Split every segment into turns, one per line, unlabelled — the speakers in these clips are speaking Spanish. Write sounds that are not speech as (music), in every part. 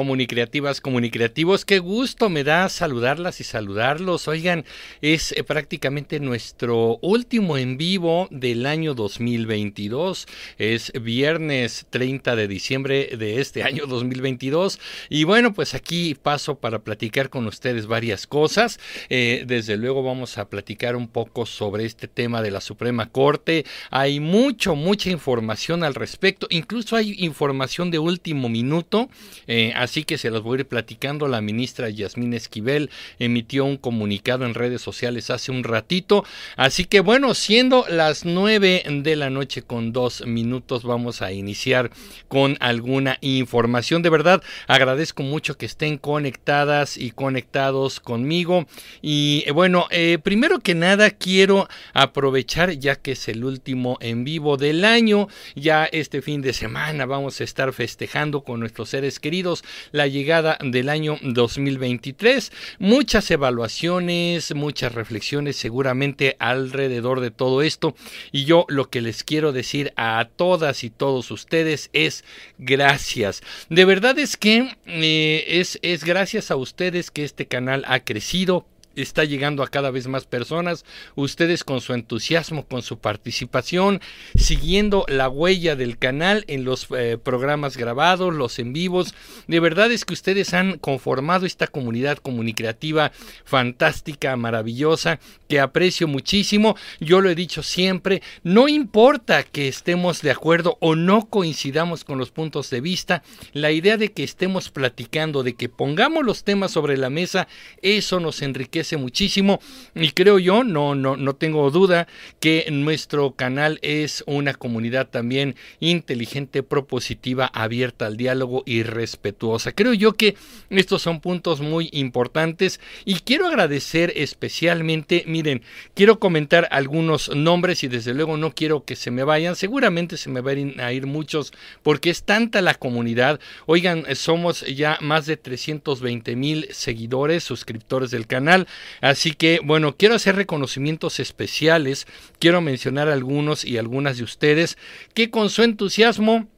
Comunicreativas, comunicreativos, qué gusto me da saludarlas y saludarlos. Oigan, es eh, prácticamente nuestro último en vivo del año 2022. Es viernes 30 de diciembre de este (laughs) año 2022. Y bueno, pues aquí paso para platicar con ustedes varias cosas. Eh, desde luego vamos a platicar un poco sobre este tema de la Suprema Corte. Hay mucho, mucha información al respecto. Incluso hay información de último minuto. Eh, así que se los voy a ir platicando. La ministra Yasmín Esquivel emitió un comunicado en redes sociales hace un ratito. Así que bueno, siendo las nueve de la noche con dos minutos, vamos a iniciar con alguna información. De verdad, agradezco mucho que estén conectadas y conectados conmigo. Y eh, bueno, eh, primero que nada quiero aprovechar, ya que es el último en vivo del año, ya este fin de semana vamos a estar festejando con nuestros seres queridos la llegada del año 2023. Muchas evaluaciones, muchas reflexiones seguramente alrededor de todo esto. Y yo lo que les quiero decir a todas y todos ustedes es gracias. De verdad es que eh, es, es gracias a ustedes que este canal ha crecido está llegando a cada vez más personas. Ustedes con su entusiasmo, con su participación, siguiendo la huella del canal en los eh, programas grabados, los en vivos. De verdad es que ustedes han conformado esta comunidad comunicativa fantástica, maravillosa, que aprecio muchísimo. Yo lo he dicho siempre, no importa que estemos de acuerdo o no coincidamos con los puntos de vista, la idea de que estemos platicando, de que pongamos los temas sobre la mesa, eso nos enriquece muchísimo y creo yo, no, no, no tengo duda que nuestro canal es una comunidad también inteligente, propositiva, abierta al diálogo y respetuosa. Creo yo que estos son puntos muy importantes y quiero agradecer especialmente, miren, quiero comentar algunos nombres y desde luego no quiero que se me vayan, seguramente se me van a ir muchos porque es tanta la comunidad. Oigan, somos ya más de 320 mil seguidores, suscriptores del canal. Así que, bueno, quiero hacer reconocimientos especiales, quiero mencionar algunos y algunas de ustedes que con su entusiasmo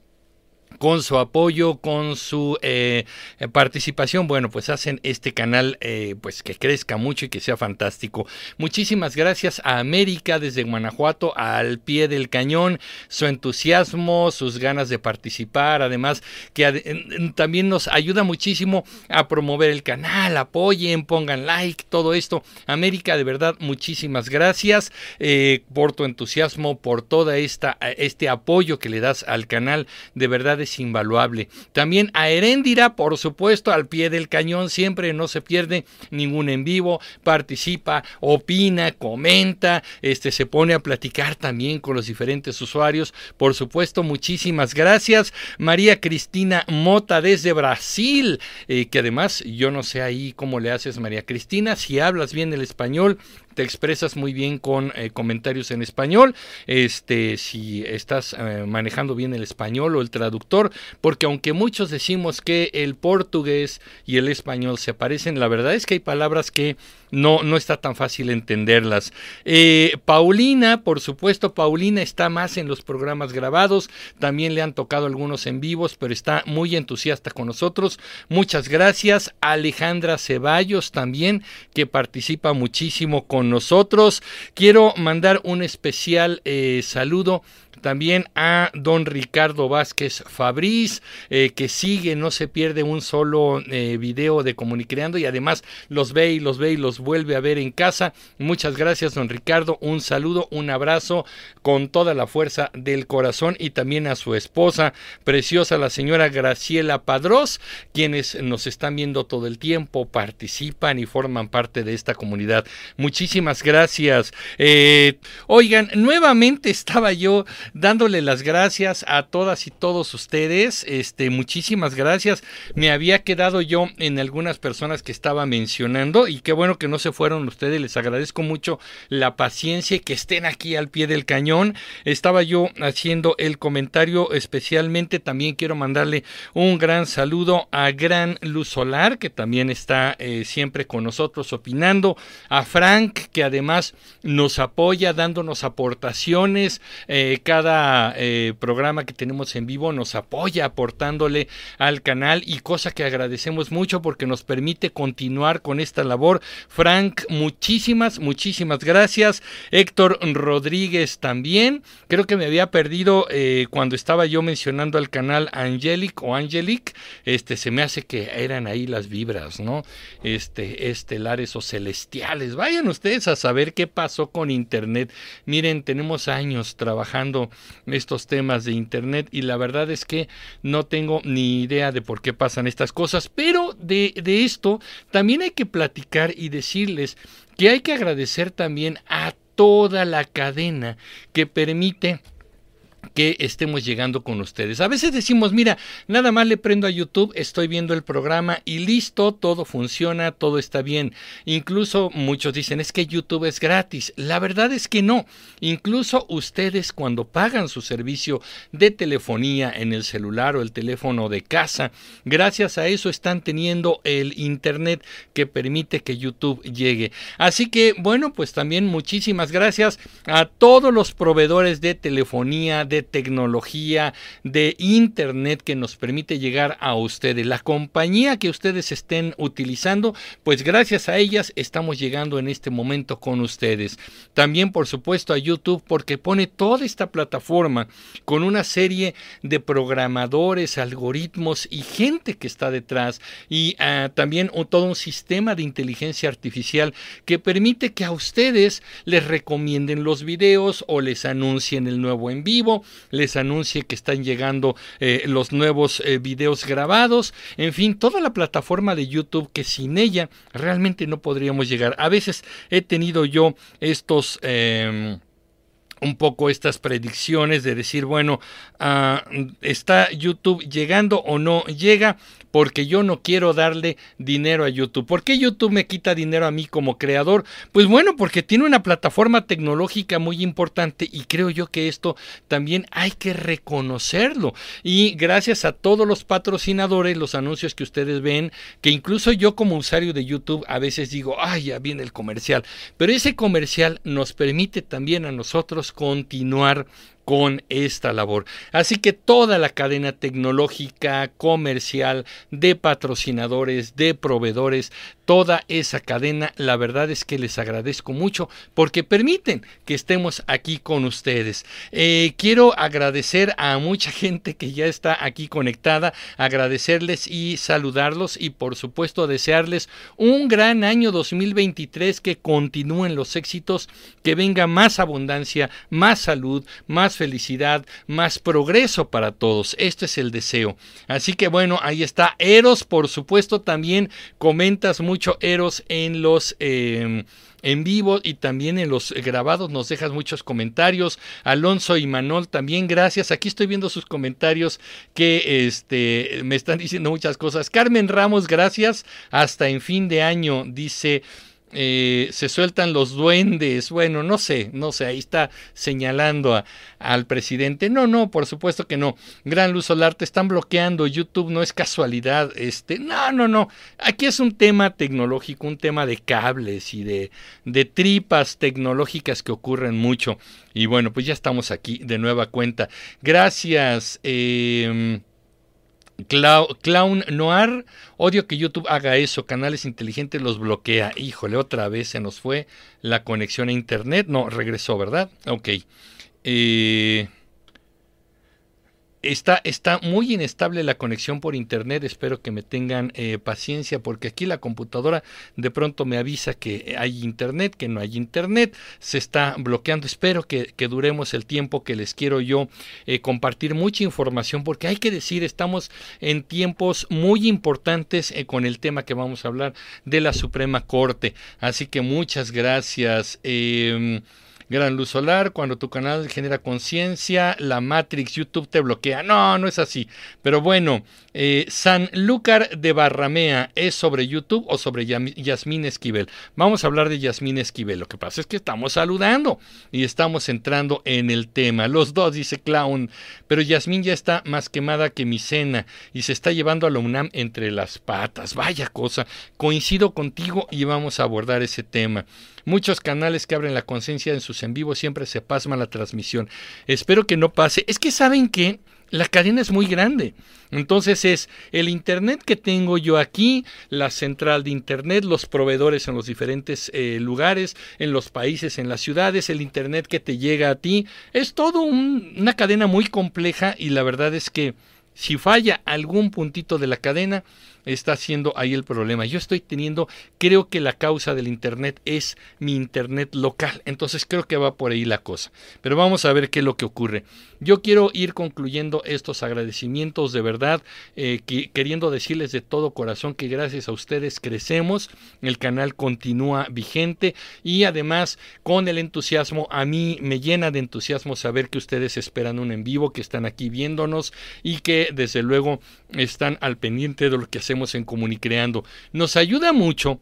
con su apoyo, con su eh, participación, bueno, pues hacen este canal eh, pues que crezca mucho y que sea fantástico. Muchísimas gracias a América desde Guanajuato al pie del cañón, su entusiasmo, sus ganas de participar, además que también nos ayuda muchísimo a promover el canal, apoyen, pongan like, todo esto. América, de verdad, muchísimas gracias eh, por tu entusiasmo, por toda esta este apoyo que le das al canal, de verdad es invaluable. También a Heréndira, por supuesto, al pie del cañón, siempre no se pierde ningún en vivo, participa, opina, comenta, este se pone a platicar también con los diferentes usuarios. Por supuesto, muchísimas gracias. María Cristina Mota desde Brasil, eh, que además yo no sé ahí cómo le haces María Cristina, si hablas bien el español, te expresas muy bien con eh, comentarios en español, este, si estás eh, manejando bien el español o el traductor, porque aunque muchos decimos que el portugués y el español se parecen, la verdad es que hay palabras que no, no está tan fácil entenderlas. Eh, Paulina, por supuesto, Paulina está más en los programas grabados, también le han tocado algunos en vivos, pero está muy entusiasta con nosotros. Muchas gracias. Alejandra Ceballos también, que participa muchísimo con nosotros. Quiero mandar un especial eh, saludo también a don Ricardo Vázquez Fabriz, eh, que sigue, no se pierde un solo eh, video de Comunicreando y además los ve y los ve y los vuelve a ver en casa. Muchas gracias, don Ricardo. Un saludo, un abrazo con toda la fuerza del corazón y también a su esposa preciosa, la señora Graciela Padrós, quienes nos están viendo todo el tiempo, participan y forman parte de esta comunidad. Muchísimas gracias. Eh, oigan, nuevamente estaba yo dándole las gracias a todas y todos ustedes. Este, muchísimas gracias. Me había quedado yo en algunas personas que estaba mencionando y qué bueno que no se fueron ustedes. Les agradezco mucho la paciencia y que estén aquí al pie del cañón. Estaba yo haciendo el comentario especialmente. También quiero mandarle un gran saludo a Gran Luz Solar, que también está eh, siempre con nosotros opinando. A Frank, que además nos apoya dándonos aportaciones. Eh, cada eh, programa que tenemos en vivo nos apoya aportándole al canal y cosa que agradecemos mucho porque nos permite continuar con esta labor. Frank, muchísimas, muchísimas gracias. Héctor Rodríguez también. Creo que me había perdido eh, cuando estaba yo mencionando al canal Angelic o Angelic. Este, se me hace que eran ahí las vibras, ¿no? Este, estelares o celestiales. Vayan ustedes a saber qué pasó con Internet. Miren, tenemos años trabajando estos temas de Internet y la verdad es que no tengo ni idea de por qué pasan estas cosas, pero de, de esto también hay que platicar y decirles que hay que agradecer también a toda la cadena que permite que estemos llegando con ustedes. A veces decimos, mira, nada más le prendo a YouTube, estoy viendo el programa y listo, todo funciona, todo está bien. Incluso muchos dicen, es que YouTube es gratis. La verdad es que no. Incluso ustedes cuando pagan su servicio de telefonía en el celular o el teléfono de casa, gracias a eso están teniendo el Internet que permite que YouTube llegue. Así que, bueno, pues también muchísimas gracias a todos los proveedores de telefonía, de tecnología, de Internet que nos permite llegar a ustedes. La compañía que ustedes estén utilizando, pues gracias a ellas estamos llegando en este momento con ustedes. También, por supuesto, a YouTube porque pone toda esta plataforma con una serie de programadores, algoritmos y gente que está detrás y ah, también todo un sistema de inteligencia artificial que permite que a ustedes les recomienden los videos o les anuncien el nuevo en vivo les anuncie que están llegando eh, los nuevos eh, videos grabados, en fin, toda la plataforma de YouTube que sin ella realmente no podríamos llegar. A veces he tenido yo estos... Em, un poco estas predicciones de decir, bueno, ah, ¿está YouTube llegando o no llega? porque yo no quiero darle dinero a YouTube. ¿Por qué YouTube me quita dinero a mí como creador? Pues bueno, porque tiene una plataforma tecnológica muy importante y creo yo que esto también hay que reconocerlo. Y gracias a todos los patrocinadores, los anuncios que ustedes ven, que incluso yo como usuario de YouTube a veces digo, ay, ya viene el comercial. Pero ese comercial nos permite también a nosotros continuar con esta labor. Así que toda la cadena tecnológica, comercial, de patrocinadores, de proveedores, toda esa cadena, la verdad es que les agradezco mucho porque permiten que estemos aquí con ustedes. Eh, quiero agradecer a mucha (laughs) gente que ya está aquí conectada, agradecerles y saludarlos y por supuesto desearles un gran año 2023 que continúen los éxitos, que venga más abundancia, más salud, más felicidad, más progreso para todos. Este es el deseo. Así que bueno, ahí está. Eros, por supuesto, también comentas mucho Eros en los... Em, en vivo y también en los grabados nos dejas muchos comentarios. Alonso y Manol también gracias. Aquí estoy viendo sus comentarios que este me están diciendo muchas cosas. Carmen Ramos, gracias. Hasta en fin de año dice eh, se sueltan los duendes. Bueno, no sé, no sé, ahí está señalando al presidente. No, no, por supuesto que no. Gran Luz Solar, te están bloqueando. YouTube no es casualidad. Este, no, no, no. Aquí es un tema tecnológico, un tema de cables y de, de tripas tecnológicas que ocurren mucho. Y bueno, pues ya estamos aquí de nueva cuenta. Gracias. Eh, Clown Noir, odio que YouTube haga eso, canales inteligentes los bloquea. Híjole, otra vez se nos fue la conexión a internet. No, regresó, ¿verdad? Ok. Eh, Está, está muy inestable la conexión por internet, espero que me tengan eh, paciencia porque aquí la computadora de pronto me avisa que hay internet, que no hay internet, se está bloqueando, espero que, duremos el tiempo que les quiero yo eh, compartir mucha información porque hay que decir, estamos en tiempos muy importantes eh, con el tema que vamos a hablar de la Suprema Corte, así que muchas gracias. Gran Luz Solar, cuando tu canal genera conciencia, la Matrix, YouTube te bloquea. No, no es así. Pero bueno, eh, San Lúcar de Barramea, ¿es sobre YouTube o sobre Yasmín Esquivel? Vamos a hablar de Yasmín Esquivel. Lo que pasa es que estamos saludando y estamos entrando en el tema. Los dos, dice Clown, pero Yasmín ya está más quemada que mi cena y se está llevando a la UNAM entre las patas. Vaya cosa. Coincido contigo y vamos a abordar ese tema. Muchos canales que abren la conciencia en sus en vivo siempre se pasma la transmisión. Espero que no pase. Es que saben que la cadena es muy grande. Entonces es el Internet que tengo yo aquí, la central de Internet, los proveedores en los diferentes eh, lugares, en los países, en las ciudades, el Internet que te llega a ti. Es todo una cadena muy compleja y la verdad es que si falla algún puntito de la cadena, está siendo ahí el problema. Yo estoy teniendo, creo que la causa del Internet es mi Internet local. Entonces creo que va por ahí la cosa. Pero vamos a ver qué es lo que ocurre. Yo quiero ir concluyendo estos agradecimientos de verdad, eh, queriendo decirles de todo corazón que gracias a ustedes crecemos, el canal continúa vigente y además con el entusiasmo, a mí me llena de entusiasmo saber que ustedes esperan un en vivo, que están aquí viéndonos y que desde luego están al pendiente de lo que hacemos en Comunicreando. Nos ayuda mucho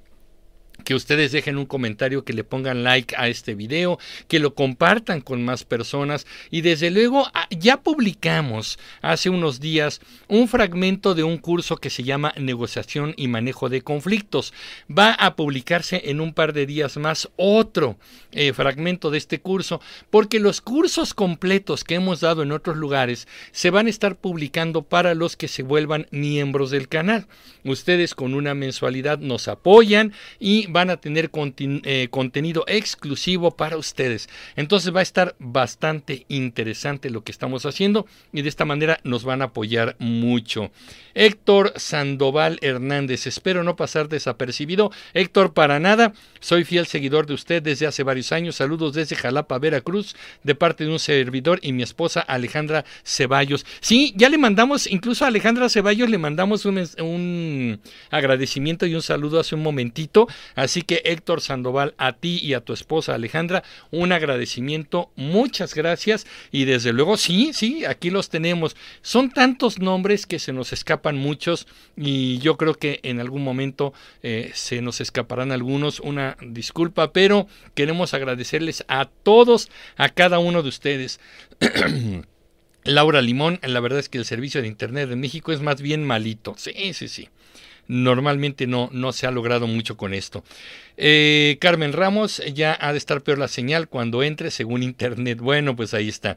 que ustedes dejen un comentario, que le pongan like a este video, que lo compartan con más personas y desde luego ah, ya publicamos hace unos días un fragmento de un curso que se llama negociación y manejo de conflictos. Va a publicarse en un par de días más otro eh, fragmento de este curso porque los cursos completos que hemos dado en otros lugares se van a estar publicando para los que se vuelvan miembros del canal. Ustedes con una mensualidad nos apoyan y van a tener eh, contenido exclusivo para ustedes. Entonces va a estar bastante interesante lo que estamos haciendo y de esta manera nos van a apoyar mucho. Héctor Sandoval Hernández, espero no pasar desapercibido. Héctor, para nada, soy fiel seguidor de usted desde hace varios años. Saludos desde Jalapa, Veracruz, de parte de un servidor y mi esposa Alejandra Ceballos. Sí, ya le mandamos, incluso a Alejandra Ceballos le mandamos un, un agradecimiento y un saludo hace un momentito. Así que Héctor Sandoval, a ti y a tu esposa Alejandra, un agradecimiento, muchas gracias y desde luego sí, sí, aquí los tenemos. Son tantos nombres que se nos escapan muchos y yo creo que en algún momento eh, se nos escaparán algunos, una disculpa, pero queremos agradecerles a todos, a cada uno de ustedes. (clears throat) Laura Limón, la verdad es que el servicio de Internet de México es más bien malito. Sí, sí, sí normalmente no, no se ha logrado mucho con esto. Eh, Carmen Ramos, ya ha de estar peor la señal cuando entre según internet. Bueno, pues ahí está.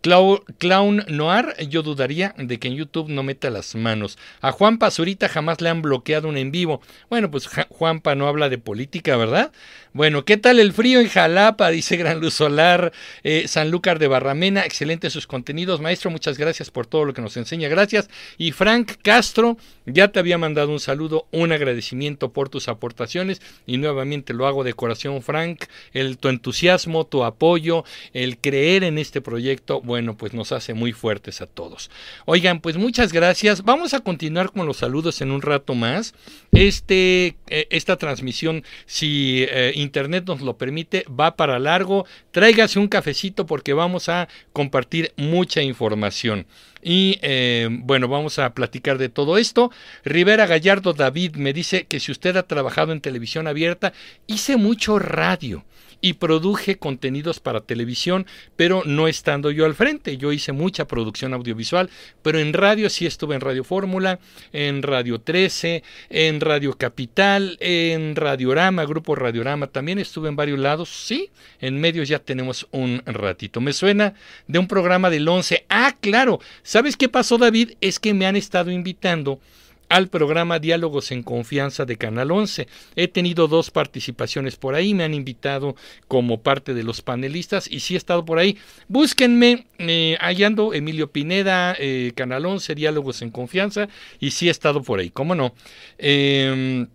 Clown Noir, yo dudaría de que en YouTube no meta las manos. A Juan Pazurita jamás le han bloqueado un en vivo. Bueno, pues Juanpa no habla de política, ¿verdad? Bueno, ¿qué tal el frío en Jalapa? (laughs) Dice Gran Luz Solar, eh, Sanlúcar de Barramena, excelentes sus contenidos. Maestro, muchas gracias por todo lo que nos enseña. Gracias. Y Frank Castro, ya te había mandado un saludo, un agradecimiento por tus aportaciones y nuevamente lo hago de corazón, Frank. El, tu entusiasmo, tu apoyo, el creer en este proyecto bueno, pues nos hace muy fuertes a todos. Oigan, pues muchas gracias. Vamos a continuar con los saludos en un rato más. Este, eh, esta transmisión, si eh, Internet nos lo permite, va para largo. Tráigase un cafecito porque vamos a compartir mucha información. Y eh, bueno, vamos a platicar de todo esto. Rivera Gallardo David me dice que si usted ha trabajado en televisión abierta, hice mucho radio y produje contenidos para televisión, pero no estando yo al frente. Yo hice mucha producción audiovisual, pero en radio sí estuve en Radio Fórmula, en Radio 13, en Radio Capital, en Radiorama, Grupo Radiorama, también estuve en varios lados, sí, en medios ya tenemos un ratito. Me suena de un programa del 11. Ah, claro, ¿sabes qué pasó David? Es que me han estado invitando al programa Diálogos en Confianza de Canal 11. He tenido dos participaciones por ahí, me han invitado como parte de los panelistas y sí he estado por ahí. Búsquenme, eh, ahí ando, Emilio Pineda, eh, Canal 11, Diálogos en Confianza y sí he estado por ahí, ¿cómo no? Eh,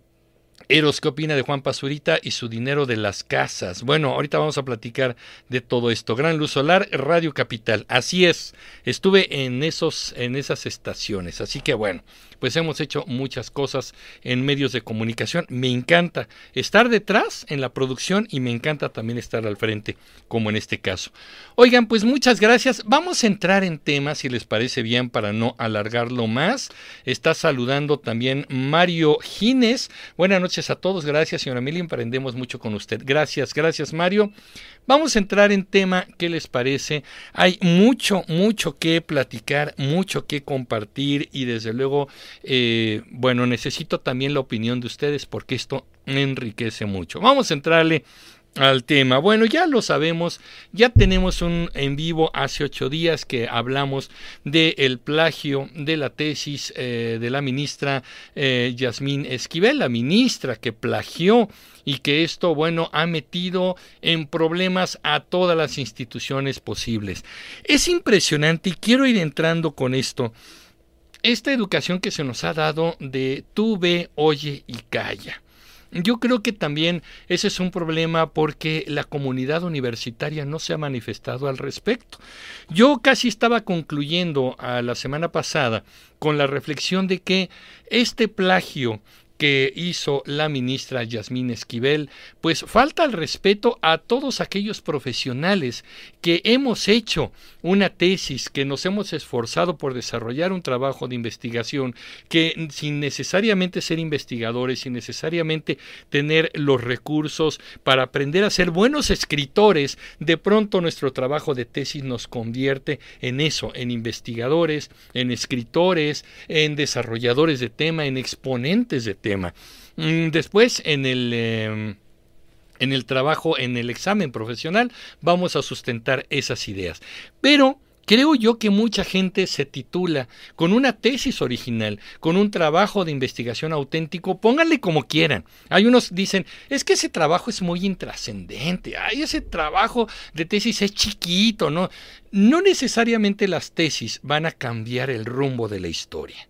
Eros, ¿qué opina de Juan Pazurita y su dinero de las casas? Bueno, ahorita vamos a platicar de todo esto. Gran Luz Solar, Radio Capital. Así es, estuve en, esos, en esas estaciones. Así que bueno, pues hemos hecho muchas cosas en medios de comunicación. Me encanta estar detrás en la producción y me encanta también estar al frente, como en este caso. Oigan, pues muchas gracias. Vamos a entrar en temas, si les parece bien, para no alargarlo más. Está saludando también Mario Gines. Buenas noches a todos. Gracias, señora Mili. Emprendemos mucho con usted. Gracias, gracias, Mario. Vamos a entrar en tema, ¿qué les parece? Hay mucho, mucho que platicar, mucho que compartir y desde luego, eh, bueno, necesito también la opinión de ustedes porque esto enriquece mucho. Vamos a entrarle al tema. Bueno, ya lo sabemos, ya tenemos un en vivo hace ocho días que hablamos del el plagio de la tesis eh, de la ministra eh, Yasmín Esquivel, la ministra que plagió y que esto, bueno, ha metido en problemas a todas las instituciones posibles. Es impresionante y quiero ir entrando con esto. Esta educación que se nos ha dado de tú ve, oye y calla. Yo creo que también ese es un problema porque la comunidad universitaria no se ha manifestado al respecto. Yo casi estaba concluyendo a la semana pasada con la reflexión de que este plagio que hizo la ministra Yasmín Esquivel, pues falta el respeto a todos aquellos profesionales que hemos hecho una tesis, que nos hemos esforzado por desarrollar un trabajo de investigación, que sin necesariamente ser investigadores, sin necesariamente tener los recursos para aprender a ser buenos escritores, de pronto nuestro trabajo de tesis nos convierte en eso, en investigadores, en escritores, en desarrolladores de tema, en exponentes de tema. Mm, después, en el... Em, en el trabajo, en el examen profesional, vamos a sustentar esas ideas. Pero Creo yo que mucha gente se titula con una tesis original, con un trabajo de investigación auténtico, pónganle como quieran. Hay unos dicen, es que ese trabajo es muy intrascendente, ay, ese trabajo de tesis es chiquito, ¿no? No necesariamente las tesis van a cambiar el rumbo de la historia,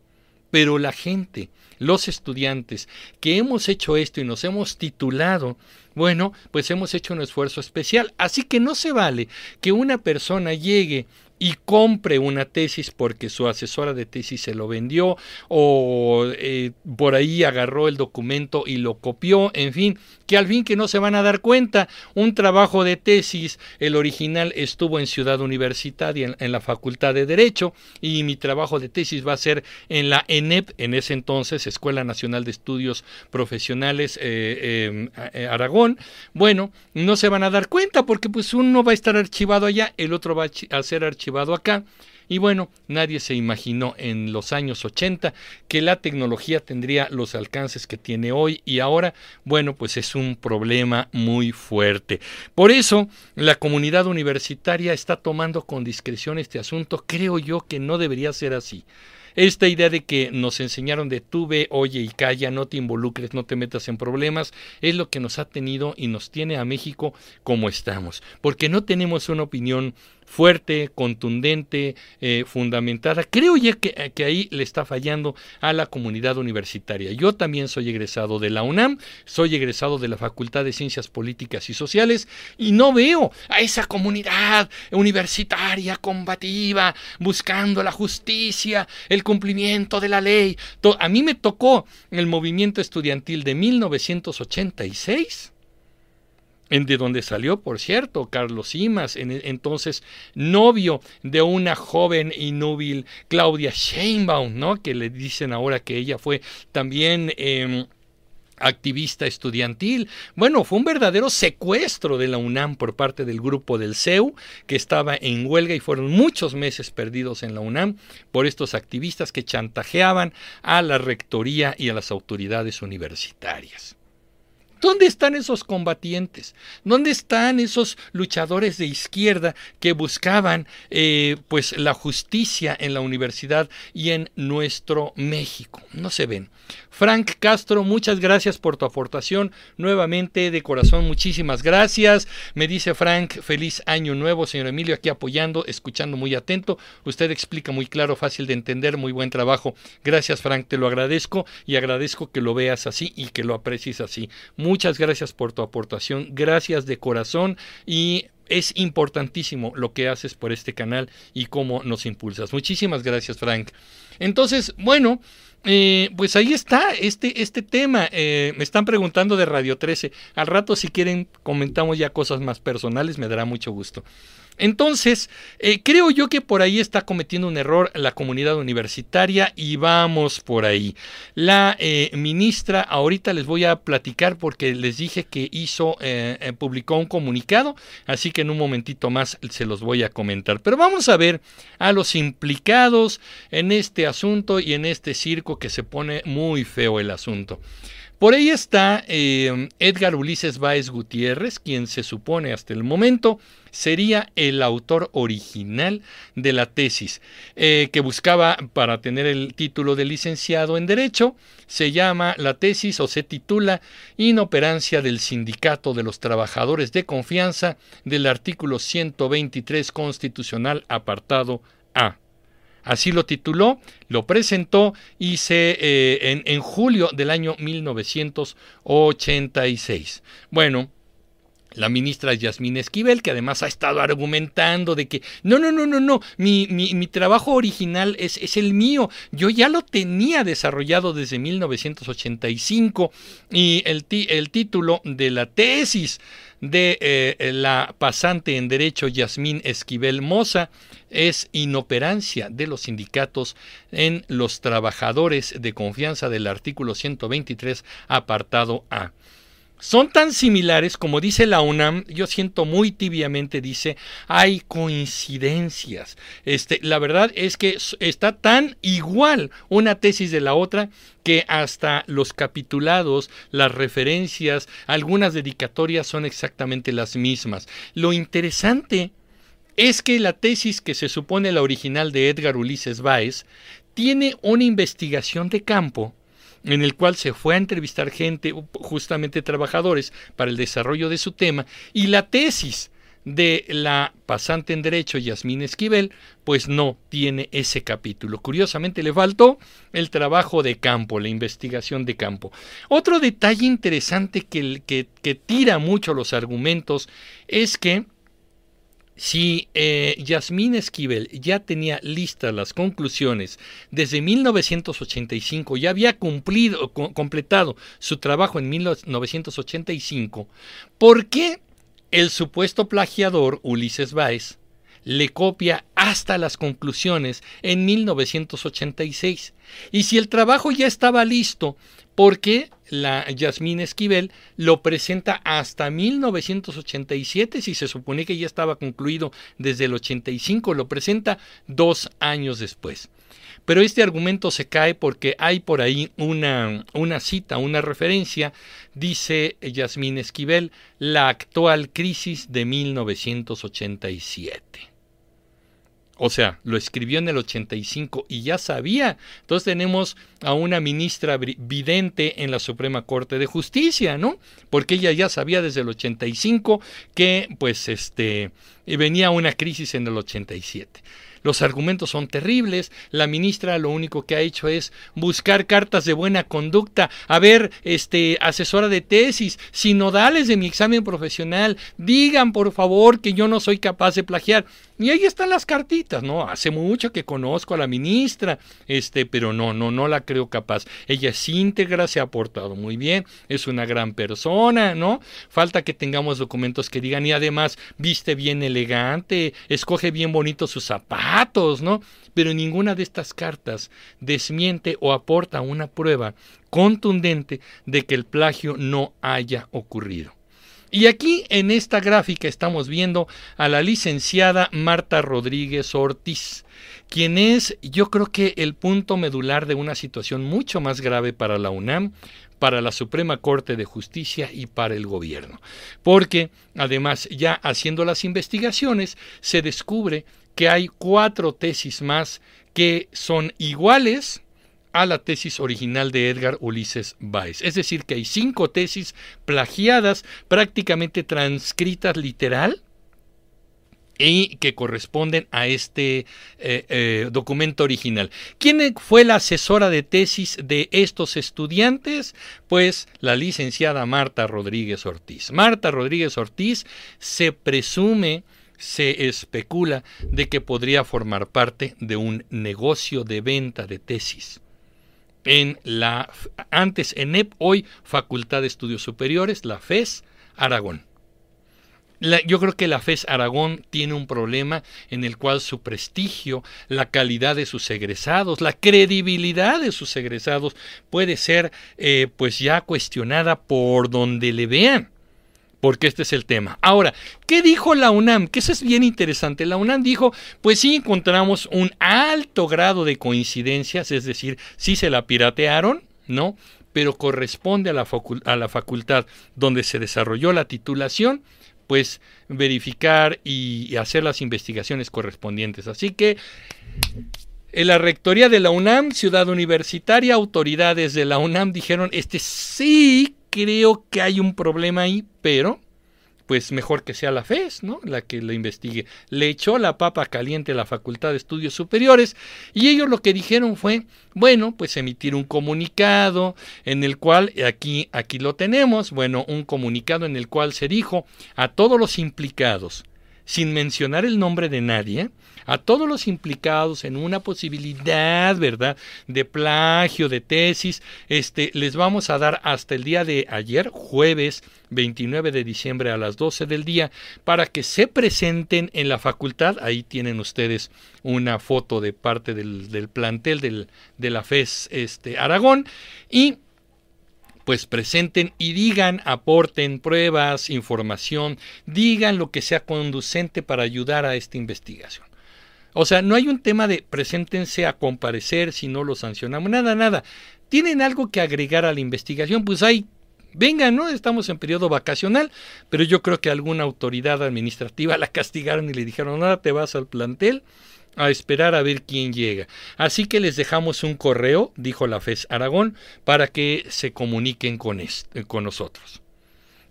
pero la gente los estudiantes que hemos hecho esto y nos hemos titulado, bueno, pues hemos hecho un esfuerzo especial. Así que no se vale que una persona llegue y compre una tesis porque su asesora de tesis se lo vendió o eh, por ahí agarró el documento y lo copió, en fin, que al fin que no se van a dar cuenta, un trabajo de tesis, el original estuvo en Ciudad Universitaria, en, la Facultad de Derecho, y mi trabajo de tesis va a ser en la ENEP, en ese entonces, Escuela Nacional de Estudios Profesionales eh, em, eh, Aragón. Bueno, no se van a dar cuenta porque pues uno va a estar archivado allá, el otro va a ser archivado acá. Y bueno, nadie se imaginó en los años 80 que la tecnología tendría los alcances que tiene hoy y ahora, bueno, pues es un problema muy fuerte. Por eso, la comunidad universitaria está tomando con discreción este asunto. Creo yo que no debería ser así. Esta idea de que nos enseñaron de tú ve, oye y calla, no te involucres, no te metas en problemas, es lo que nos ha tenido y nos tiene a México como estamos, porque no tenemos una opinión fuerte, contundente, eh, fundamentada. Creo ya que, que, ahí le está fallando a la comunidad universitaria. Yo también soy egresado de la UNAM, soy egresado de la Facultad de Ciencias Políticas y Sociales y no veo a esa comunidad universitaria combativa buscando la justicia, el cumplimiento de la ley. A mí me tocó el movimiento estudiantil de 1986 de donde salió, por cierto, Carlos Simas, en, entonces novio de una joven inúbil Claudia Sheinbaum, ¿no? Que le dicen ahora que ella fue también em, activista estudiantil. Bueno, fue un verdadero secuestro de la UNAM por parte del grupo del CEU, que estaba en huelga y fueron muchos meses perdidos en la UNAM por estos activistas que chantajeaban a la rectoría y a las autoridades universitarias. ¿Dónde están esos combatientes? ¿Dónde están esos luchadores de izquierda que buscaban eh, pues la justicia en la universidad y en nuestro México? No se ven. Frank Castro, muchas gracias por tu aportación. Nuevamente, de corazón, muchísimas gracias. Me dice Frank, feliz año nuevo, señor Emilio, aquí apoyando, escuchando muy atento. Usted explica muy claro, fácil de entender, muy buen trabajo. Gracias, Frank, te lo agradezco y agradezco que lo veas así y que lo aprecies así. Muchas gracias por tu aportación, gracias de corazón y es importantísimo lo que haces por este canal y cómo nos impulsas. Muchísimas gracias, Frank. Entonces, bueno, eh, pues ahí está este, este tema. Eh, me están preguntando de Radio 13. Al rato, si quieren, comentamos ya cosas más personales, me dará mucho gusto. Entonces, eh, creo yo que por ahí está cometiendo un error la comunidad universitaria y vamos por ahí. La eh, ministra, ahorita les voy a platicar porque les dije que hizo, eh, publicó un comunicado, así que en un momentito más se los voy a comentar. Pero vamos a ver a los implicados en este asunto y en este circo que se pone muy feo el asunto. Por ahí está Edgar Ulises Báez Gutiérrez, quien se supone hasta el momento sería el autor original de la tesis, eh, que buscaba para tener el título de licenciado en Derecho. Se llama la tesis o se titula Inoperancia del Sindicato de los Trabajadores de Confianza del artículo 123 constitucional apartado. Así lo tituló, lo presentó y se eh, en, en julio del año 1986. Bueno, la ministra Yasmín Esquivel, que además ha estado argumentando de que no, no, no, no, no, mi, mi, trabajo original es, es, el mío, yo ya lo tenía desarrollado desde 1985 y el, el título de la tesis de eh, la pasante en Derecho Yasmín Esquivel Moza es inoperancia de los sindicatos en los trabajadores de confianza del artículo 123 apartado A son tan similares como dice la UNAM, yo siento muy tibiamente, dice, hay coincidencias. Este, la verdad es que está tan igual una tesis de la otra que hasta los capitulados, las referencias, algunas dedicatorias son exactamente las mismas. Lo interesante es que la tesis que se supone la original de Edgar Ulises Báez tiene una investigación de campo en el cual se fue a entrevistar gente, justamente trabajadores, para el desarrollo de su tema, y la tesis de la pasante en Derecho Yasmín Esquivel, pues no tiene ese capítulo. Curiosamente le faltó el trabajo de campo, la investigación de campo. Otro detalle interesante que, que, que tira mucho los argumentos es que si eh, Yasmín Esquivel ya tenía listas las conclusiones desde 1985, ya había cumplido, completado su trabajo en 1985, ¿por qué el supuesto plagiador Ulises Báez le copia hasta las conclusiones en 1986? Y si el trabajo ya estaba listo, ¿por qué la Yasmín Esquivel lo presenta hasta 1987, si se supone que ya estaba concluido desde el 85, lo presenta dos años después. Pero este argumento se cae porque hay por ahí una, una cita, una referencia, dice Yasmín Esquivel, la actual crisis de 1987. O sea, lo escribió en el 85 y ya sabía. Entonces tenemos a una ministra vidente en la Suprema Corte de Justicia, ¿no? Porque ella ya sabía desde el 85 que pues este venía una crisis en el 87 los argumentos son terribles, la ministra lo único que ha hecho es buscar cartas de buena conducta, a ver, este, asesora de tesis, sinodales de mi examen profesional, digan por favor que yo no soy capaz de plagiar. Y ahí están las cartitas, ¿no? Hace mucho que conozco a la ministra, este, pero no, no, no la creo capaz. Ella es íntegra, se ha portado muy bien, es una gran persona, ¿no? Falta que tengamos documentos que digan y además viste bien elegante, escoge bien bonito sus zapatos, ¿no? Pero ninguna de estas cartas desmiente o aporta una prueba contundente de que el plagio no haya ocurrido. Y aquí en esta gráfica estamos viendo a la licenciada Marta Rodríguez Ortiz, quien es yo creo que el punto medular de una situación mucho más grave para la UNAM, para la Suprema Corte de Justicia y para el gobierno. Porque además ya haciendo las investigaciones se descubre que hay cuatro tesis más que son iguales a la tesis original de Edgar Ulises Báez. Es decir, que hay cinco tesis plagiadas, prácticamente transcritas literal, y que corresponden a este eh, eh, documento original. ¿Quién fue la asesora de tesis de estos estudiantes? Pues la licenciada Marta Rodríguez Ortiz. Marta Rodríguez Ortiz se presume se especula de que podría formar parte de un negocio de venta de tesis en la antes ENEP, hoy Facultad de Estudios Superiores, la FES Aragón. yo creo que la FES Aragón tiene un problema en el cual su prestigio, la calidad de sus egresados, la credibilidad de sus egresados puede ser eh, pues ya cuestionada por donde le vean porque este es el tema. Ahora, ¿qué dijo la UNAM? Que eso es bien interesante. La UNAM dijo, pues sí encontramos un alto grado de coincidencias, es decir, sí se la piratearon, ¿no? Pero corresponde a la, a la facultad donde se desarrolló la titulación, pues verificar y, hacer las investigaciones correspondientes. Así que en la rectoría de la UNAM, ciudad universitaria, autoridades de la UNAM dijeron, este sí creo que hay un problema ahí, pero pues mejor que sea la FES, ¿no? La que lo investigue. Le echó la papa caliente a la Facultad de Estudios Superiores y ellos lo que dijeron fue, bueno, pues emitir un comunicado en el cual, aquí, aquí lo tenemos, bueno, un comunicado en el cual se dijo a todos los implicados, sin mencionar el nombre de nadie, a todos los implicados en una posibilidad, ¿verdad?, de plagio, de tesis, este, les vamos a dar hasta el día de ayer, jueves 29 de diciembre a las 12 del día, para que se presenten en la facultad. Ahí tienen ustedes una foto de parte del, plantel del, de la FES este, Aragón y pues presenten y digan, aporten pruebas, información, digan lo que sea conducente para ayudar a esta investigación. O sea, no hay un tema de preséntense a comparecer si no lo sancionamos, nada, nada. ¿Tienen algo que agregar a la investigación? Pues hay vengan, ¿no? Estamos en periodo vacacional, pero yo creo que alguna autoridad administrativa (laughs) la castigaron y le dijeron, nada, te vas al plantel a esperar a ver quién llega. Así que les dejamos un correo, dijo la FES Aragón, para que se comuniquen con, con nosotros.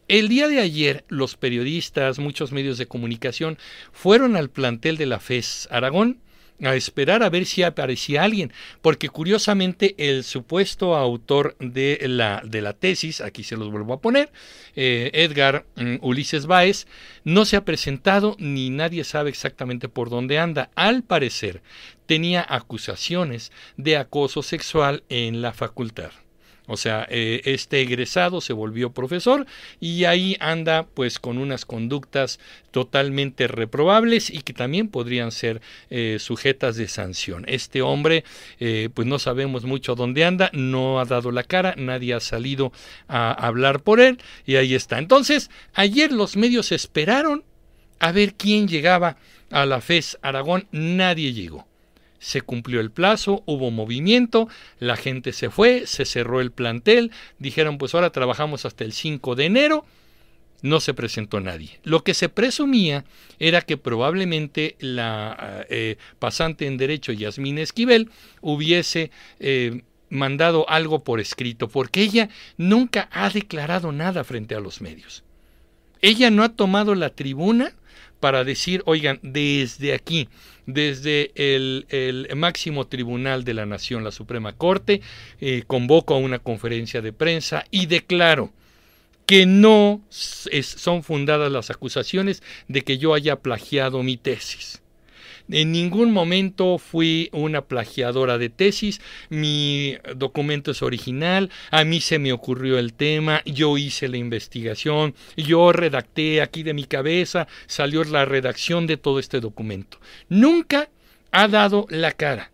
El día de ayer, los periodistas, muchos medios de comunicación, fueron al plantel de la FES Aragón a esperar a ver si aparecía alguien, porque curiosamente el supuesto autor de la, de la tesis, aquí se los vuelvo a poner, eh, Edgar mm, Ulises Báez, no se ha presentado ni nadie sabe exactamente por dónde anda. Al parecer, tenía acusaciones de acoso sexual en la facultad. O sea, eh, este egresado se volvió profesor y ahí anda pues con unas conductas totalmente reprobables y que también podrían ser eh, sujetas de sanción. Este hombre eh, pues no sabemos mucho dónde anda, no ha dado la cara, nadie ha salido a hablar por él y ahí está. Entonces, ayer los medios esperaron a ver quién llegaba a la FES Aragón, nadie llegó se cumplió el plazo, hubo movimiento, la gente se fue, se cerró el plantel, dijeron pues ahora trabajamos hasta el 5 de enero, no se presentó nadie. Lo que se presumía era que probablemente la eh, pasante en derecho Yasmín Esquivel hubiese eh, mandado algo por escrito, porque ella nunca ha declarado nada frente a los medios. Ella no ha tomado la tribuna para decir, oigan, desde aquí, desde el, máximo tribunal de la nación, la Suprema Corte, eh, convoco a una conferencia de prensa y declaro que no son fundadas las acusaciones de que yo haya plagiado mi tesis. En ningún momento fui una plagiadora de tesis, mi documento es original, a mí se me ocurrió el tema, yo hice la investigación, yo redacté aquí de mi cabeza, salió la redacción de todo este documento. Nunca ha dado la cara.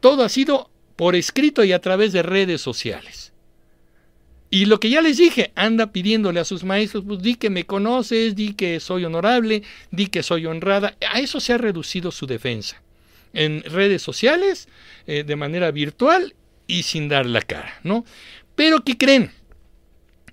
Todo ha sido por escrito y a través de redes sociales. Y lo que ya les dije, anda pidiéndole a sus maestros, pues di que me conoces, di que soy honorable, di que soy honrada. A eso se ha reducido su defensa. En redes sociales, eh, de manera virtual y sin dar la cara, ¿no? Pero ¿qué creen?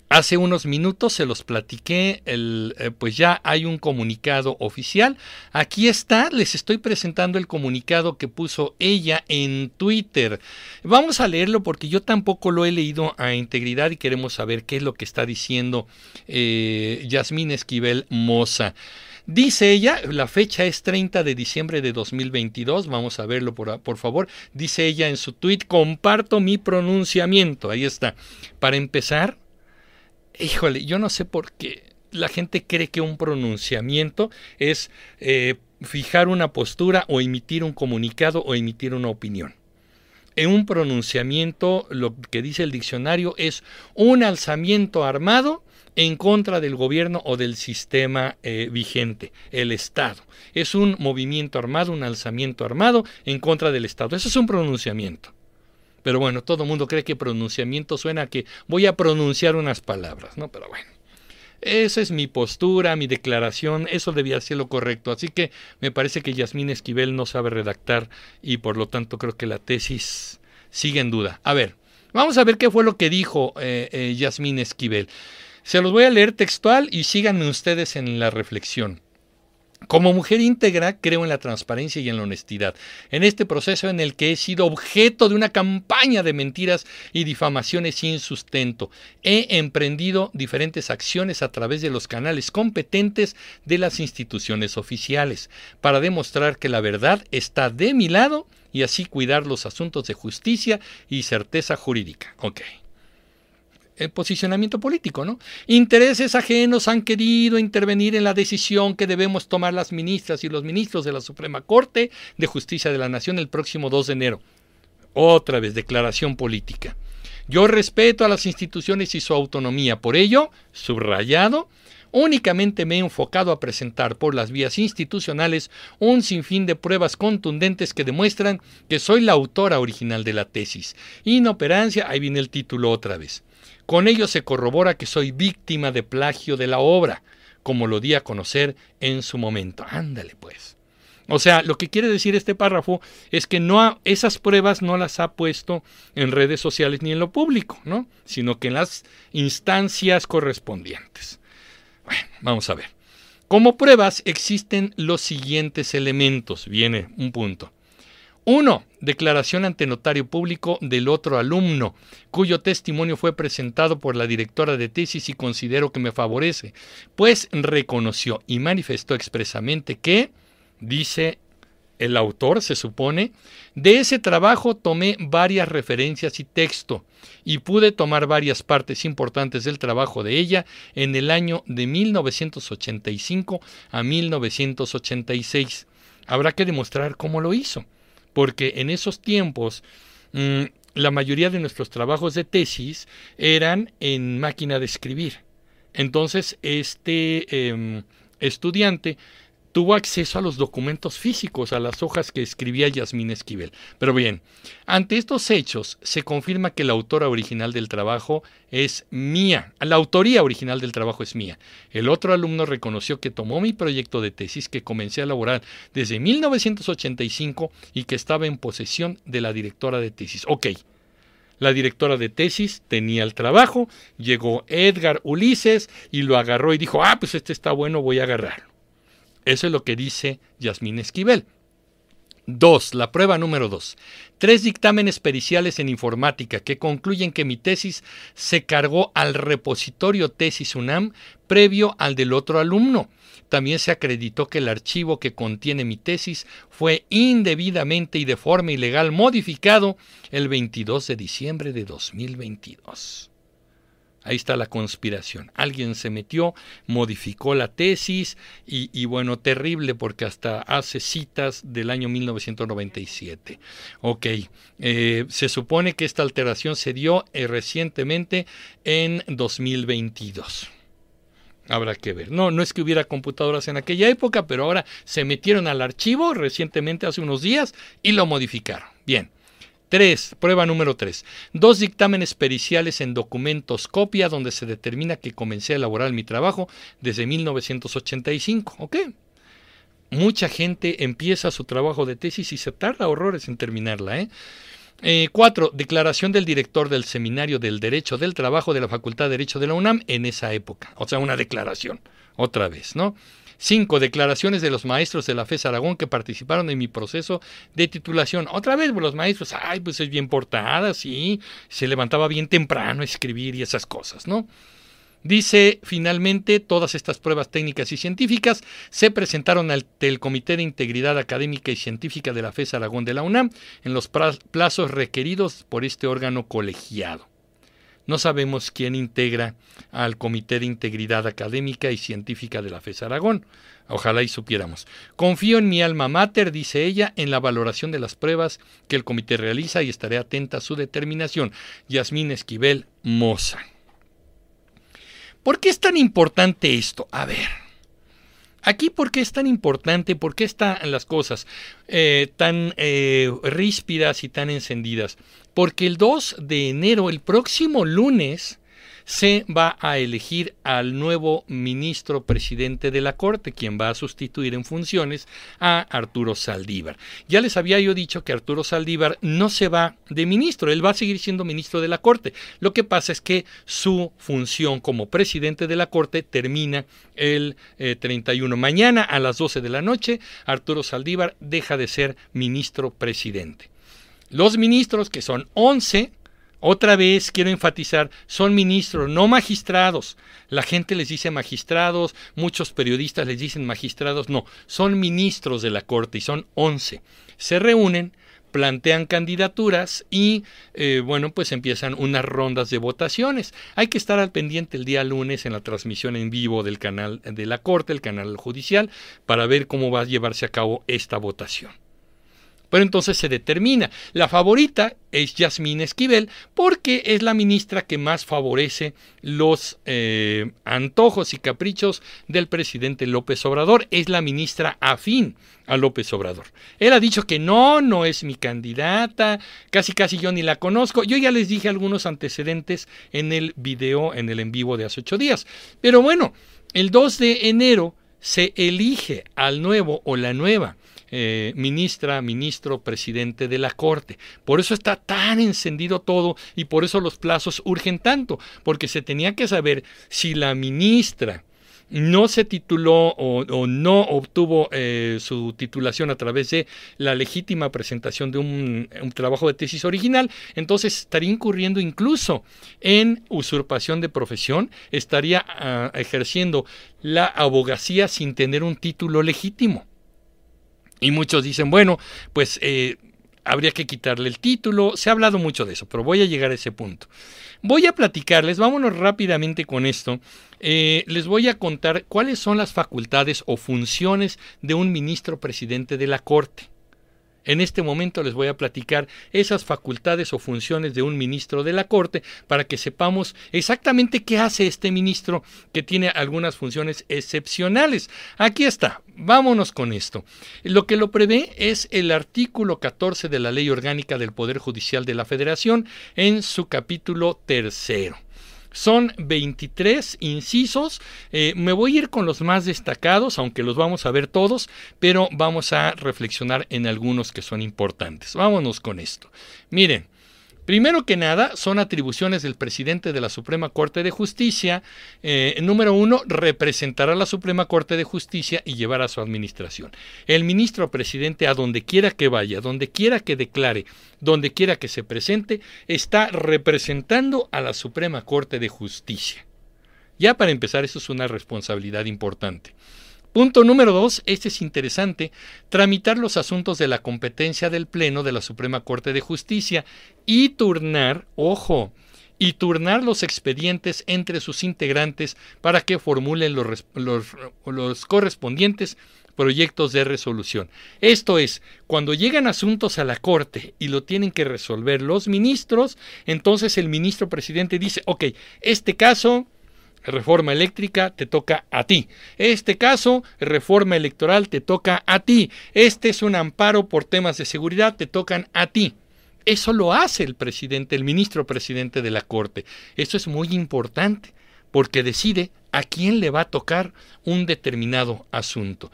Hace unos minutos se los platiqué, eh, pues ya hay un comunicado oficial. Aquí está, les estoy presentando el comunicado que puso ella en Twitter. Vamos a leerlo porque yo tampoco lo he leído a integridad y queremos saber qué es lo que está diciendo eh, Yasmín Esquivel Moza. Dice ella, la fecha es 30 de diciembre de 2022, vamos a verlo por, por, favor. Dice ella en su tweet, comparto mi pronunciamiento, ahí está. Para empezar, híjole, yo no sé por qué la gente cree que un pronunciamiento es eh, fijar una postura o emitir un comunicado o emitir una opinión. En un pronunciamiento, lo que dice el diccionario es un alzamiento armado en contra del gobierno o del sistema eh, vigente, el Estado. Es un movimiento armado, un alzamiento armado en contra del Estado. Eso es un pronunciamiento. Pero bueno, todo el mundo cree que pronunciamiento suena a que voy a pronunciar unas palabras, ¿no? Pero bueno. Esa es mi postura, mi declaración, eso debía ser lo correcto. Así que me parece que Yasmín Esquivel no sabe redactar y por lo tanto creo que la tesis sigue en duda. A ver, vamos a ver qué fue lo que dijo eh, eh, Yasmín Esquivel. Se los voy a leer textual y síganme ustedes en la reflexión. Como mujer íntegra, creo en la transparencia y en la honestidad. En este proceso en el que he sido objeto de una campaña de mentiras y difamaciones sin sustento, he emprendido diferentes acciones a través de los canales competentes de las instituciones oficiales para demostrar que la verdad está de mi lado y así cuidar los asuntos de justicia y certeza jurídica. Ok posicionamiento político, ¿no? Intereses ajenos han querido intervenir en la decisión que debemos tomar las ministras y los ministros de la Suprema Corte de Justicia de la Nación el próximo 2 de enero. Otra vez, declaración política. Yo respeto a las instituciones y su autonomía. Por ello, subrayado, únicamente me he enfocado a presentar por las vías institucionales un sinfín de pruebas contundentes que demuestran que soy la autora original de la tesis. Inoperancia, ahí viene el título otra vez. Con ello se corrobora que soy víctima de plagio de la obra, como lo di a conocer en su momento. Ándale pues. O sea, lo que quiere decir este párrafo es que no esas pruebas no las ha puesto en redes sociales ni en lo público, ¿no? Sino que en las instancias correspondientes. Bueno, vamos a ver. Como pruebas existen los siguientes elementos. Viene un punto. Uno, declaración ante notario público del otro alumno, cuyo testimonio fue presentado por la directora de tesis y considero que me favorece, pues reconoció y manifestó expresamente que, dice el autor, se supone, de ese trabajo tomé varias referencias y texto y pude tomar varias partes importantes del trabajo de ella en el año de 1985 a 1986. Habrá que demostrar cómo lo hizo porque en esos tiempos mm, la mayoría de nuestros trabajos de tesis eran en máquina de escribir. Entonces, este em, estudiante tuvo acceso a los documentos físicos, a las hojas que escribía Yasmín Esquivel. Pero bien, ante estos hechos se confirma que la autora original del trabajo es mía, la autoría original del trabajo es mía. El otro alumno reconoció que tomó mi proyecto de tesis que comencé a elaborar desde 1985 y que estaba en posesión de la directora de tesis. Ok. La directora de tesis tenía el trabajo, llegó Edgar Ulises y lo agarró y dijo, ah, pues este está bueno, voy a agarrarlo. Eso es lo que dice Yasmín Esquivel. Dos, la prueba número dos. Tres dictámenes periciales en informática que concluyen que mi tesis se cargó al repositorio Tesis UNAM previo al del otro alumno. También se acreditó que el archivo que contiene mi tesis fue indebidamente y de forma ilegal modificado el 22 de diciembre de 2022. Ahí está la conspiración. Alguien se metió, modificó la tesis y, bueno, terrible porque hasta hace citas del año 1997. Ok, eh, se supone que esta alteración se dio eh, recientemente en 2022. Habrá que ver. No, no es que hubiera computadoras en aquella época, pero ahora se metieron al archivo recientemente hace unos días y lo modificaron. Bien. 3. Prueba número 3. Dos dictámenes periciales en documentos copia donde se determina que comencé a elaborar mi trabajo desde 1985. ¿Ok? Mucha gente empieza su trabajo de tesis y se tarda horrores en terminarla. ¿eh? Eh, cuatro, declaración del director del Seminario del Derecho del Trabajo de la Facultad de Derecho de la UNAM en esa época. O sea, una declaración, otra vez, ¿no? Cinco, declaraciones de los maestros de la FES Aragón que participaron en mi proceso de titulación. Otra vez, los maestros, ay, pues es bien portada, sí, se levantaba bien temprano a escribir y esas cosas, ¿no? Dice, finalmente, todas estas pruebas técnicas y científicas se presentaron ante el Comité de Integridad Académica y Científica de la FES Aragón de la UNAM en los plazos requeridos por este órgano colegiado. No sabemos quién integra al Comité de Integridad Académica y Científica de la FES Aragón. Ojalá y supiéramos. Confío en mi alma mater, dice ella, en la valoración de las pruebas que el comité realiza y estaré atenta a su determinación. Yasmín Esquivel Moza. ¿Por qué es tan importante esto? A ver. Aquí, ¿por qué es tan importante? ¿Por qué están las cosas eh, tan eh, ríspidas y tan encendidas? Porque el 2 de enero, el próximo lunes, se va a elegir al nuevo ministro presidente de la Corte, quien va a sustituir en funciones a Arturo Saldívar. Ya les había yo dicho que Arturo Saldívar no se va de ministro, él va a seguir siendo ministro de la Corte. Lo que pasa es que su función como presidente de la Corte termina el 31. Eh, Mañana a las 12 de la noche, Arturo Saldívar deja de ser ministro presidente. Los ministros, que son 11, otra vez quiero enfatizar, son ministros, no magistrados. La gente les dice magistrados, muchos periodistas les dicen magistrados, no, son ministros de la Corte y son 11. Se reúnen, plantean candidaturas y eh, bueno, pues empiezan unas rondas de votaciones. Hay que estar al pendiente el día lunes en la transmisión en vivo del canal de la Corte, el canal judicial, para ver cómo va a llevarse a cabo esta votación. Pero entonces se determina. La favorita es Yasmín Esquivel porque es la ministra que más favorece los eh, antojos y caprichos del presidente López Obrador. Es la ministra afín a López Obrador. Él ha dicho que no, no es mi candidata, casi casi yo ni la conozco. Yo ya les dije algunos antecedentes en el video, en el en vivo de hace ocho días. Pero bueno, el 2 de enero se elige al nuevo o la nueva eh, ministra, ministro, presidente de la Corte. Por eso está tan encendido todo y por eso los plazos urgen tanto, porque se tenía que saber si la ministra no se tituló o, no obtuvo eh, su titulación a través de la legítima presentación de un, trabajo de tesis original, entonces estaría incurriendo incluso en usurpación de profesión, estaría ah, ejerciendo la abogacía sin tener un título legítimo. Y muchos dicen, bueno, pues eh, habría que quitarle el título. Se ha hablado mucho de eso, pero voy a llegar a ese punto. Voy a platicarles, vámonos rápidamente con esto. Eh, les voy a contar cuáles son las facultades o funciones de un ministro presidente de la Corte. En este momento les voy a platicar esas facultades o funciones de un ministro de la Corte para que sepamos exactamente qué hace este ministro que tiene algunas funciones excepcionales. Aquí está, vámonos con esto. Lo que lo prevé es el artículo 14 de la Ley Orgánica del Poder Judicial de la Federación en su capítulo tercero. Son 23 incisos. Eh, me voy a ir con los más destacados, aunque los vamos a ver todos, pero vamos a reflexionar en algunos que son importantes. Vámonos con esto. Miren, Primero que nada, son atribuciones del presidente de la Suprema Corte de Justicia. Eh, número uno, representará a la Suprema Corte de Justicia y llevará su administración. El ministro presidente, a donde quiera que vaya, donde quiera que declare, donde quiera que se presente, está representando a la Suprema Corte de Justicia. Ya para empezar, eso es una responsabilidad importante. Punto número dos, este es interesante, tramitar los asuntos de la competencia del Pleno de la Suprema Corte de Justicia y turnar, ojo, y turnar los expedientes entre sus integrantes para que formulen los, correspondientes proyectos de resolución. Esto es, cuando llegan asuntos a la Corte y lo tienen que resolver los ministros, entonces el ministro presidente dice, ok, este caso reforma eléctrica te toca a ti. Este caso, reforma electoral te toca a ti. Este es un amparo por temas de seguridad, te tocan a ti. Eso lo hace el presidente, el ministro presidente de la Corte. Eso es muy importante porque decide a quién le va a tocar un determinado asunto.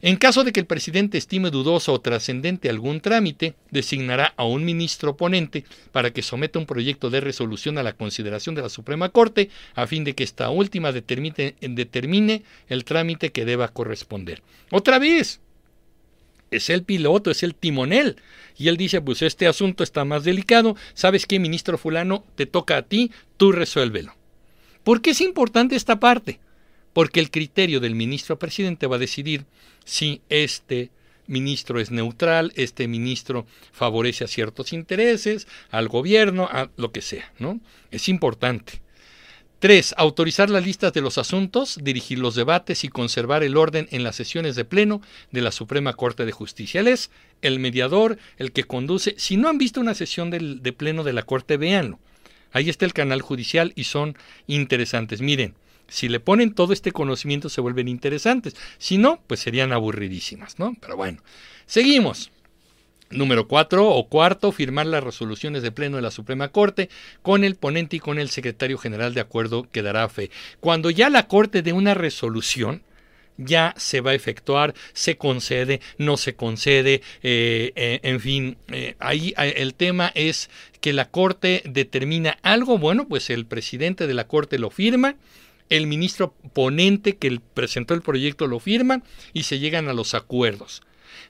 En caso de que el presidente estime dudoso o trascendente algún trámite, designará a un ministro ponente para que someta un proyecto de resolución a la consideración de la Suprema Corte a fin de que esta última determine, determine el trámite que deba corresponder. Otra vez, es el piloto, es el timonel. Y él dice, pues este asunto está más delicado, ¿sabes qué, ministro fulano? Te toca a ti, tú resuélvelo. ¿Por qué es importante esta parte? Porque el criterio del ministro presidente va a decidir si este ministro es neutral, este ministro favorece a ciertos intereses, al gobierno, a lo que sea, ¿no? Es importante. 3. Autorizar las listas de los asuntos, dirigir los debates y conservar el orden en las sesiones de pleno de la Suprema Corte de Justicia. Él es el mediador, el que conduce. Si no han visto una sesión de pleno de la Corte, véanlo. Ahí está el canal judicial y son interesantes. Miren, si le ponen todo este conocimiento se vuelven interesantes. Si no, pues serían aburridísimas, ¿no? Pero bueno, seguimos. Número cuatro o cuarto, firmar las resoluciones de pleno de la Suprema Corte con el ponente y con el secretario general de acuerdo que dará fe. Cuando ya la Corte dé una resolución, ya se va a efectuar, se concede, no se concede, eh, eh, en fin, eh, ahí el tema es que la Corte determina algo, bueno, pues el presidente de la Corte lo firma, el ministro ponente que presentó el proyecto lo firma y se llegan a los acuerdos.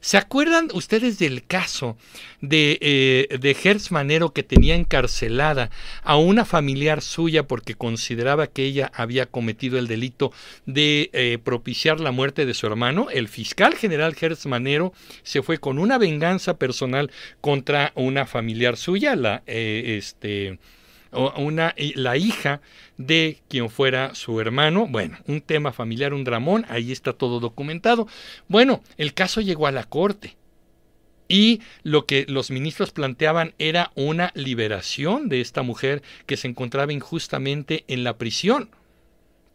¿Se acuerdan ustedes del caso de, eh, de Hertz Manero que tenía encarcelada a una familiar suya porque consideraba que ella había cometido el delito de eh, propiciar la muerte de su hermano? El fiscal general Hertz Manero se fue con una venganza personal contra una familiar suya, la, eh, este, una, la hija de quien fuera su hermano. Bueno, un tema familiar, un dramón, ahí está todo documentado. Bueno, el caso llegó a la corte. Y lo que los ministros planteaban era una liberación de esta mujer que se encontraba injustamente en la prisión.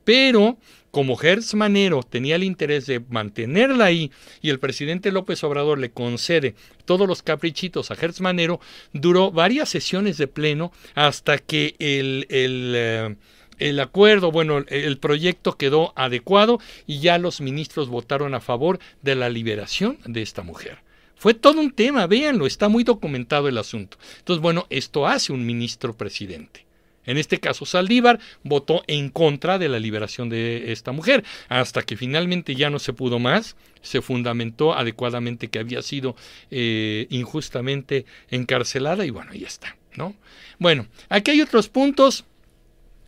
Pero como Hertz Manero tenía el interés de mantenerla ahí y el presidente López Obrador le concede todos los caprichitos a Hertz Manero, duró varias sesiones de pleno hasta que el, el, eh, el acuerdo, bueno, el proyecto quedó adecuado y ya los ministros votaron a favor de la liberación de esta mujer. Fue todo un tema, véanlo, está muy documentado el asunto. Entonces, bueno, esto hace un ministro presidente. En este caso, Saldívar votó en contra de la liberación de esta mujer, hasta que finalmente ya no se pudo más, se fundamentó adecuadamente que había sido eh, injustamente encarcelada y bueno, ya está, ¿no? Bueno, aquí hay otros puntos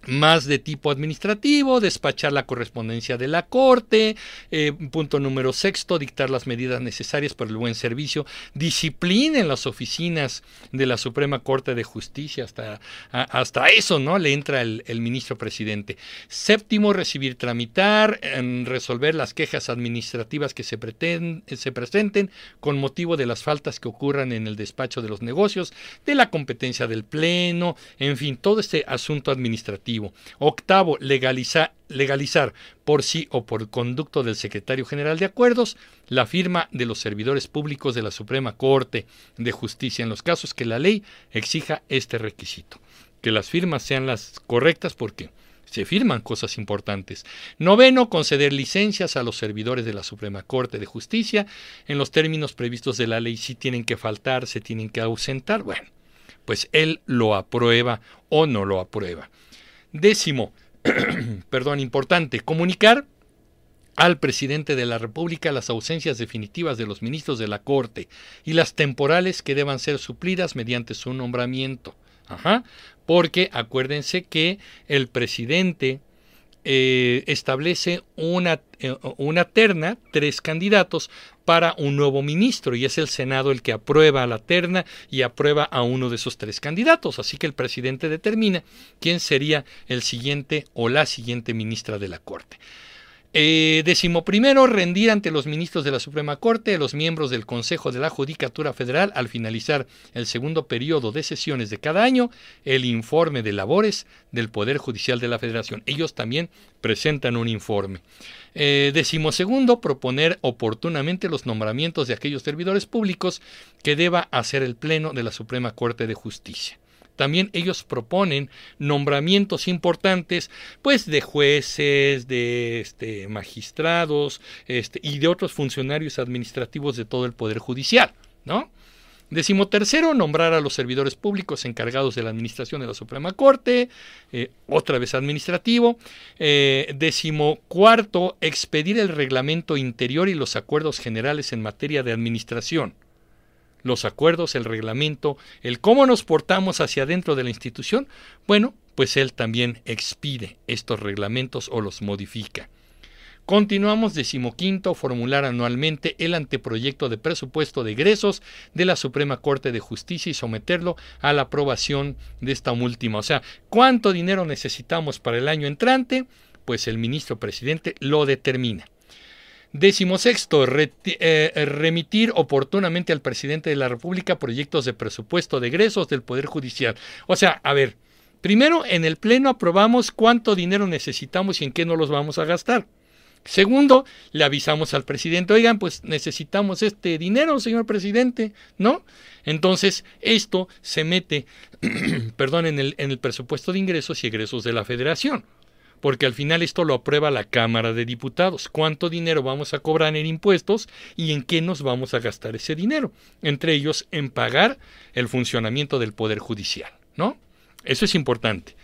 más de tipo administrativo, despachar la correspondencia de la Corte, eh, punto número sexto, dictar las medidas necesarias para el buen servicio, disciplina en las oficinas de la Suprema Corte de Justicia, hasta, hasta eso, ¿no? Le entra el, ministro presidente. Séptimo, recibir, tramitar, resolver las quejas administrativas que se, se presenten con motivo de las faltas que ocurran en el despacho de los negocios, de la competencia del Pleno, en fin, todo este asunto administrativo Octavo, legalizar, por sí o por conducto del secretario general de acuerdos la firma de los servidores públicos de la Suprema Corte de Justicia en los casos que la ley exija este requisito. Que las firmas sean las correctas porque se firman cosas importantes. Noveno, conceder licencias a los servidores de la Suprema Corte de Justicia. En los términos previstos de la ley, si tienen que faltar, se tienen que ausentar. Bueno, pues él lo aprueba o no lo aprueba. Décimo, (clears throat) perdón, importante, comunicar al presidente de la República las ausencias definitivas de los ministros de la Corte y las temporales que deban ser suplidas mediante su nombramiento. Ajá, porque acuérdense que el presidente eh, establece una, eh, una terna, tres candidatos, para un nuevo ministro y es el Senado el que aprueba a la terna y aprueba a uno de esos tres candidatos. Así que el presidente determina quién sería el siguiente o la siguiente ministra de la Corte. Eh, décimo primero, rendir ante los ministros de la Suprema Corte, los miembros del Consejo de la Judicatura Federal, al finalizar el segundo periodo de sesiones de cada año, el informe de labores del Poder Judicial de la Federación. Ellos también presentan un informe. Eh, décimo segundo, proponer oportunamente los nombramientos de aquellos servidores públicos que deba hacer el Pleno de la Suprema Corte de Justicia. También ellos proponen nombramientos importantes, pues de jueces, de este, magistrados este, y de otros funcionarios administrativos de todo el Poder Judicial, ¿no? Decimotercero, nombrar a los servidores públicos encargados de la administración de la Suprema Corte, eh, otra vez administrativo. Eh, decimocuarto, expedir el reglamento interior y los acuerdos generales en materia de administración. Los acuerdos, el reglamento, el cómo nos portamos hacia adentro de la institución, bueno, pues él también expide estos reglamentos o los modifica. Continuamos decimoquinto, formular anualmente el anteproyecto de presupuesto de egresos de la Suprema Corte de Justicia y someterlo a la aprobación de esta última. O sea, ¿cuánto dinero necesitamos para el año entrante? Pues el ministro presidente lo determina. Décimo sexto, eh, remitir oportunamente al presidente de la República proyectos de presupuesto de egresos del Poder Judicial. O sea, a ver, primero en el Pleno aprobamos cuánto dinero necesitamos y en qué no los vamos a gastar. Segundo, le avisamos al presidente, oigan, pues necesitamos este dinero, señor presidente, ¿no? Entonces, esto se mete, (clears throat) perdón, en el, en el presupuesto de ingresos y egresos de la federación, porque al final esto lo aprueba la Cámara de Diputados. ¿Cuánto dinero vamos a cobrar en impuestos y en qué nos vamos a gastar ese dinero? Entre ellos, en pagar el funcionamiento del Poder Judicial, ¿no? Eso es importante.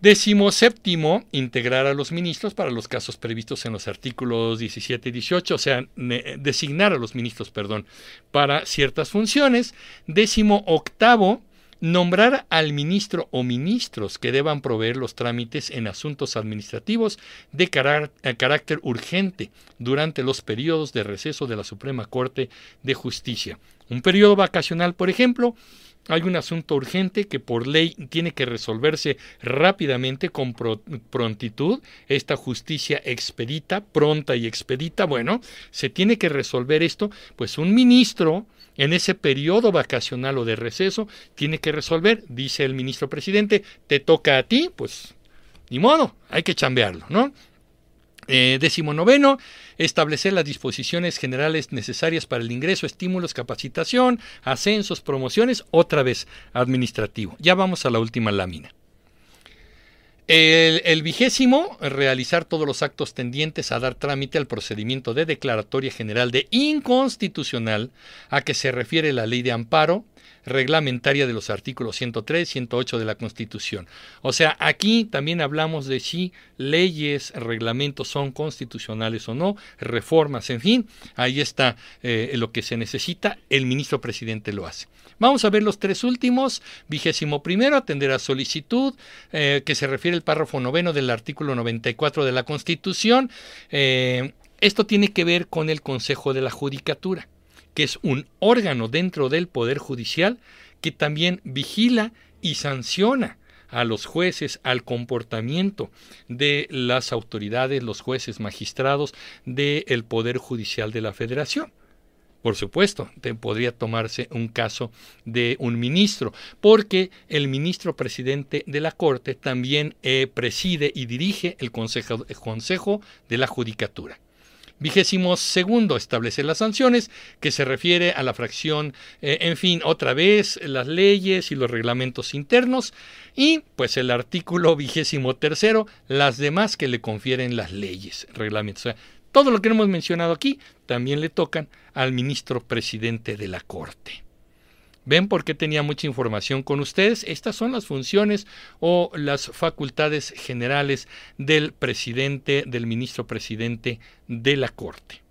Décimo séptimo, integrar a los ministros para los casos previstos en los artículos 17 y 18, o sea, designar a los ministros, perdón, para ciertas funciones. Décimo octavo, nombrar al ministro o ministros que deban proveer los trámites en asuntos administrativos de carácter urgente durante los periodos de receso de la Suprema Corte de Justicia. Un periodo vacacional, por ejemplo, hay un asunto urgente que por ley tiene que resolverse rápidamente con prontitud. Esta justicia expedita, pronta y expedita. Bueno, se tiene que resolver esto, pues un ministro en ese periodo vacacional o de receso tiene que resolver, dice el ministro presidente, te toca a ti, pues ni modo, hay que chambearlo, ¿no? Eh, décimo noveno, establecer las disposiciones generales necesarias para el ingreso, estímulos, capacitación, ascensos, promociones, otra vez administrativo. Ya vamos a la última lámina. El, el, vigésimo, realizar todos los actos tendientes a dar trámite al procedimiento de declaratoria general de inconstitucional a que se refiere la ley de amparo, reglamentaria de los artículos 103 y 108 de la Constitución. O sea, aquí también hablamos de si leyes, reglamentos son constitucionales o no, reformas, en fin, ahí está eh, lo que se necesita, el ministro presidente lo hace. Vamos a ver los tres últimos. Vigésimo primero, atender a solicitud, eh, que se refiere al párrafo noveno del artículo 94 de la Constitución. Eh, esto tiene que ver con el Consejo de la Judicatura que es un órgano dentro del Poder Judicial que también vigila y sanciona a los jueces, al comportamiento de las autoridades, los jueces magistrados del Poder Judicial de la Federación. Por supuesto, podría tomarse un caso de un ministro, porque el ministro presidente de la Corte también eh, preside y dirige el consejo, el consejo de la Judicatura. Vigésimo segundo, establecer las sanciones, que se refiere a la fracción, eh, en fin, otra vez, las leyes y los reglamentos internos. Y pues el artículo vigésimo tercero, las demás que le confieren las leyes, reglamentos. O sea, todo lo que hemos mencionado aquí también le tocan al ministro presidente de la Corte. ¿Ven por qué tenía mucha información con ustedes? Estas son las funciones o las facultades generales del presidente, del ministro presidente de la Corte.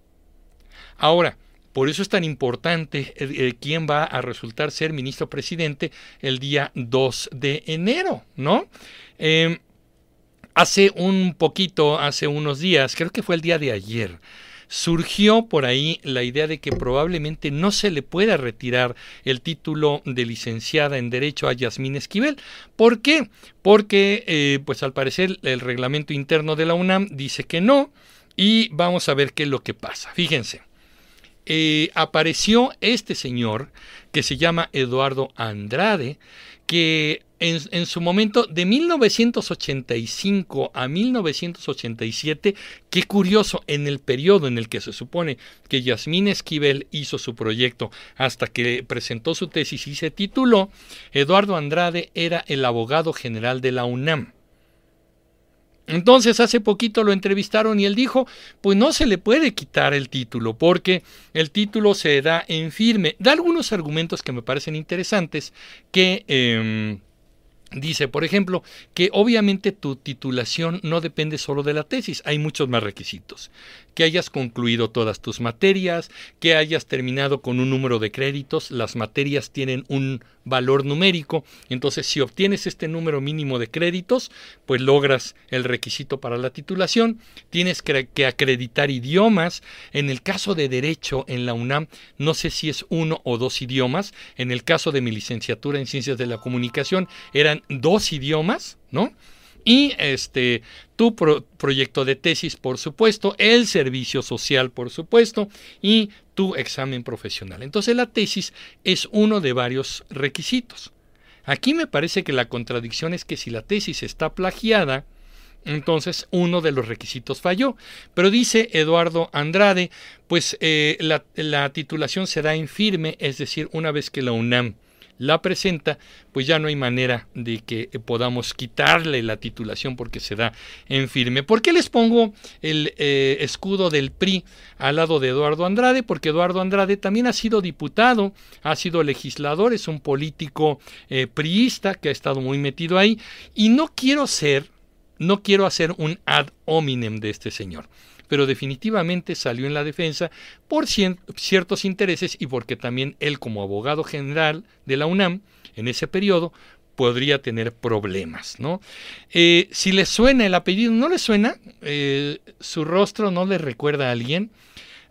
Ahora, por eso es tan importante eh, eh, quién va a resultar ser ministro presidente el día 2 de enero, ¿no? Em, hace un poquito, hace unos días, creo que fue el día de ayer, surgió por ahí la idea de que probablemente no se le pueda retirar el título de licenciada en Derecho a Yasmín Esquivel. ¿Por qué? Porque, eh, pues al parecer, el reglamento interno de la UNAM dice que no, y vamos a ver qué es lo que pasa. Fíjense. Eh, apareció este señor que se llama Eduardo Andrade, que en, su momento, de 1985 a 1987, qué curioso, en el periodo en el que se supone que Yasmín Esquivel hizo su proyecto hasta que presentó su tesis y se tituló, Eduardo Andrade era el abogado general de la UNAM. Entonces hace poquito lo entrevistaron y él dijo, pues no se le puede quitar el título porque el título se da en firme. Da algunos argumentos que me parecen interesantes que... Em, Dice, por ejemplo, que obviamente tu titulación no depende solo de la tesis, hay muchos más requisitos. Que hayas concluido todas tus materias, que hayas terminado con un número de créditos, las materias tienen un valor numérico, entonces si obtienes este número mínimo de créditos, pues logras el requisito para la titulación, tienes que acreditar idiomas, en el caso de derecho en la UNAM, no sé si es uno o dos idiomas, en el caso de mi licenciatura en ciencias de la comunicación eran dos idiomas, ¿no? Y este, tu proyecto de tesis, por supuesto, el servicio social, por supuesto, y tu examen profesional. Entonces la tesis es uno de varios requisitos. Aquí me parece que la contradicción es que si la tesis está plagiada, entonces uno de los requisitos falló. Pero dice Eduardo Andrade, pues eh, la, la titulación será en firme, es decir, una vez que la UNAM la presenta, pues ya no hay manera de que podamos quitarle la titulación porque se da en firme. ¿Por qué les pongo el eh, escudo del PRI al lado de Eduardo Andrade? Porque Eduardo Andrade también ha sido diputado, ha sido legislador, es un político eh, priista que ha estado muy metido ahí y no quiero ser, no quiero hacer un ad hominem de este señor pero definitivamente salió en la defensa por ciertos intereses y porque también él como abogado general de la UNAM en ese periodo podría tener problemas, ¿no? Eh, si le suena el apellido, ¿no le suena? Eh, ¿Su rostro no le recuerda a alguien?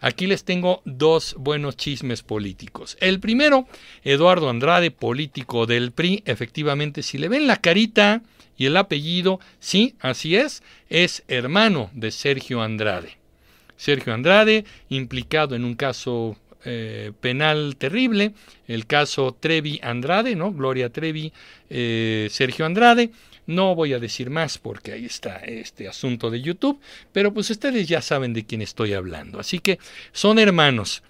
Aquí les tengo dos buenos chismes políticos. El primero, Eduardo Andrade, político del PRI, efectivamente, si le ven la carita, y el apellido, sí, así es, es hermano de Sergio Andrade. Sergio Andrade, implicado en un caso eh, penal terrible, el caso Trevi Andrade, ¿no? Gloria Trevi, eh, Sergio Andrade. No voy a decir más porque ahí está este asunto de YouTube, pero pues ustedes ya saben de quién estoy hablando. Así que son hermanos.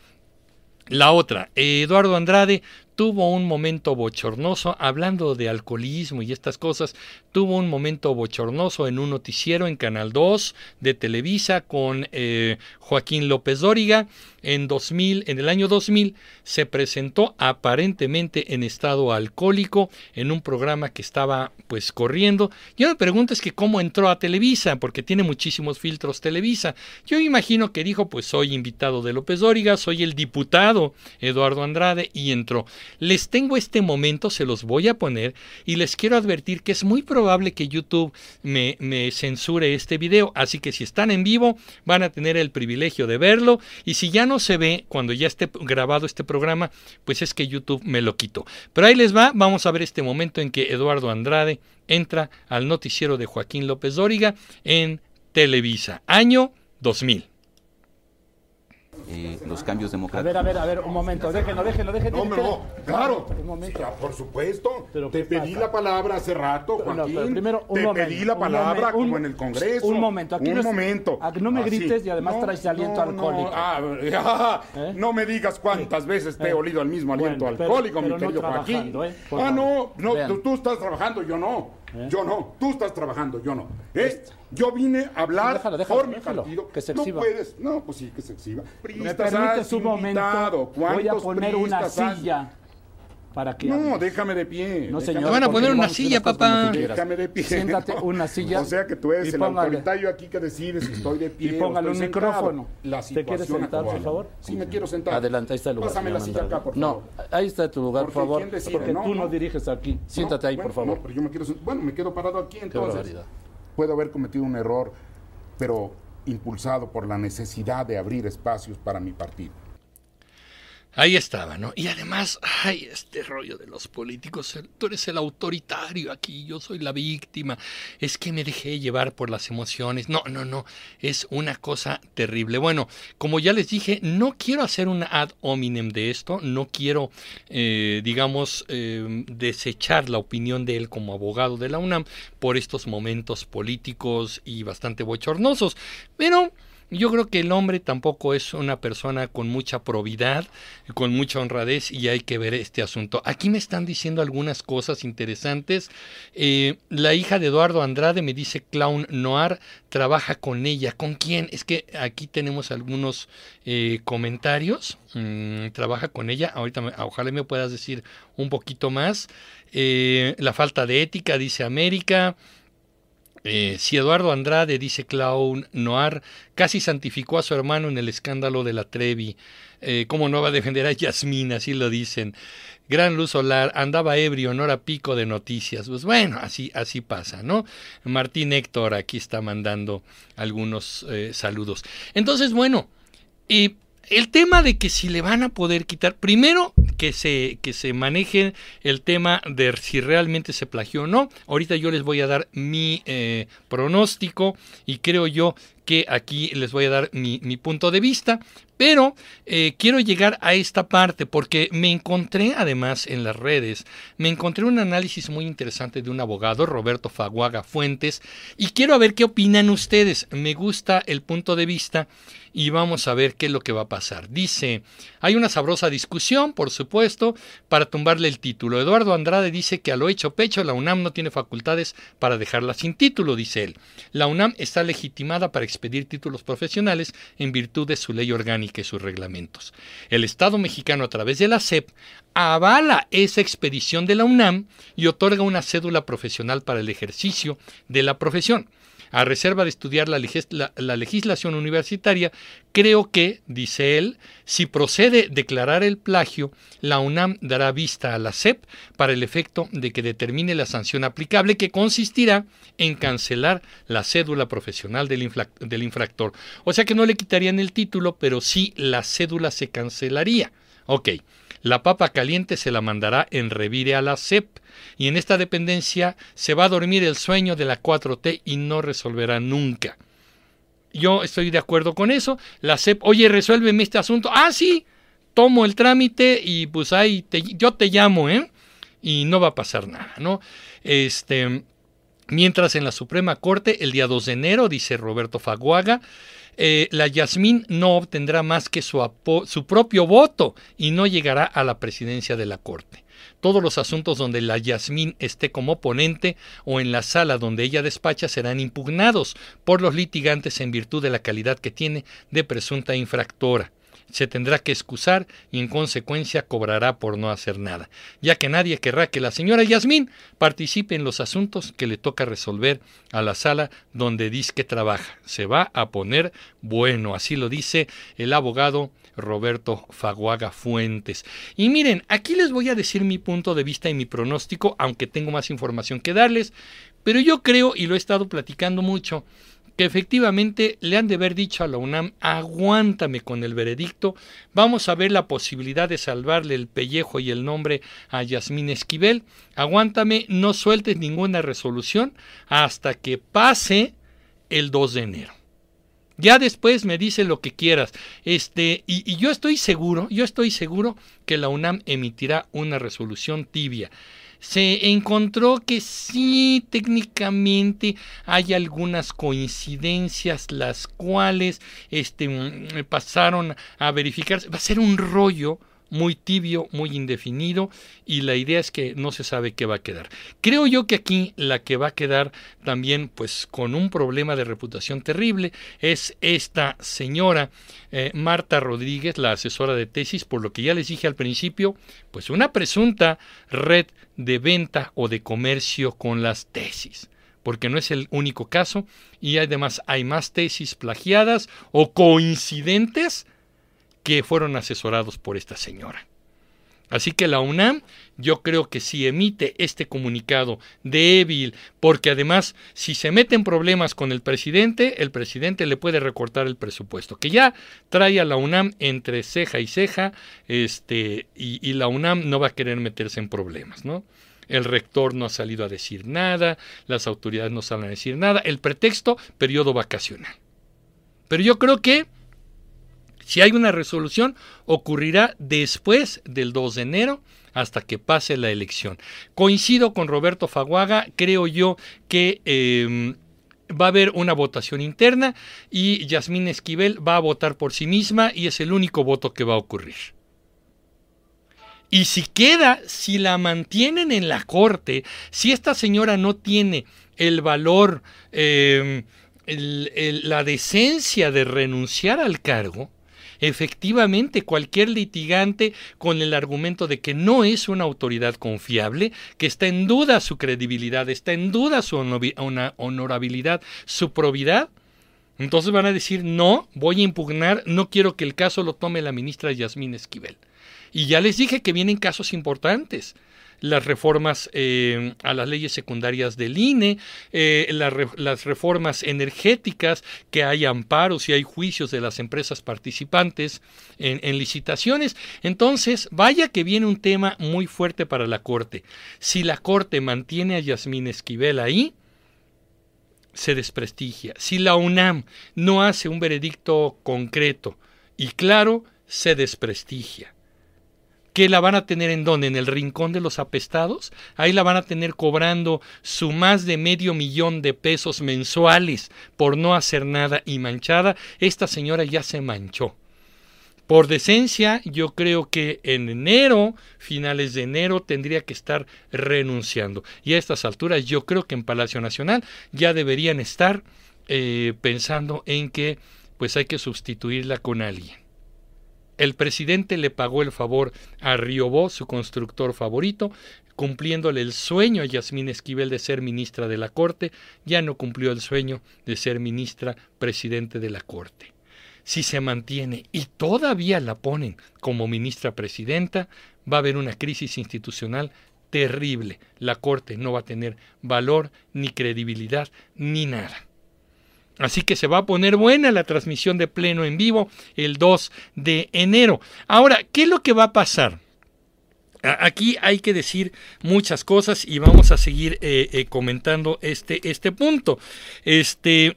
La otra, Eduardo Andrade tuvo un momento bochornoso, hablando de alcoholismo y estas cosas, tuvo un momento bochornoso en un noticiero en Canal 2 de Televisa con eh, Joaquín López Dóriga. En 2000, en el año 2000, se presentó aparentemente en estado alcohólico en un programa que estaba pues corriendo. Yo me pregunto es que cómo entró a Televisa, porque tiene muchísimos filtros Televisa. Yo imagino que dijo pues soy invitado de López Dóriga, soy el diputado Eduardo Andrade y entró. Les tengo este momento, se los voy a poner y les quiero advertir que es muy probable que YouTube me, me censure este video, así que si están en vivo van a tener el privilegio de verlo. Y si ya no se ve cuando ya esté grabado este programa, pues es que YouTube me lo quitó. Pero ahí les va, vamos a ver este momento en que Eduardo Andrade entra al noticiero de Joaquín López Dóriga en Televisa, año 2000
eh, los cambios democráticos.
A ver, a ver, a ver, un momento, déjenlo, déjenlo, déjenlo.
No, no, claro. Un momento. por supuesto. te pedí la palabra hace rato, Joaquín. No, primero, un te momento, pedí la palabra como en el Congreso.
Un momento,
aquí un
no,
momento.
no me grites y además traes aliento alcohólico.
Ah, (laughs) ¿Eh? No me digas cuántas veces te he ¿Eh? olido el mismo aliento alcohólico, mi querido Joaquín. ¿eh? Ah, no, no, tú, estás trabajando, yo no. Yo no. Tú estás trabajando, yo no. ¿Eh? Yo vine a hablar déjalo, déjalo, por mi partido.
Que se exhiba.
No puedes. No, pues sí, que se exhiba.
Me permites un momento. Voy a poner una silla. Para que
no, déjame de pie.
No, señor. Te van a poner una silla, papá.
Déjame de pie.
Siéntate una silla. (laughs)
O sea que tú eres el autoritario aquí que decide si estoy de pie.
Y póngale un micrófono.
La ¿Te quieres sentar, por favor? Sí, me quiero sentar.
Adelante, ahí está el lugar.
Pásame la silla acá, por favor.
No, ahí está tu lugar, por favor. Porque tú no diriges aquí. Siéntate ahí, por favor.
No, pero yo me quiero Bueno, me quedo parado aquí entonces. Puedo haber cometido un error pero impulsado por la necesidad de abrir espacios para mi partido.
Ahí estaba, ¿no? Y además, ay, este rollo de los políticos, tú eres el autoritario aquí, yo soy la víctima, es que me dejé llevar por las emociones. No, no, no, es una cosa terrible. Bueno, como ya les dije, no quiero hacer una ad hominem de esto, no quiero, eh, digamos, eh, desechar la opinión de él como abogado de la UNAM por estos momentos políticos y bastante bochornosos, pero yo creo que el hombre tampoco es una persona con mucha probidad, con mucha honradez y hay que ver este asunto. Aquí me están diciendo algunas cosas interesantes. Eh, la hija de Eduardo Andrade me dice Clown Noir trabaja con ella. ¿Con quién? Es que aquí tenemos algunos eh, comentarios. Mm, trabaja con ella. Ahorita ojalá me puedas decir un poquito más. Eh, la falta de ética, dice América. Eh, si Eduardo Andrade, dice Clown Noir, casi santificó a su hermano en el escándalo de la Trevi, eh, ¿cómo no va a defender a Yasmín? Así lo dicen. Gran luz solar, andaba ebrio, no era pico de noticias. Pues bueno, así, así pasa, ¿no? Martín Héctor aquí está mandando algunos eh, saludos. Entonces, bueno, el tema de que si le van a poder quitar, primero que se, que se maneje el tema de si realmente se plagió o no. Ahorita yo les voy a dar mi eh, pronóstico y creo yo que aquí les voy a dar mi, punto de vista, pero eh, quiero llegar a esta parte porque me encontré además en las redes, me encontré un análisis muy interesante de un abogado, Roberto Faguaga Fuentes, y quiero ver qué opinan ustedes. Me gusta el punto de vista y vamos a ver qué es lo que va a pasar. Dice, hay una sabrosa discusión, por supuesto, para tumbarle el título. Eduardo Andrade dice que a lo hecho pecho la UNAM no tiene facultades para dejarla sin título, dice él. La UNAM está legitimada para expedir títulos profesionales en virtud de su ley orgánica y sus reglamentos. El Estado mexicano a través de la SEP avala esa expedición de la UNAM y otorga una cédula profesional para el ejercicio de la profesión a reserva de estudiar la, legislación universitaria, creo que, dice él, si procede declarar el plagio, la UNAM dará vista a la SEP para el efecto de que determine la sanción aplicable que consistirá en cancelar la cédula profesional del, del infractor. O sea que no le quitarían el título, pero sí la cédula se cancelaría. Ok. La papa caliente se la mandará en revire a la CEP y en esta dependencia se va a dormir el sueño de la 4T y no resolverá nunca. Yo estoy de acuerdo con eso. La CEP, oye, resuélveme este asunto. Ah, sí, tomo el trámite y pues ahí yo te llamo, ¿eh? Y no va a pasar nada, ¿no? Este, mientras en la Suprema Corte, el día 2 de enero, dice Roberto Faguaga, eh, la Yasmín no obtendrá más que su, su propio voto y no llegará a la presidencia de la Corte. Todos los asuntos donde la Yasmín esté como ponente o en la sala donde ella despacha serán impugnados por los litigantes en virtud de la calidad que tiene de presunta infractora se tendrá que excusar y en consecuencia cobrará por no hacer nada, ya que nadie querrá que la señora Yasmín participe en los asuntos que le toca resolver a la sala donde dice que trabaja. Se va a poner bueno, así lo dice el abogado Roberto Faguaga Fuentes. Y miren, aquí les voy a decir mi punto de vista y mi pronóstico, aunque tengo más información que darles, pero yo creo, y lo he estado platicando mucho, que efectivamente le han de haber dicho a la UNAM, aguántame con el veredicto, vamos a ver la posibilidad de salvarle el pellejo y el nombre a Yasmín Esquivel, aguántame, no sueltes ninguna resolución hasta que pase el 2 de enero. Ya después me dice lo que quieras. Este, y, y, yo estoy seguro, yo estoy seguro que la UNAM emitirá una resolución tibia se encontró que sí, técnicamente hay algunas coincidencias las cuales este, mm, pasaron a verificar. Va a ser un rollo muy tibio, muy indefinido y la idea es que no se sabe qué va a quedar. Creo yo que aquí la que va a quedar también pues con un problema de reputación terrible es esta señora eh, Marta Rodríguez, la asesora de tesis, por lo que ya les dije al principio, pues una presunta red de venta o de comercio con las tesis porque no es el único caso y además hay más tesis plagiadas o coincidentes que fueron asesorados por esta señora. Así que la UNAM, yo creo que si emite este comunicado débil, porque además si se meten problemas con el presidente, el presidente le puede recortar el presupuesto, que ya trae a la UNAM entre ceja y ceja, este, y, y la UNAM no va a querer meterse en problemas, ¿no? El rector no ha salido a decir nada, las autoridades no salen a decir nada, el pretexto, periodo vacacional. Pero yo creo que si hay una resolución, ocurrirá después del 2 de enero hasta que pase la elección. Coincido con Roberto Faguaga, creo yo que... Em, va a haber una votación interna y Yasmín Esquivel va a votar por sí misma y es el único voto que va a ocurrir. Y si queda, si la mantienen en la corte, si esta señora no tiene el valor, em, la decencia de renunciar al cargo, efectivamente cualquier litigante con el argumento de que no es una autoridad confiable, que está en duda su credibilidad, está en duda su honorabilidad, su probidad, entonces van a decir, no, voy a impugnar, no quiero que el caso lo tome la ministra Yasmín Esquivel. Y ya les dije que vienen casos importantes las reformas eh, a las leyes secundarias del INE, eh, las reformas energéticas, que hay amparos y hay juicios de las empresas participantes en, en licitaciones. Entonces, vaya que viene un tema muy fuerte para la Corte. Si la Corte mantiene a Yasmín Esquivel ahí, se desprestigia. Si la UNAM no hace un veredicto concreto y claro, se desprestigia que la van a tener en dónde? En el rincón de los apestados. Ahí la van a tener cobrando su más de medio millón de pesos mensuales por no hacer nada y manchada. Esta señora ya se manchó. Por decencia, yo creo que en enero, finales de enero, tendría que estar renunciando. Y a estas alturas, yo creo que en Palacio Nacional ya deberían estar eh, pensando en que pues hay que sustituirla con alguien. El presidente le pagó el favor a Riobó, su constructor favorito, cumpliéndole el sueño a Yasmín Esquivel de ser ministra de la Corte, ya no cumplió el sueño de ser ministra presidente de la Corte. Si se mantiene y todavía la ponen como ministra presidenta, va a haber una crisis institucional terrible. La Corte no va a tener valor, ni credibilidad, ni nada. Así que se va a poner buena la transmisión de pleno en vivo el 2 de enero. Ahora, ¿qué es lo que va a pasar? Aquí hay que decir muchas cosas y vamos a seguir eh, eh, comentando este, este punto. Este,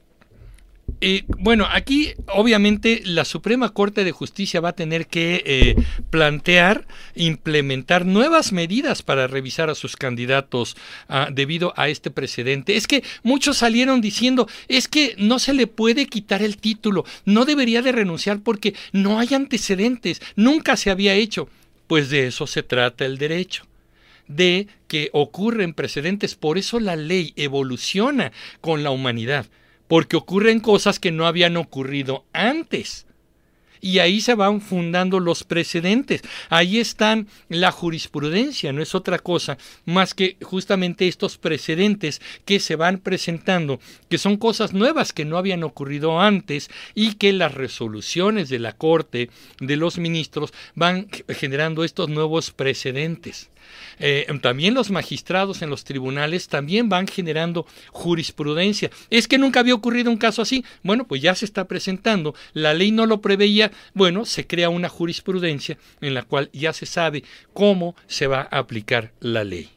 eh, bueno, aquí obviamente la Suprema Corte de Justicia va a tener que eh, plantear, implementar nuevas medidas para revisar a sus candidatos ah, debido a este precedente. Es que muchos salieron diciendo, es que no se le puede quitar el título, no debería de renunciar porque no hay antecedentes, nunca se había hecho. Pues de eso se trata el derecho de que ocurren precedentes, por eso la ley evoluciona con la humanidad porque ocurren cosas que no habían ocurrido antes. Y ahí se van fundando los precedentes. Ahí están la jurisprudencia, no es otra cosa más que justamente estos precedentes que se van presentando, que son cosas nuevas que no habían ocurrido antes y que las resoluciones de la Corte, de los ministros, van generando estos nuevos precedentes. Eh, también los magistrados en los tribunales también van generando jurisprudencia. Es que nunca había ocurrido un caso así. Bueno, pues ya se está presentando. La ley no lo preveía. Bueno, se crea una jurisprudencia en la cual ya se sabe cómo se va a aplicar la ley.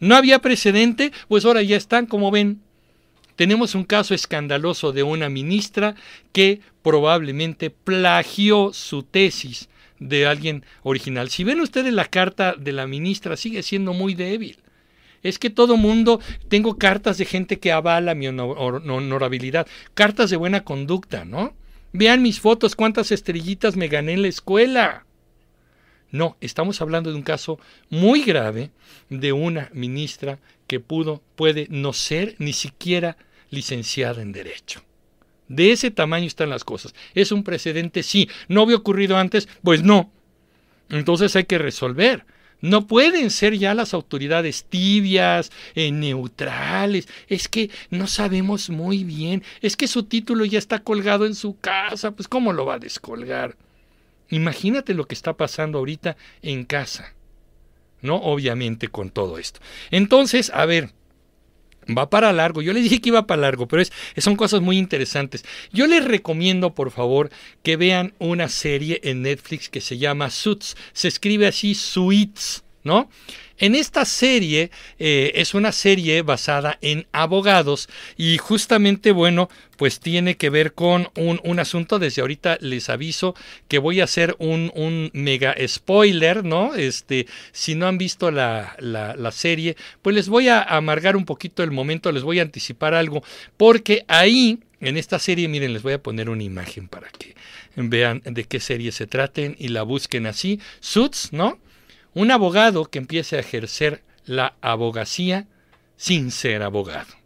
No había precedente, pues ahora ya están, como ven, tenemos un caso escandaloso de una ministra que probablemente plagió su tesis de alguien original. Si ven ustedes la carta de la ministra, sigue siendo muy débil. Es que todo mundo, tengo cartas de gente que avala mi honorabilidad, cartas de buena conducta, ¿no? Vean mis fotos, cuántas estrellitas me gané en la escuela. No, estamos hablando de un caso muy grave de una ministra que pudo, puede no ser ni siquiera licenciada en Derecho. De ese tamaño están las cosas. ¿Es un precedente? Sí. ¿No había ocurrido antes? Pues no. Entonces hay que resolver. No pueden ser ya las autoridades tibias, eh, neutrales. Es que no sabemos muy bien. Es que su título ya está colgado en su casa. Pues ¿cómo lo va a descolgar? Imagínate lo que está pasando ahorita en casa. ¿No? Obviamente con todo esto. Entonces, a ver, va para largo. Yo le dije que iba para largo, pero es, son cosas muy interesantes. Yo les recomiendo, por favor, que vean una serie en Netflix que se llama Suits. Se escribe así, Suits, ¿no? En esta serie eh, es una serie basada en abogados y justamente, bueno, pues tiene que ver con un, asunto. Desde ahorita les aviso que voy a hacer un, mega spoiler, ¿no? Este, si no han visto la, la serie, pues les voy a amargar un poquito el momento, les voy a anticipar algo, porque ahí, en esta serie, miren, les voy a poner una imagen para que vean de qué serie se traten y la busquen así. Suits, ¿no? Un abogado que empiece a ejercer la abogacía sin ser abogado.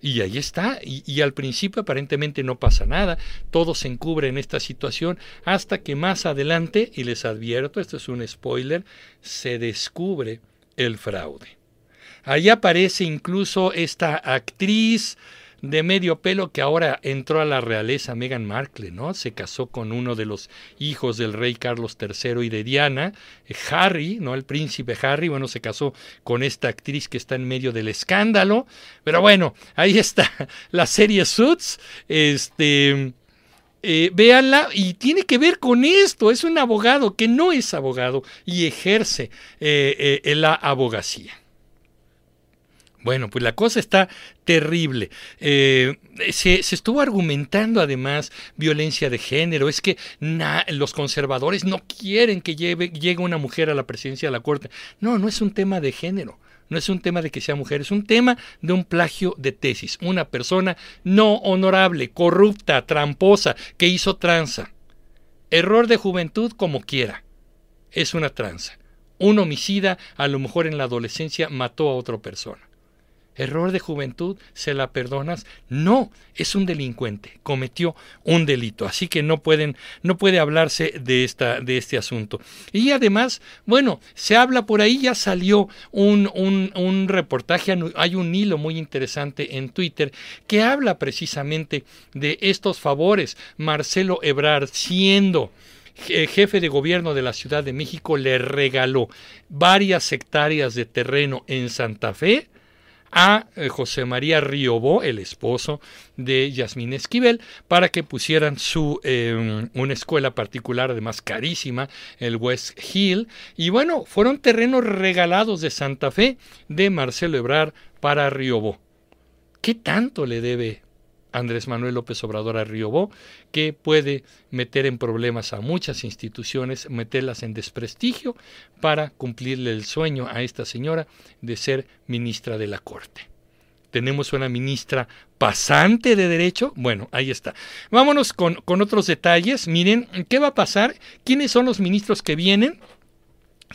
Y ahí está, y, al principio aparentemente no pasa nada, todo se encubre en esta situación hasta que más adelante, y les advierto, esto es un spoiler, se descubre el fraude. Ahí aparece incluso esta actriz de medio pelo que ahora entró a la realeza Meghan Markle, ¿no? Se casó con uno de los hijos del rey Carlos III y de Diana, eh, Harry, ¿no? El príncipe Harry, bueno, se casó con esta actriz que está en medio del escándalo, pero bueno, ahí está (laughs) la serie Suits, este... Eh, véanla y tiene que ver con esto. Es un abogado que no es abogado y ejerce eh, la abogacía. Bueno, pues la cosa está terrible. Eh, se, estuvo argumentando además violencia de género. Es que los conservadores no quieren que llegue una mujer a la presidencia de la Corte. No, no es un tema de género. No es un tema de que sea mujer, es un tema de un plagio de tesis. Una persona no honorable, corrupta, tramposa, que hizo tranza. Error de juventud como quiera. Es una tranza. Un homicida, a lo mejor en la adolescencia, mató a otra persona error de juventud, ¿se la perdonas? No, es un delincuente, cometió un delito, así que no pueden, no puede hablarse de esta, de este asunto. Y además, bueno, se habla por ahí, ya salió un, un, un reportaje, hay un hilo muy interesante en Twitter que habla precisamente de estos favores. Marcelo Ebrard, siendo jefe de gobierno de la Ciudad de México, le regaló varias hectáreas de terreno en Santa Fe a eh, José María Riobó, el esposo de Yasmín Esquivel, para que pusieran su em, una escuela particular, además carísima, el West Hill. Y bueno, fueron terrenos regalados de Santa Fe de Marcelo Ebrar para Riobó. ¿Qué tanto le debe Andrés Manuel López Obrador a Riobó, que puede meter en problemas a muchas instituciones, meterlas en desprestigio para cumplirle el sueño a esta señora de ser ministra de la Corte. Tenemos una ministra pasante de derecho. Bueno, ahí está. Vámonos con, con otros detalles. Miren, ¿qué va a pasar? ¿Quiénes son los ministros que vienen?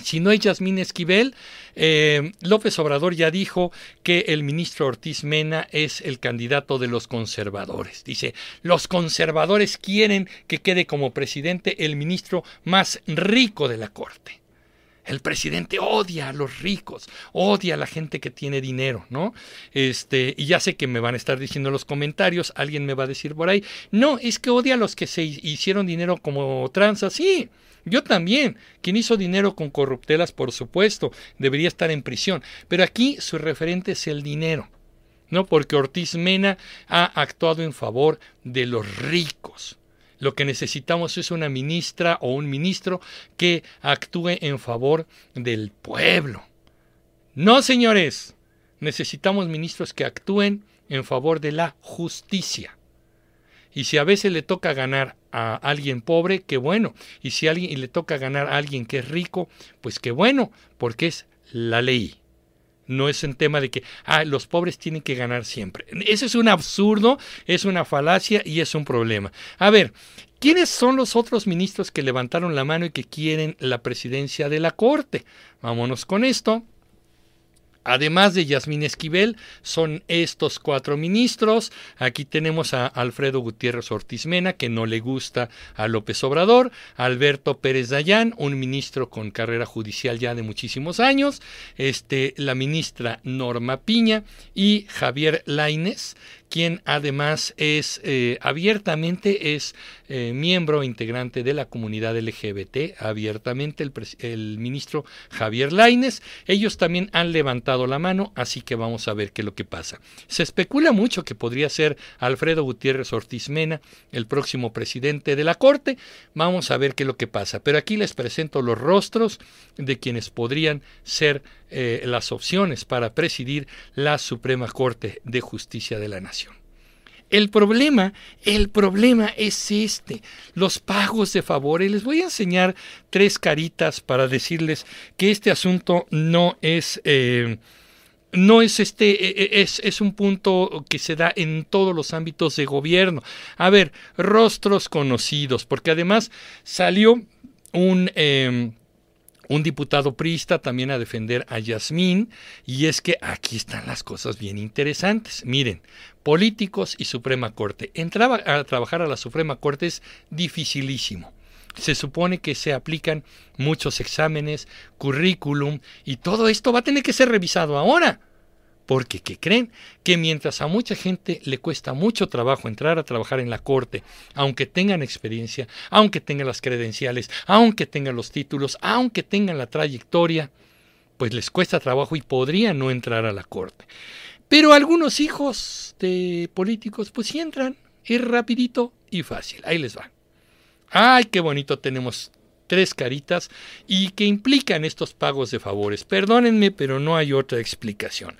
Si no hay Yasmín Esquivel, eh, López Obrador ya dijo que el ministro Ortiz Mena es el candidato de los conservadores. Dice, los conservadores quieren que quede como presidente el ministro más rico de la Corte. El presidente odia a los ricos, odia a la gente que tiene dinero, ¿no? Este, y ya sé que me van a estar diciendo en los comentarios, alguien me va a decir por ahí, no, es que odia a los que se hicieron dinero como tranza, sí. Yo también. Quien hizo dinero con corruptelas, por supuesto, debería estar en prisión. Pero aquí su referente es el dinero. ¿no? Porque Ortiz Mena ha actuado en favor de los ricos. Lo que necesitamos es una ministra o un ministro que actúe en favor del pueblo. No, señores, necesitamos ministros que actúen en favor de la justicia. Y si a veces le toca ganar a alguien pobre, qué bueno. Y si a alguien le toca ganar a alguien que es rico, pues qué bueno, porque es la ley. No es un tema de que ah, los pobres tienen que ganar siempre. Eso es un absurdo, es una falacia y es un problema. A ver, ¿quiénes son los otros ministros que levantaron la mano y que quieren la presidencia de la Corte? Vámonos con esto. Además de Yasmín Esquivel, son estos cuatro ministros. Aquí tenemos a Alfredo Gutiérrez Ortiz Mena, que no le gusta a López Obrador, Alberto Pérez Dayán, un ministro con carrera judicial ya de muchísimos años, este, la ministra Norma Piña y Javier Laines, quien además es eh, abiertamente es eh, miembro integrante de la comunidad LGBT, abiertamente el, ministro Javier Laines. Ellos también han levantado la mano, así que vamos a ver qué es lo que pasa. Se especula mucho que podría ser Alfredo Gutiérrez Ortiz Mena, el próximo presidente de la Corte. Vamos a ver qué es lo que pasa. Pero aquí les presento los rostros de quienes podrían ser eh, las opciones para presidir la Suprema Corte de Justicia de la Nación. El problema, el problema es este, los pagos de favores. Les voy a enseñar tres caritas para decirles que este asunto no es... Eh, no es este, e, e, es, es, un punto que se da en todos los ámbitos de gobierno. A ver, rostros conocidos, porque además salió un, em, un diputado priista también a defender a Yasmín, y es que aquí están las cosas bien interesantes. Miren, políticos y Suprema Corte. Entrar a trabajar a la Suprema Corte es dificilísimo. Se supone que se aplican muchos exámenes, currículum, y todo esto va a tener que ser revisado ahora. Porque, ¿qué creen? Que mientras a mucha gente le cuesta mucho trabajo entrar a trabajar en la corte, aunque tengan experiencia, aunque tengan las credenciales, aunque tengan los títulos, aunque tengan la trayectoria, pues les cuesta trabajo y podrían no entrar a la corte. Pero algunos hijos de políticos, pues sí entran, es rapidito y fácil. Ahí les va. Ay, qué bonito tenemos tres caritas y que implican estos pagos de favores. Perdónenme, pero no hay otra explicación.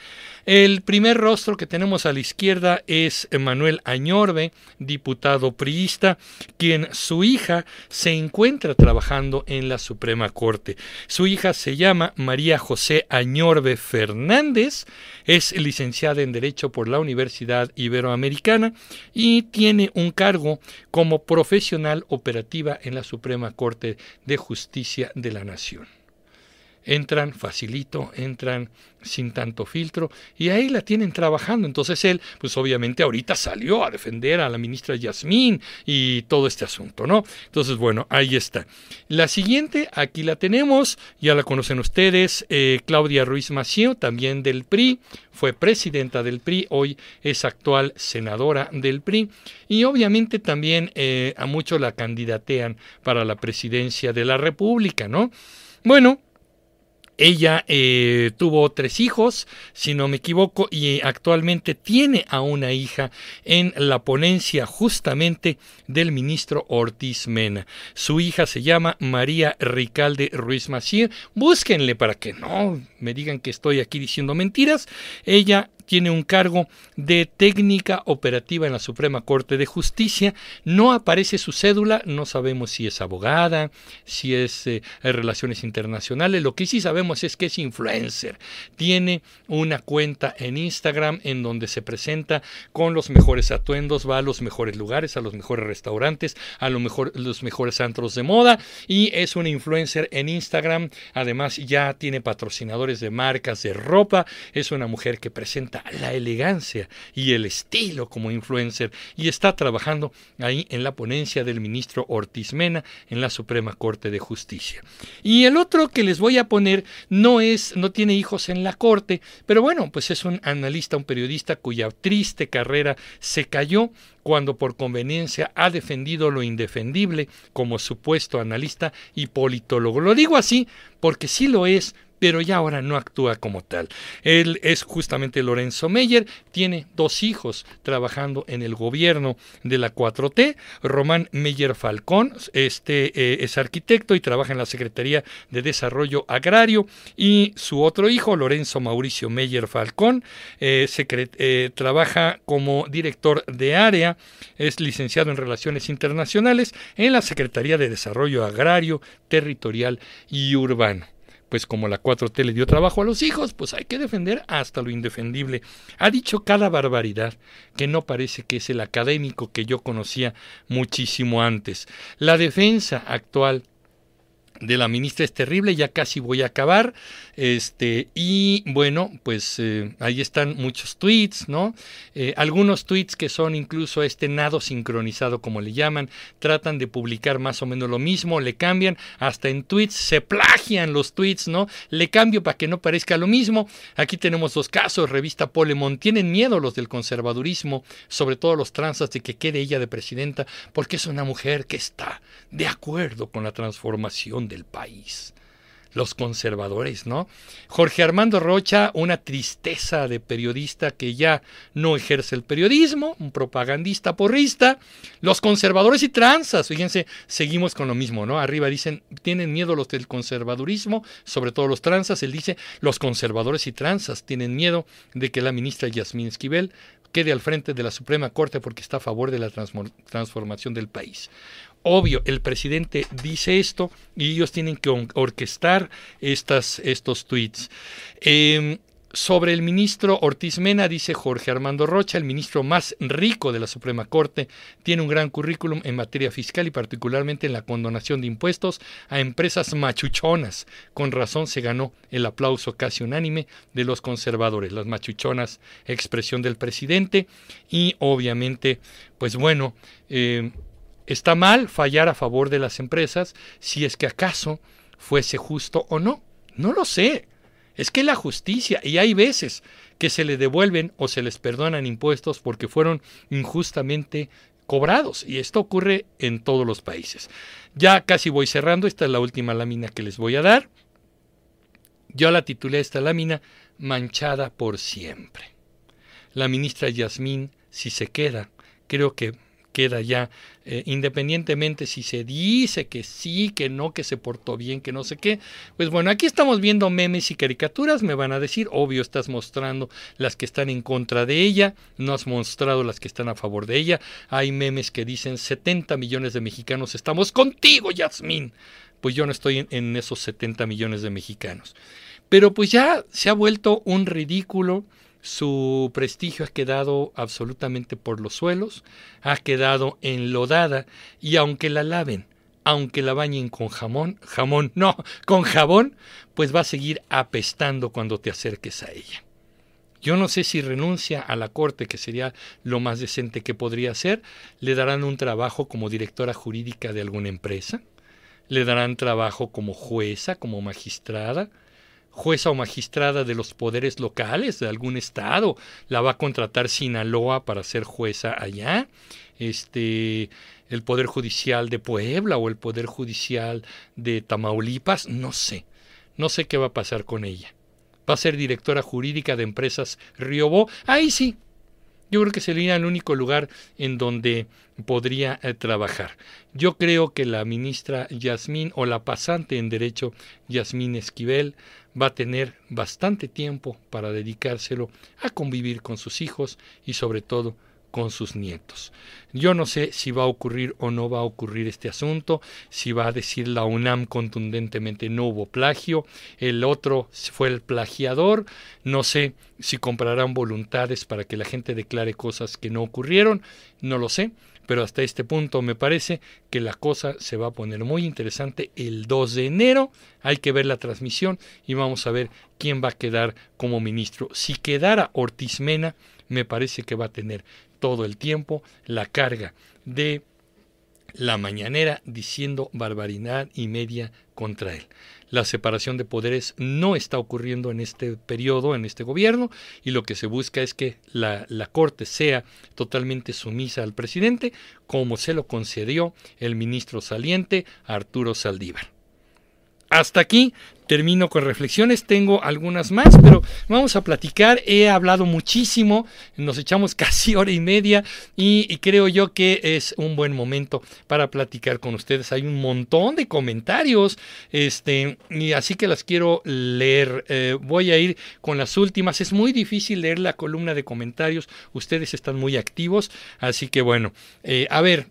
El primer rostro que tenemos a la izquierda es Manuel Añorbe, diputado priista, quien su hija se encuentra trabajando en la Suprema Corte. Su hija se llama María José Añorbe Fernández, es licenciada en Derecho por la Universidad Iberoamericana y tiene un cargo como profesional operativa en la Suprema Corte de Justicia de la Nación entran facilito, entran sin tanto filtro y ahí la tienen trabajando. Entonces él, pues obviamente ahorita salió a defender a la ministra Yasmín y todo este asunto, ¿no? Entonces, bueno, ahí está. La siguiente, aquí la tenemos, ya la conocen ustedes, eh, Claudia Ruiz Mació, también del PRI, fue presidenta del PRI, hoy es actual senadora del PRI y obviamente también eh, a muchos la candidatean para la presidencia de la República, ¿no? Bueno, ella eh, tuvo tres hijos, si no me equivoco, y actualmente tiene a una hija en la ponencia justamente del ministro Ortiz Mena. Su hija se llama María Ricalde Ruiz Macier. Búsquenle para que no me digan que estoy aquí diciendo mentiras. Ella tiene un cargo de técnica operativa en la Suprema Corte de Justicia. No aparece su cédula, no sabemos si es abogada, si es eh, relaciones internacionales. Lo que sí sabemos es que es influencer. Tiene una cuenta en Instagram en donde se presenta con los mejores atuendos, va a los mejores lugares, a los mejores restaurantes, a los mejores antros de moda y es una influencer en Instagram. Además ya tiene patrocinadores de marcas de ropa. Es una mujer que presenta la elegancia y el estilo como influencer y está trabajando ahí en la ponencia del ministro Ortiz Mena en la Suprema Corte de Justicia. Y el otro que les voy a poner no es no tiene hijos en la corte, pero bueno, pues es un analista, un periodista cuya triste carrera se cayó cuando por conveniencia ha defendido lo indefendible como supuesto analista y politólogo. Lo digo así porque sí lo es, pero ya ahora no actúa como tal. Él es justamente Lorenzo Meyer, tiene dos hijos trabajando en el gobierno de la 4T. Román Meyer Falcón este, eh, es arquitecto y trabaja en la Secretaría de Desarrollo Agrario. Y su otro hijo, Lorenzo Mauricio Meyer Falcón, eh, eh, trabaja como director de área, es licenciado en Relaciones Internacionales en la Secretaría de Desarrollo Agrario, Territorial y Urbano pues como la 4T le dio trabajo a los hijos, pues hay que defender hasta lo indefendible. Ha dicho cada barbaridad que no parece que es el académico que yo conocía muchísimo antes. La defensa actual de la ministra es terrible, ya casi voy a acabar. Este, y bueno, pues eh, ahí están muchos tweets, ¿no? Eh, algunos tweets que son incluso este nado sincronizado, como le llaman, tratan de publicar más o menos lo mismo, le cambian, hasta en tweets se plagian los tweets, ¿no? Le cambio para que no parezca lo mismo. Aquí tenemos dos casos, revista Polemon, tienen miedo los del conservadurismo, sobre todo los transas, de que quede ella de presidenta, porque es una mujer que está de acuerdo con la transformación del país. Los conservadores, ¿no? Jorge Armando Rocha, una tristeza de periodista que ya no ejerce el periodismo, un propagandista porrista. Los conservadores y transas, fíjense, seguimos con lo mismo, ¿no? Arriba dicen, tienen miedo los del conservadurismo, sobre todo los transas. Él dice, los conservadores y transas tienen miedo de que la ministra Yasmín Esquivel quede al frente de la Suprema Corte porque está a favor de la transformación del país. Obvio, el presidente dice esto y ellos tienen que orquestar estas, estos tweets. Em, sobre el ministro Ortiz Mena, dice Jorge Armando Rocha, el ministro más rico de la Suprema Corte, tiene un gran currículum en materia fiscal y particularmente en la condonación de impuestos a empresas machuchonas. Con razón se ganó el aplauso casi unánime de los conservadores. Las machuchonas, expresión del presidente y obviamente, pues bueno, eh, Está mal fallar a favor de las empresas si es que acaso fuese justo o no. No lo sé. Es que la justicia, y hay veces que se le devuelven o se les perdonan impuestos porque fueron injustamente cobrados. Y esto ocurre en todos los países. Ya casi voy cerrando. Esta es la última lámina que les voy a dar. Yo la titulé esta lámina Manchada por siempre. La ministra Yasmín, si se queda, creo que queda ya, eh, independientemente si se dice que sí, que no, que se portó bien, que no sé qué. Pues bueno, aquí estamos viendo memes y caricaturas, me van a decir, obvio estás mostrando las que están en contra de ella, no has mostrado las que están a favor de ella. Hay memes que dicen 70 millones de mexicanos estamos contigo, Yasmín. Pues yo no estoy en, en esos 70 millones de mexicanos. Pero pues ya se ha vuelto un ridículo su prestigio ha quedado absolutamente por los suelos, ha quedado enlodada y aunque la laven, aunque la bañen con jamón, jamón, (laughs) no, con jabón, pues va a seguir apestando cuando te acerques a ella. Yo no sé si renuncia a la corte, que sería lo más decente que podría hacer, le darán un trabajo como directora jurídica de alguna empresa, le darán trabajo como jueza, como magistrada, jueza o magistrada de los poderes locales de algún estado, la va a contratar Sinaloa para ser jueza allá, este el poder judicial de Puebla o el poder judicial de Tamaulipas, no sé. No sé qué va a pasar con ella. Va a ser directora jurídica de empresas Riobó. Ahí sí, yo creo que sería el único lugar en donde podría eh, trabajar. Yo creo que la ministra Yasmín o la pasante en derecho Yasmín Esquivel va a tener bastante tiempo para dedicárselo a convivir con sus hijos y sobre todo con sus nietos. Yo no sé si va a ocurrir o no va a ocurrir este asunto, si va a decir la UNAM contundentemente no hubo plagio, el otro fue el plagiador, no sé si comprarán voluntades para que la gente declare cosas que no ocurrieron, no lo sé, pero hasta este punto me parece que la cosa se va a poner muy interesante el 2 de enero. Hay que ver la transmisión y vamos a ver quién va a quedar como ministro. Si quedara Ortiz Mena, me parece que va a tener todo el tiempo la carga de la mañanera diciendo barbaridad y media contra él. La separación de poderes no está ocurriendo en este periodo, en este gobierno, y lo que se busca es que la, Corte sea totalmente sumisa al presidente, como se lo concedió el ministro saliente Arturo Saldívar. Hasta aquí termino con reflexiones, tengo algunas más, pero vamos a platicar. He hablado muchísimo, nos echamos (laughs) casi hora y media y, creo yo que es un buen momento para platicar con ustedes. Hay un montón de comentarios, este, y así que las quiero leer. Eh, voy a ir con las últimas. Es muy difícil leer la columna de comentarios, ustedes están muy activos, así que bueno, eh, a ver.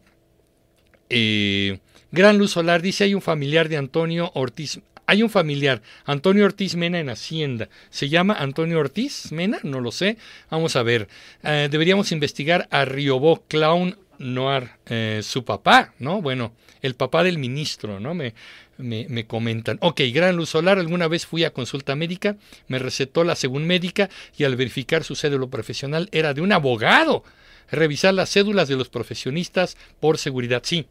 Eh, Gran Luz Solar dice hay un familiar de Antonio Ortiz. Hay un familiar, Antonio Ortiz Mena en Hacienda. ¿Se llama Antonio Ortiz Mena? No lo sé. Vamos a ver. Eh, deberíamos investigar a Riobó Clown Noir, eh, su papá, ¿no? Bueno, el papá del ministro, ¿no? Me, me, comentan. Ok, gran luz solar, alguna vez fui a consulta médica, me recetó la según médica y al verificar su cédula profesional era de un abogado. Revisar las cédulas de los profesionistas por seguridad, sí.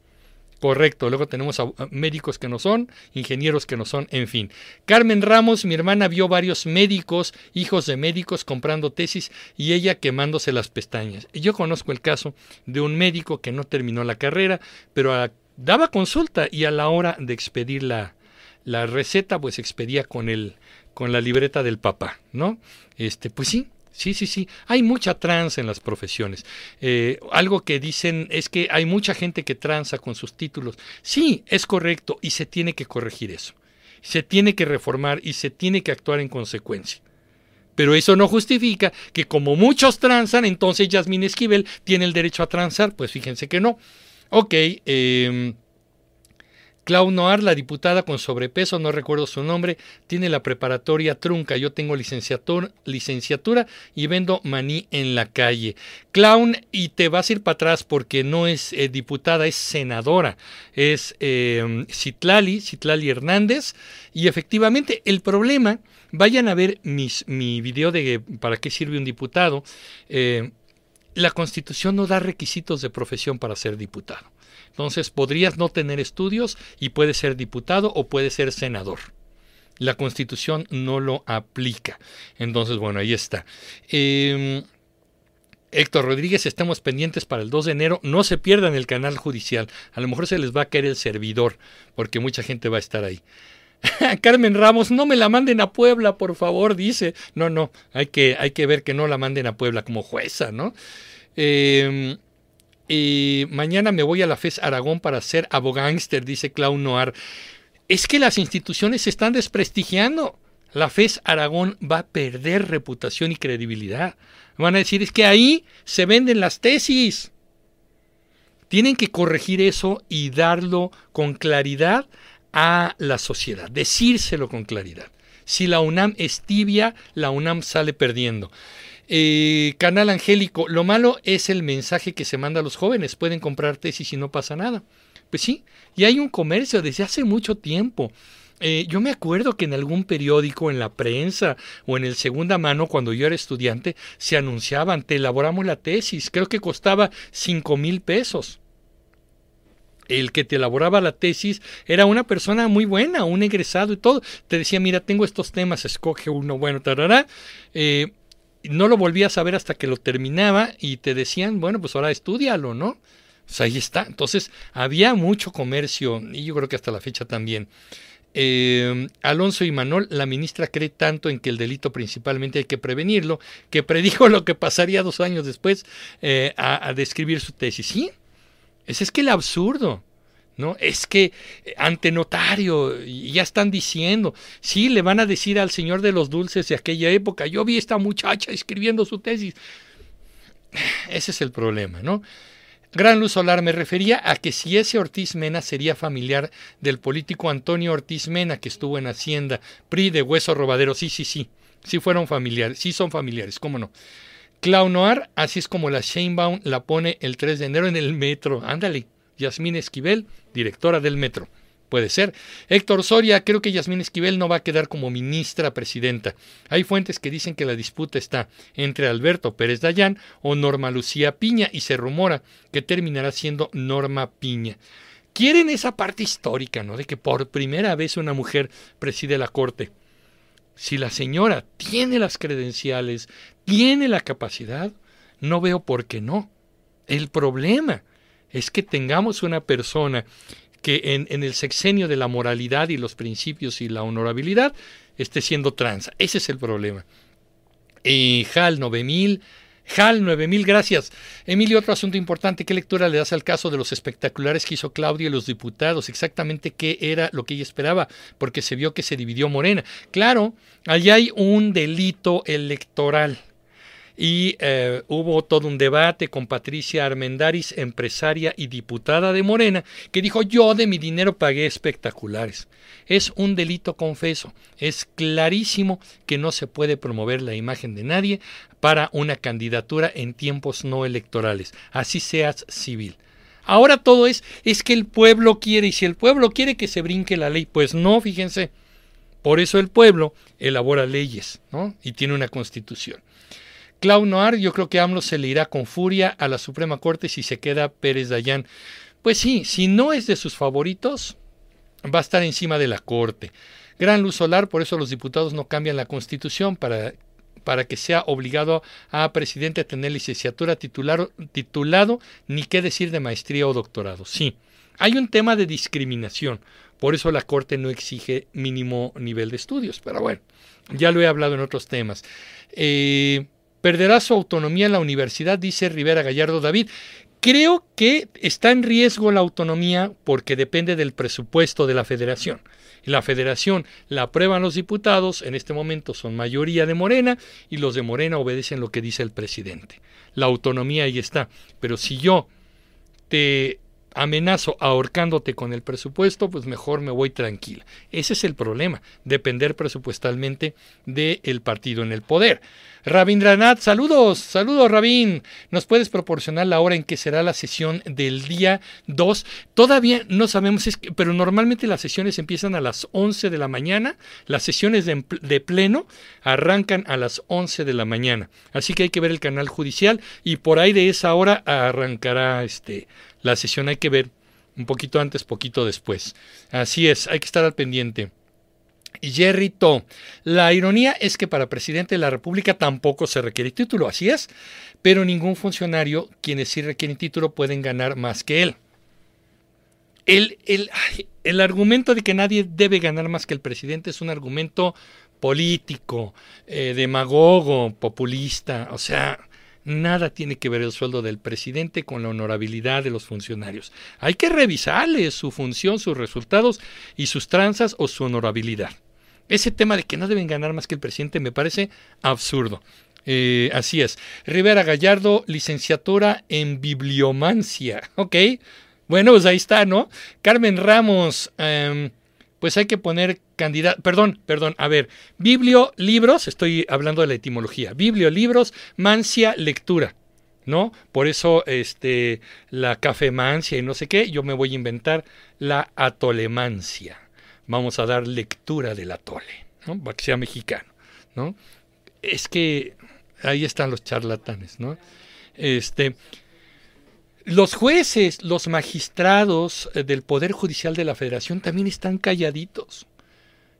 Correcto, luego tenemos a médicos que no son, ingenieros que no son, en fin. Carmen Ramos, mi hermana vio varios médicos, hijos de médicos, comprando tesis y ella quemándose las pestañas. Yo conozco el caso de un médico que no terminó la carrera, pero daba consulta y a la hora de expedir la, la receta, pues expedía con el, con la libreta del papá, ¿no? Este, pues sí, Sí, sí, sí. Hay mucha trans en las profesiones. Eh, algo que dicen es que hay mucha gente que tranza con sus títulos. Sí, es correcto y se tiene que corregir eso. Se tiene que reformar y se tiene que actuar en consecuencia. Pero eso no justifica que como muchos transan, entonces Yasmín Esquivel tiene el derecho a transar. Pues fíjense que no. Ok, eh, Clau Noir, la diputada con sobrepeso, no recuerdo su nombre, tiene la preparatoria trunca. Yo tengo licenciatura, y vendo maní en la calle. Clown, y te vas a ir para atrás porque no es eh, diputada, es senadora. Es eh, Citlali, Hernández. Y efectivamente, el problema, vayan a ver mi video de para qué sirve un diputado. Eh, la constitución no da requisitos de profesión para ser diputado. Entonces podrías no tener estudios y puedes ser diputado o puedes ser senador. La constitución no lo aplica. Entonces, bueno, ahí está. Em, Héctor Rodríguez, estamos pendientes para el 2 de enero. No se pierdan el canal judicial. A lo mejor se les va a caer el servidor, porque mucha gente va a estar ahí. (laughs) Carmen Ramos, no me la manden a Puebla, por favor, dice. No, no, hay que, hay que ver que no la manden a Puebla como jueza, ¿no? Eh, y mañana me voy a la FES Aragón para ser abogánster, dice Clown Noir. Es que las instituciones se están desprestigiando. La FES Aragón va a perder reputación y credibilidad. Van a decir, es que ahí se venden las tesis. Tienen que corregir eso y darlo con claridad a la sociedad, decírselo con claridad. Si la UNAM es tibia, la UNAM sale perdiendo. Eh, canal Angélico, lo malo es el mensaje que se manda a los jóvenes. Pueden comprar tesis y no pasa nada. Pues sí, y hay un comercio desde hace mucho tiempo. Eh, yo me acuerdo que en algún periódico, en la prensa o en el segunda mano, cuando yo era estudiante, se anunciaban, te elaboramos la tesis, creo que costaba cinco mil pesos. El que te elaboraba la tesis era una persona muy buena, un egresado y todo. Te decía, mira, tengo estos temas, escoge uno, bueno, tarará. Eh, no lo volví a saber hasta que lo terminaba y te decían, bueno, pues ahora estudialo, ¿no? Pues ahí está. Entonces, había mucho comercio y yo creo que hasta la fecha también. Eh, Alonso y Manuel, la ministra cree tanto en que el delito principalmente hay que prevenirlo, que predijo (laughs) lo que pasaría dos años después eh, a, a, describir su tesis. Sí, ese es que el absurdo. ¿No? Es que eh, ante notario ya están diciendo, sí, le van a decir al señor de los dulces de aquella época, yo vi a esta muchacha escribiendo su tesis. Ese es el problema, ¿no? Gran Luz Solar me refería a que si ese Ortiz Mena sería familiar del político Antonio Ortiz Mena que estuvo en Hacienda, PRI de Hueso Robadero, sí, sí, sí, sí fueron familiares, sí son familiares, cómo no. Clau Noir, así es como la Sheinbaum la pone el 3 de enero en el metro, ándale, Yasmín Esquivel, directora del Metro. Puede ser. Héctor Soria, creo que Yasmín Esquivel no va a quedar como ministra presidenta. Hay fuentes que dicen que la disputa está entre Alberto Pérez Dayán o Norma Lucía Piña y se rumora que terminará siendo Norma Piña. Quieren esa parte histórica, ¿no? De que por primera vez una mujer preside la corte. Si la señora tiene las credenciales, tiene la capacidad, no veo por qué no. El problema es que tengamos una persona que en, el sexenio de la moralidad y los principios y la honorabilidad esté siendo trans. Ese es el problema. Y HAL 9000, HAL 9000, gracias. Emilio, otro asunto importante, ¿qué lectura le das al caso de los espectaculares que hizo Claudia y los diputados? Exactamente qué era lo que ella esperaba, porque se vio que se dividió Morena. Claro, allí hay un delito electoral y eh, hubo todo un debate con Patricia Armendaris, empresaria y diputada de Morena, que dijo yo de mi dinero pagué espectaculares. Es un delito confeso. Es clarísimo que no se puede promover la imagen de nadie para una candidatura en tiempos no electorales, así seas civil. Ahora todo es, es que el pueblo quiere, y si el pueblo quiere que se brinque la ley, pues no, fíjense. Por eso el pueblo elabora leyes, ¿no? Y tiene una constitución. Clau Noir, yo creo que AMLO se le irá con furia a la Suprema Corte si se queda Pérez Dayán. Pues sí, si no es de sus favoritos, va a estar encima de la Corte. Gran luz solar, por eso los diputados no cambian la Constitución para, para que sea obligado a presidente a tener licenciatura titular, titulado, ni qué decir de maestría o doctorado. Sí, hay un tema de discriminación, por eso la Corte no exige mínimo nivel de estudios, pero bueno, ya lo he hablado en otros temas. Eh, perderá su autonomía en la universidad, dice Rivera Gallardo David. Creo que está en riesgo la autonomía porque depende del presupuesto de la federación. La federación la aprueban los diputados, en este momento son mayoría de Morena y los de Morena obedecen lo que dice el presidente. La autonomía ahí está. Pero si yo te amenazo ahorcándote con el presupuesto, pues mejor me voy tranquila. Ese es el problema, depender presupuestalmente del partido en el poder. Rabindranath, saludos, saludos Rabin. ¿Nos puedes proporcionar la hora en que será la sesión del día 2? Todavía no sabemos, pero normalmente las sesiones empiezan a las 11 de la mañana, las sesiones de, de pleno arrancan a las 11 de la mañana. Así que hay que ver el canal judicial y por ahí de esa hora arrancará este, la sesión. Hay que ver un poquito antes, poquito después. Así es, hay que estar al pendiente. Jerry To. La ironía es que para presidente de la República tampoco se requiere título, así es, pero ningún funcionario, quienes sí requieren título, pueden ganar más que él. El, el, el argumento de que nadie debe ganar más que el presidente es un argumento político, eh, demagogo, populista, o sea, nada tiene que ver el sueldo del presidente con la honorabilidad de los funcionarios. Hay que revisarle su función, sus resultados y sus tranzas o su honorabilidad. Ese tema de que no deben ganar más que el presidente me parece absurdo. Eh, así es. Rivera Gallardo, licenciatura en bibliomancia. (laughs) Ok. Bueno, pues ahí está, ¿no? Carmen Ramos, em, pues hay que poner candidato, perdón, perdón, a ver, biblio, libros, estoy hablando de la etimología, biblio, libros, mancia, lectura. ¿no? Por eso este, la cafemancia y no sé qué, yo me voy a inventar la atolemancia vamos a dar lectura del atole, ¿no? para que sea mexicano. ¿no? Es que ahí están los charlatanes. ¿no? Este, los jueces, los magistrados eh, del Poder Judicial de la Federación también están calladitos.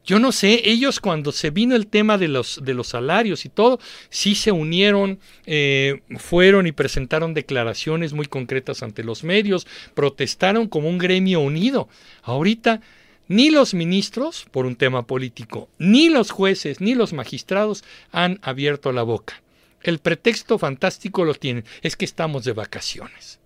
Yo no sé, ellos cuando se vino el tema de los, de los salarios y todo, sí se unieron, eh, fueron y presentaron declaraciones muy concretas ante los medios, protestaron como un gremio unido. Ahorita ni los ministros, por un tema político, ni los jueces, ni los magistrados han abierto la boca. El pretexto fantástico lo tienen, es que estamos de vacaciones.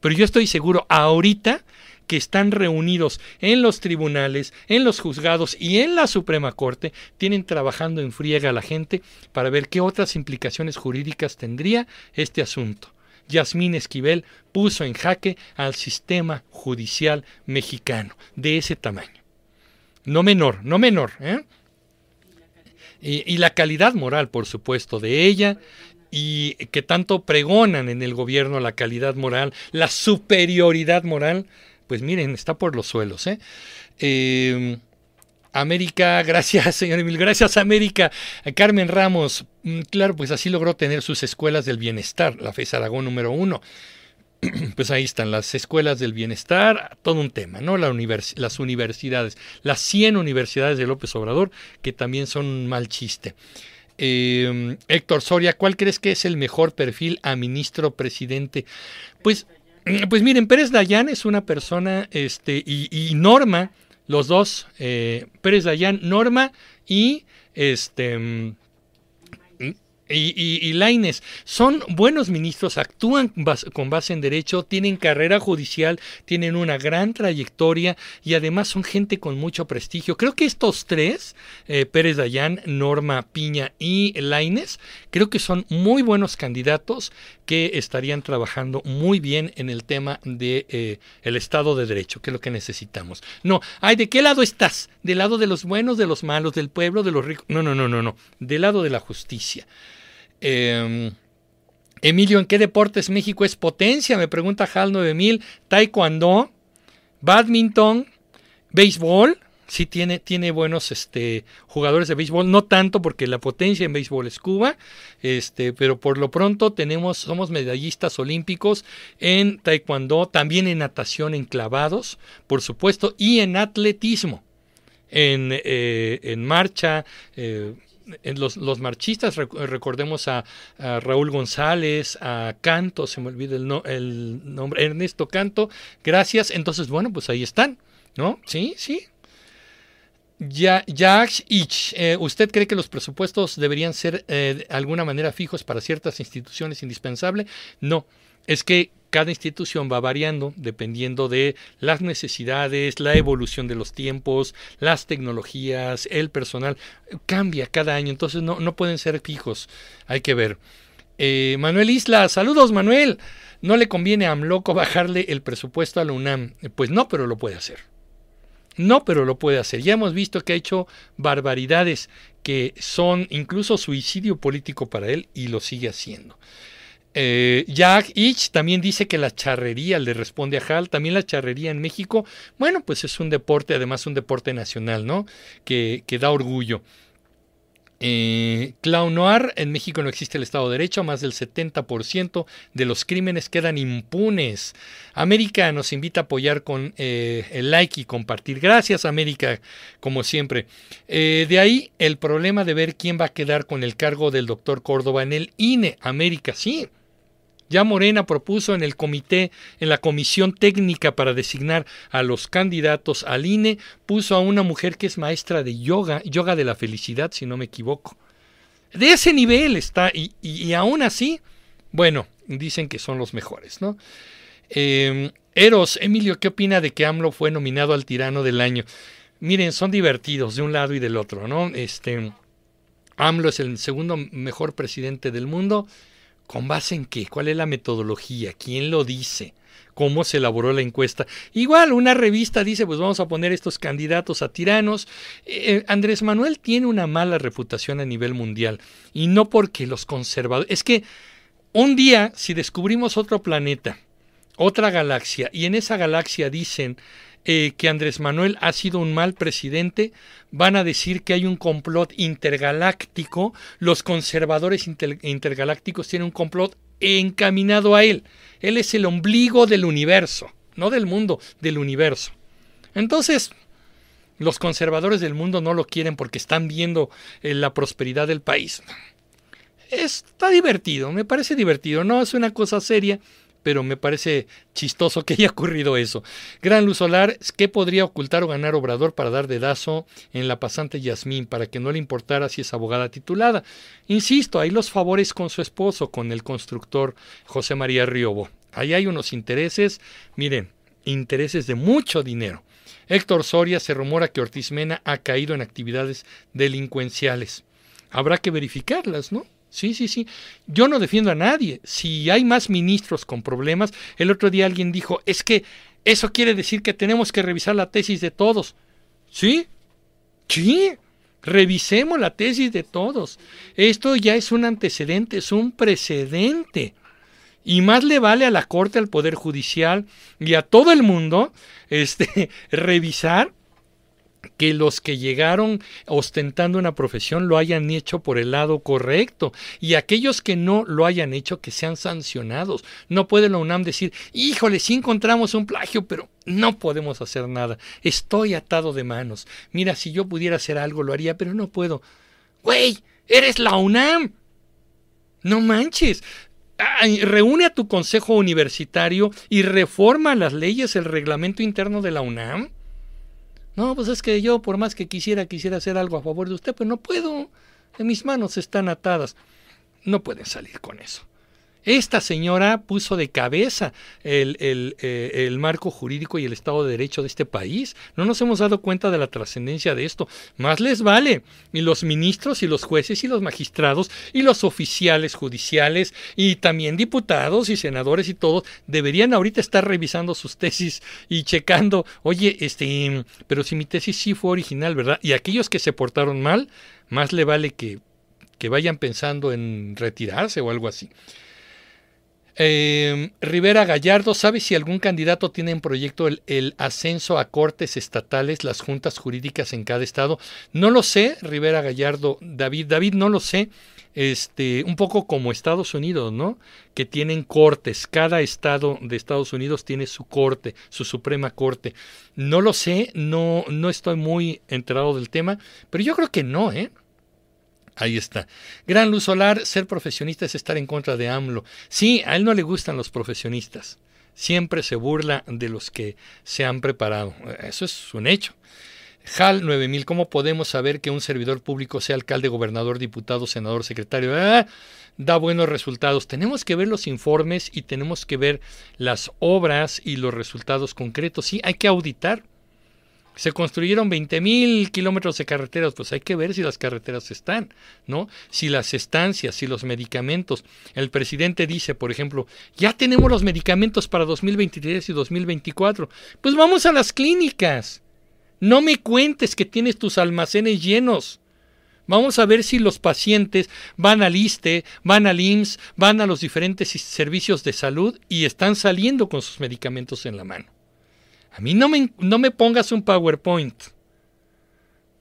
Pero yo estoy seguro ahorita que están reunidos en los tribunales, en los juzgados y en la Suprema Corte, tienen trabajando en friega a la gente para ver qué otras implicaciones jurídicas tendría este asunto. Yasmín Esquivel puso en jaque al sistema judicial mexicano de ese tamaño. No menor, no menor. ¿eh? Y, la calidad moral, por supuesto, de ella y que tanto pregonan en el gobierno la calidad moral, la superioridad moral, pues miren, está por los suelos. ¿eh? eh América, gracias, señor Emil, gracias, América. Carmen Ramos, mm, claro, pues así logró tener sus escuelas del bienestar, la FES Aragón número uno. (clears throat) Pues ahí están las escuelas del bienestar, todo un tema, ¿no? las universidades, las 100 universidades de López Obrador, que también son un mal chiste. Em, Héctor Soria, ¿cuál crees que es el mejor perfil a ministro presidente? Pues, (clears throat) pues miren, Pérez Dayán es una persona, este, y, y Norma, los dos, eh, Pérez Dayán, Norma y este, mm, y, y, Laines son buenos ministros, actúan con base en derecho, tienen carrera judicial, tienen una gran trayectoria y además son gente con mucho prestigio. Creo que estos tres, eh, Pérez Dayán, Norma Piña y Laines, creo que son muy buenos candidatos que estarían trabajando muy bien en el tema de eh, Estado de Derecho, que es lo que necesitamos. No, ay, ¿de qué lado estás? ¿Del lado de los buenos, de los malos, del pueblo, de los ricos? No, no, no, no, no. Del lado de la justicia. Em, Emilio, ¿en qué deportes México es potencia? Me pregunta HAL 9000. Taekwondo, badminton, béisbol. Sí tiene, tiene buenos este, jugadores de béisbol, no tanto porque la potencia en béisbol es Cuba, este, pero por lo pronto tenemos, somos medallistas olímpicos en taekwondo, también en natación en clavados, por supuesto, y en atletismo, en, eh, en marcha, eh, los, los, marchistas, recordemos a, Raúl González, a Canto, se me olvida el, el nombre, Ernesto Canto, gracias. Entonces, bueno, pues ahí están, ¿no? Sí, sí. Ya, eh, ¿usted cree que los presupuestos deberían ser eh, de alguna manera fijos para ciertas instituciones indispensables? No, es que cada institución va variando dependiendo de las necesidades, la evolución de los tiempos, las tecnologías, el personal. Cambia cada año, entonces no, no pueden ser fijos. Hay que ver. Eh, Manuel Isla, saludos Manuel. ¿No le conviene a AMLOCO bajarle el presupuesto a la UNAM? Pues no, pero lo puede hacer. No, pero lo puede hacer. Ya hemos visto que ha hecho barbaridades que son incluso suicidio político para él y lo sigue haciendo. Eh, Jack Ich también dice que la charrería, le responde a Hal, también la charrería en México, bueno, pues es un deporte, además un deporte nacional, ¿no? Que, que da orgullo. Eh, Clown Noir, en México no existe el Estado de Derecho, más del 70% de los crímenes quedan impunes. América nos invita a apoyar con eh, el like y compartir. Gracias América, como siempre. Eh, de ahí el problema de ver quién va a quedar con el cargo del doctor Córdoba en el INE. América, sí, ya Morena propuso en el comité, en la comisión técnica para designar a los candidatos al INE, puso a una mujer que es maestra de yoga, yoga de la felicidad, si no me equivoco. De ese nivel está, y, aún así, bueno, dicen que son los mejores, ¿no? Em, Eros, Emilio, ¿qué opina de que AMLO fue nominado al tirano del año? Miren, son divertidos de un lado y del otro, ¿no? Este, AMLO es el segundo mejor presidente del mundo ¿Con base en qué? ¿Cuál es la metodología? ¿Quién lo dice? ¿Cómo se elaboró la encuesta? Igual, una revista dice, pues vamos a poner estos candidatos a tiranos. Eh, Andrés Manuel tiene una mala reputación a nivel mundial. Y no porque los conservadores... Es que un día, si descubrimos otro planeta, otra galaxia, y en esa galaxia dicen eh, que Andrés Manuel ha sido un mal presidente, van a decir que hay un complot intergaláctico, los conservadores intergalácticos tienen un complot encaminado a él. Él es el ombligo del universo, no del mundo, del universo. Entonces, los conservadores del mundo no lo quieren porque están viendo eh, la prosperidad del país. Está divertido, me parece divertido, no es una cosa seria, pero me parece chistoso que haya ocurrido eso. Gran luz solar, ¿qué podría ocultar o ganar Obrador para dar dedazo en la pasante Yasmín para que no le importara si es abogada titulada? Insisto, hay los favores con su esposo, con el constructor José María Riobo. Ahí hay unos intereses, miren, intereses de mucho dinero. Héctor Soria se rumora que Ortiz Mena ha caído en actividades delincuenciales. Habrá que verificarlas, ¿no? Sí, sí, sí. Yo no defiendo a nadie. Si hay más ministros con problemas, el otro día alguien dijo, es que eso quiere decir que tenemos que revisar la tesis de todos. ¿Sí? Sí. Revisemos la tesis de todos. Esto ya es un antecedente, es un precedente. Y más le vale a la Corte, al Poder Judicial y a todo el mundo este, (laughs) revisar que los que llegaron ostentando una profesión lo hayan hecho por el lado correcto y aquellos que no lo hayan hecho que sean sancionados. No puede la UNAM decir, híjole, sí encontramos un plagio, pero no podemos hacer nada. Estoy atado de manos. Mira, si yo pudiera hacer algo lo haría, pero no puedo. Güey, eres la UNAM. No manches. reúne a tu consejo universitario y reforma las leyes, el reglamento interno de la UNAM. No, pues es que yo por más que quisiera, quisiera hacer algo a favor de usted, pues no puedo. Mis manos están atadas. No pueden salir con eso. Esta señora puso de cabeza el, eh, el, marco jurídico y el Estado de Derecho de este país. No nos hemos dado cuenta de la trascendencia de esto. Más les vale. Y los ministros y los jueces y los magistrados y los oficiales judiciales y también diputados y senadores y todos deberían ahorita estar revisando sus tesis y checando, oye, este, pero si mi tesis sí fue original, ¿verdad? Y aquellos que se portaron mal, más le vale que, que vayan pensando en retirarse o algo así. Eh, Rivera Gallardo, ¿sabe si algún candidato tiene en proyecto el, ascenso a cortes estatales, las juntas jurídicas en cada estado? No lo sé, Rivera Gallardo, David, David, no lo sé. Este, un poco como Estados Unidos, ¿no? Que tienen cortes, cada estado de Estados Unidos tiene su corte, su Suprema Corte. No lo sé, no, no estoy muy enterado del tema, pero yo creo que no, ¿eh? Ahí está. Gran luz solar, ser profesionista es estar en contra de AMLO. Sí, a él no le gustan los profesionistas. Siempre se burla de los que se han preparado. Eso es un hecho. HAL 9000, ¿cómo podemos saber que un servidor público sea alcalde, gobernador, diputado, senador, secretario? Ah, da buenos resultados. Tenemos que ver los informes y tenemos que ver las obras y los resultados concretos. Sí, hay que auditar. Se construyeron 20 mil kilómetros de carreteras, pues hay que ver si las carreteras están, ¿no? Si las estancias, si los medicamentos. El presidente dice, por ejemplo, ya tenemos los medicamentos para 2023 y 2024. Pues vamos a las clínicas. No me cuentes que tienes tus almacenes llenos. Vamos a ver si los pacientes van al ISTE, van al IMSS, van a los diferentes servicios de salud y están saliendo con sus medicamentos en la mano. A mí no me, no me pongas un PowerPoint.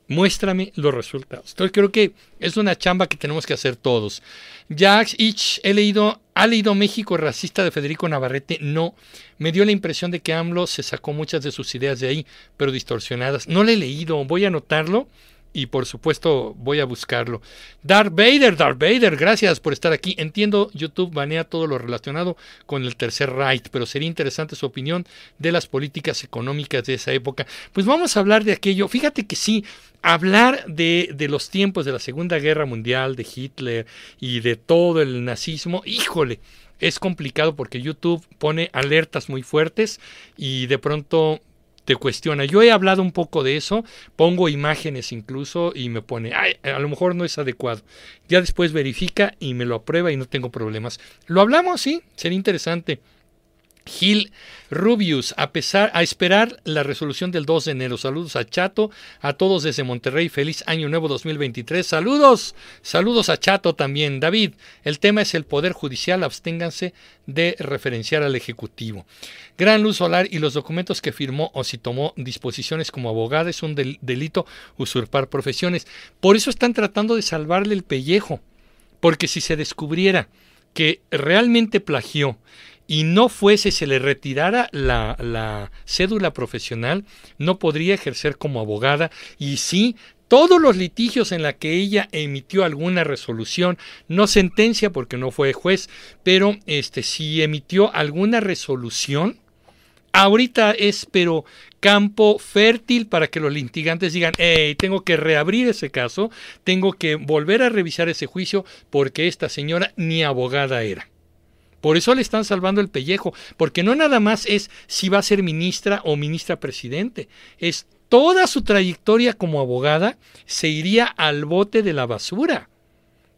Muéstrame los resultados. Entonces creo que es una chamba que tenemos que hacer todos. Jax Ich, he leído, ¿ha leído México racista de Federico Navarrete? No. Me dio la impresión de que AMLO se sacó muchas de sus ideas de ahí, pero distorsionadas. No le he leído, voy a anotarlo y por supuesto voy a buscarlo. Darth Vader, Darth Vader, gracias por estar aquí. Entiendo, YouTube banea todo lo relacionado con el tercer right, pero sería interesante su opinión de las políticas económicas de esa época. Pues vamos a hablar de aquello. Fíjate que sí, hablar de, de los tiempos de la Segunda Guerra Mundial, de Hitler y de todo el nazismo, híjole. Es complicado porque YouTube pone alertas muy fuertes y de pronto te cuestiona. Yo he hablado un poco de eso, pongo imágenes incluso y me pone, Ay, a lo mejor no es adecuado. Ya después verifica y me lo aprueba y no tengo problemas. Lo hablamos, sí, sería interesante. Gil Rubius, a pesar a esperar la resolución del 2 de enero. Saludos a Chato, a todos desde Monterrey. Feliz año nuevo 2023. Saludos, saludos a Chato también. David, el tema es el poder judicial. Absténganse de referenciar al ejecutivo. Gran luz solar y los documentos que firmó o si tomó disposiciones como abogada es un delito usurpar profesiones. Por eso están tratando de salvarle el pellejo, porque si se descubriera que realmente plagió y no fuese, se le retirara la, cédula profesional, no podría ejercer como abogada y sí todos los litigios en la que ella emitió alguna resolución, no sentencia porque no fue juez, pero este si emitió alguna resolución, ahorita es pero campo fértil para que los litigantes digan, hey, tengo que reabrir ese caso, tengo que volver a revisar ese juicio porque esta señora ni abogada era. Por eso le están salvando el pellejo, porque no nada más es si va a ser ministra o ministra presidente, es toda su trayectoria como abogada se iría al bote de la basura.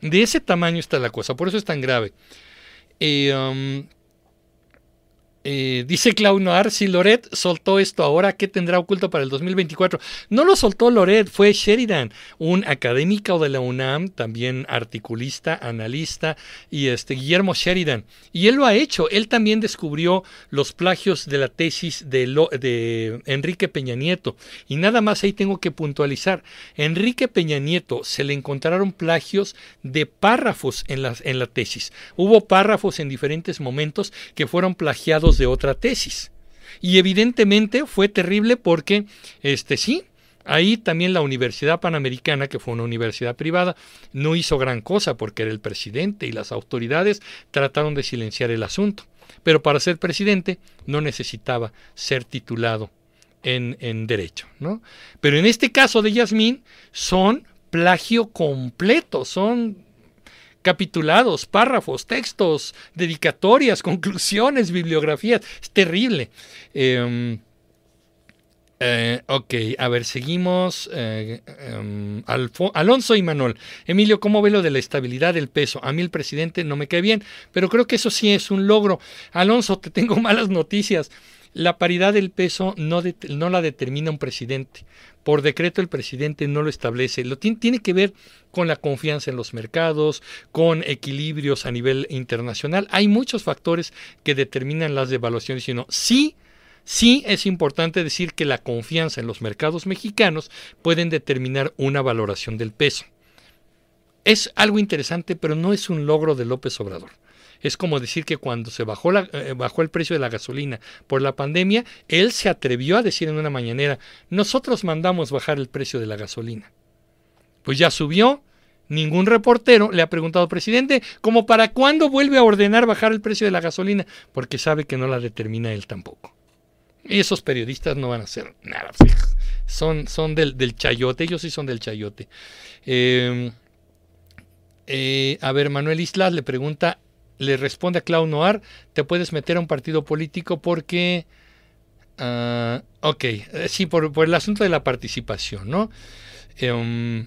De ese tamaño está la cosa, por eso es tan grave. Eh, um, eh, dice Clau Noir, si Loret soltó esto ahora, ¿qué tendrá oculto para el 2024? No lo soltó Loret, fue Sheridan, un académico de la UNAM, también articulista, analista, y este Guillermo Sheridan. Y él lo ha hecho, él también descubrió los plagios de la tesis de, Enrique Peña Nieto. Y nada más ahí tengo que puntualizar, Enrique Peña Nieto se le encontraron plagios de párrafos en la, en la tesis. Hubo párrafos en diferentes momentos que fueron plagiados de otra tesis. Y evidentemente fue terrible porque, este sí, ahí también la Universidad Panamericana, que fue una universidad privada, no hizo gran cosa porque era el presidente y las autoridades trataron de silenciar el asunto. Pero para ser presidente no necesitaba ser titulado en, en derecho, ¿no? Pero en este caso de Yasmín son plagio completo, son capitulados, párrafos, textos, dedicatorias, (laughs) conclusiones, bibliografías. Es terrible. Em, eh, ok, a ver, seguimos. Eh, em, Alonso y Manuel. Emilio, ¿cómo ve lo de la estabilidad del peso? A mí el presidente no me cae bien, pero creo que eso sí es un logro. Alonso, te tengo (laughs) malas noticias. La paridad del peso no, no la determina un presidente. Por decreto el presidente no lo establece. Lo tiene, que ver con la confianza en los mercados, con equilibrios a nivel internacional. Hay muchos factores que determinan las devaluaciones. Sino sí, sí es importante decir que la confianza en los mercados mexicanos pueden determinar una valoración del peso. Es algo interesante, pero no es un logro de López Obrador. Es como decir que cuando se bajó, la, eh, bajó el precio de la gasolina por la pandemia, él se atrevió a decir en una mañanera, nosotros mandamos bajar el precio de la gasolina. Pues ya subió, ningún reportero le ha preguntado, presidente, ¿como para cuándo vuelve a ordenar bajar el precio de la gasolina? Porque sabe que no la determina él tampoco. Esos periodistas no van a hacer nada. Son, son del, del chayote, ellos sí son del chayote. Em, eh, a ver, Manuel Islas le pregunta le responde a Clau Noir, te puedes meter a un partido político porque... Uh, ok, eh, sí, por, el asunto de la participación, ¿no? Em,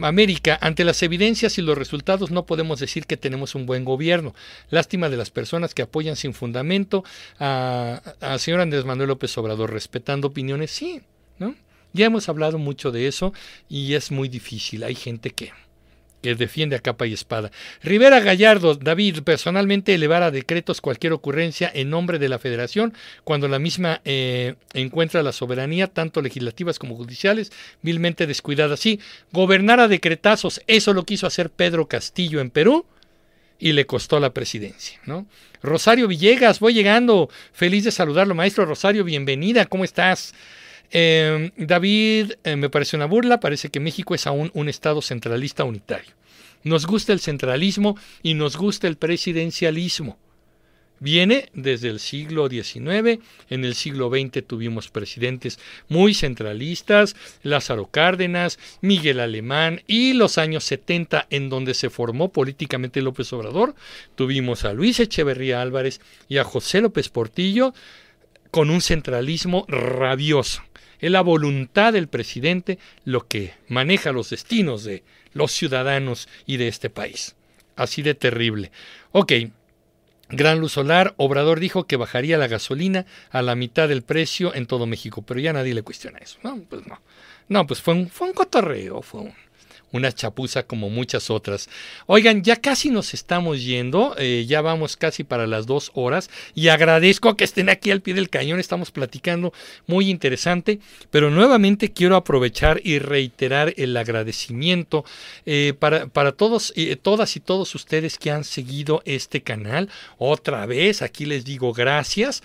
América, ante las evidencias y los resultados no podemos decir que tenemos un buen gobierno. Lástima de las personas que apoyan sin fundamento a, a señor Andrés Manuel López Obrador, respetando opiniones, sí, ¿no? Ya hemos hablado mucho de eso y es muy difícil. Hay gente que, que defiende a capa y espada. Rivera Gallardo, David, personalmente elevar a decretos cualquier ocurrencia en nombre de la federación cuando la misma eh, encuentra la soberanía, tanto legislativas como judiciales, vilmente descuidada. Sí, gobernar a decretazos, eso lo quiso hacer Pedro Castillo en Perú y le costó la presidencia, ¿no? Rosario Villegas, voy llegando, feliz de saludarlo, maestro Rosario, bienvenida, ¿cómo estás? Em, David, eh, me parece una burla, parece que México es aún un Estado centralista unitario. Nos gusta el centralismo y nos gusta el presidencialismo. Viene desde el siglo XIX, en el siglo XX tuvimos presidentes muy centralistas, Lázaro Cárdenas, Miguel Alemán y los años 70 en donde se formó políticamente López Obrador, tuvimos a Luis Echeverría Álvarez y a José López Portillo con un centralismo rabioso. Es la voluntad del presidente lo que maneja los destinos de los ciudadanos y de este país. Así de terrible. Ok, Gran Luz Solar, Obrador dijo que bajaría la gasolina a la mitad del precio en todo México, pero ya nadie le cuestiona eso. No, pues no. No, pues fue un, fue un cotorreo, fue un, una chapuza como muchas otras. Oigan, ya casi nos estamos yendo, eh, ya vamos casi para las dos horas y agradezco que estén aquí al pie del cañón, estamos platicando muy interesante, pero nuevamente quiero aprovechar y reiterar el agradecimiento eh, para, para todos, eh, todas y todos ustedes que han seguido este canal. Otra vez, aquí les digo gracias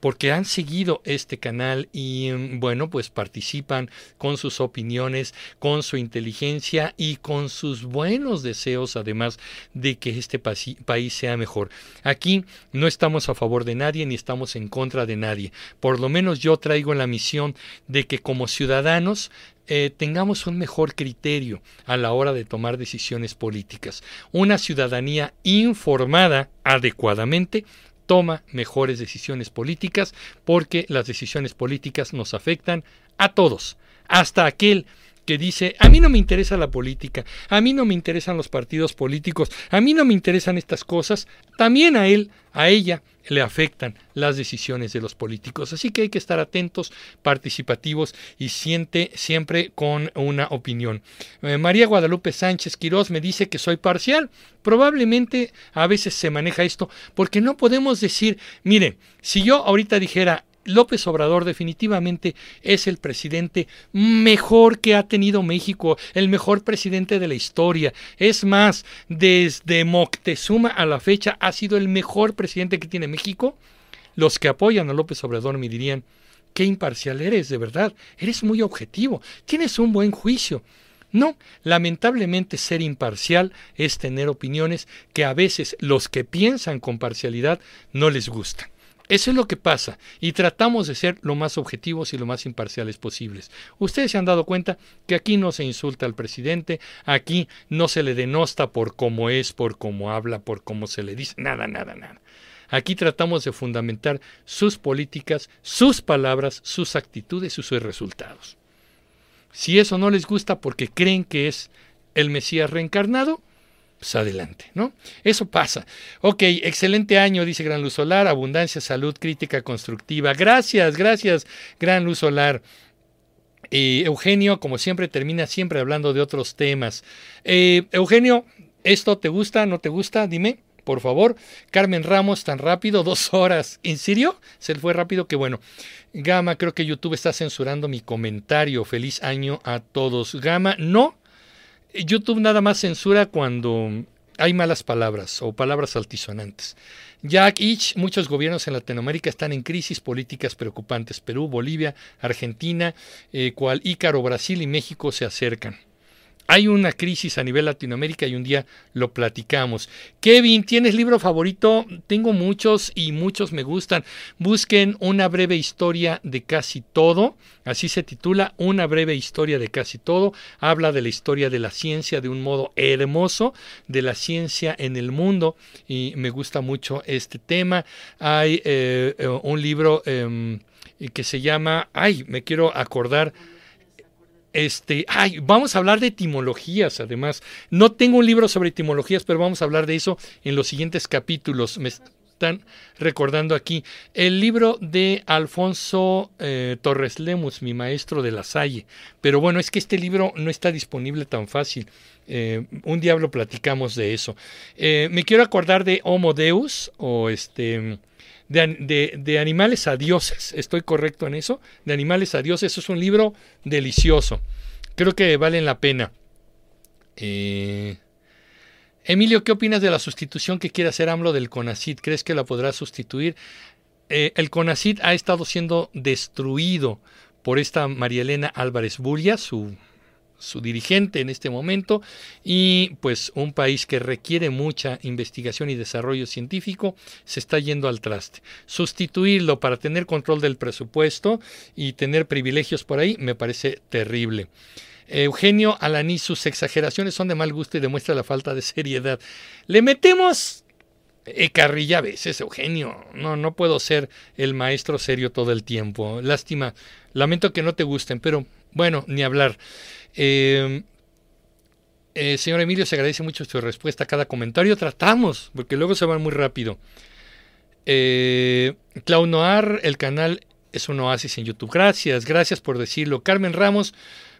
porque han seguido este canal y mm, bueno, pues participan con sus opiniones, con su inteligencia y con sus buenos deseos, además de que este país sea mejor. Aquí no estamos a favor de nadie ni estamos en contra de nadie. Por lo menos yo traigo la misión de que como ciudadanos eh, tengamos un mejor criterio a la hora de tomar decisiones políticas. Una ciudadanía informada adecuadamente toma mejores decisiones políticas porque las decisiones políticas nos afectan a todos, hasta aquel que dice, a mí no me interesa la política, a mí no me interesan los partidos políticos, a mí no me interesan estas cosas, también a él, a ella le afectan las decisiones de los políticos. Así que hay que estar atentos, participativos y siente siempre con una opinión. Eh, María Guadalupe Sánchez Quirós me dice que soy parcial. Probablemente a veces se maneja esto porque no podemos decir, mire, si yo ahorita dijera López Obrador definitivamente es el presidente mejor que ha tenido México, el mejor presidente de la historia. Es más, desde Moctezuma a la fecha ha sido el mejor presidente que tiene México. Los que apoyan a López Obrador me dirían, qué imparcial eres, de verdad, eres muy objetivo, tienes un buen juicio. No, lamentablemente ser imparcial es tener opiniones que a veces los que piensan con parcialidad no les gustan. Eso es lo que pasa y tratamos de ser lo más objetivos y lo más imparciales posibles. Ustedes se han dado cuenta que aquí no se insulta al presidente, aquí no se le denosta por cómo es, por cómo habla, por cómo se le dice, nada, nada, nada. Aquí tratamos de fundamentar sus políticas, sus palabras, sus actitudes y sus resultados. Si eso no les gusta porque creen que es el Mesías reencarnado, pues adelante, ¿no? Eso pasa. Ok, excelente año, dice Gran Luz Solar, abundancia, salud, crítica constructiva. Gracias, gracias, Gran Luz Solar. Eh, Eugenio, como siempre, termina siempre hablando de otros temas. Eh, Eugenio, ¿esto te gusta, no te gusta? Dime, por favor. Carmen Ramos, tan rápido, (laughs) dos horas. ¿En serio? Se fue rápido, que bueno. Gama, creo que YouTube está censurando mi comentario. Feliz año a todos. Gama, no, YouTube nada más censura cuando hay malas palabras o palabras altisonantes. Jack Ich, muchos gobiernos en Latinoamérica están en crisis políticas preocupantes. Perú, Bolivia, Argentina, eh, cual Ícaro, Brasil y México se acercan. Hay una crisis a nivel Latinoamérica y un día lo platicamos. Kevin, ¿tienes libro favorito? Tengo muchos y muchos me gustan. Busquen una breve historia de casi todo. Así se titula, Una breve historia de casi todo. Habla de la historia de la ciencia de un modo hermoso, de la ciencia en el mundo. Y me gusta mucho este tema. Hay eh, eh, un libro em, que se llama, ay, me quiero acordar este, ay, vamos a hablar de etimologías, además. No tengo un libro sobre etimologías, pero vamos a hablar de eso en los siguientes capítulos. Me están recordando aquí el libro de Alfonso eh, Torres Lemus, mi maestro de la Salle. Pero bueno, es que este libro no está disponible tan fácil. Eh, un diablo platicamos de eso. Eh, me quiero acordar de Homo Deus o este de, animales a dioses. ¿Estoy correcto en eso? De animales a dioses. es un libro delicioso. Creo que valen la pena. Eh, Emilio, ¿qué opinas de la sustitución que quiere hacer AMLO del CONACID? ¿Crees que la podrá sustituir? Eh, el CONACID ha estado siendo destruido por esta María Elena Álvarez Bulla, su su dirigente en este momento y pues un país que requiere mucha investigación y desarrollo científico se está yendo al traste. Sustituirlo para tener control del presupuesto y tener privilegios por ahí me parece terrible. Eugenio Alaní, sus exageraciones son de mal gusto y demuestra la falta de seriedad. Le metemos carrilla a veces, Eugenio. No, no puedo ser el maestro serio todo el tiempo. Lástima. Lamento que no te gusten, pero bueno, ni hablar. Em, eh, señor Emilio, se agradece mucho su respuesta a cada comentario. Tratamos, porque luego se van muy rápido. Eh, Clau el canal es un oasis en YouTube. Gracias, gracias por decirlo. Carmen Ramos,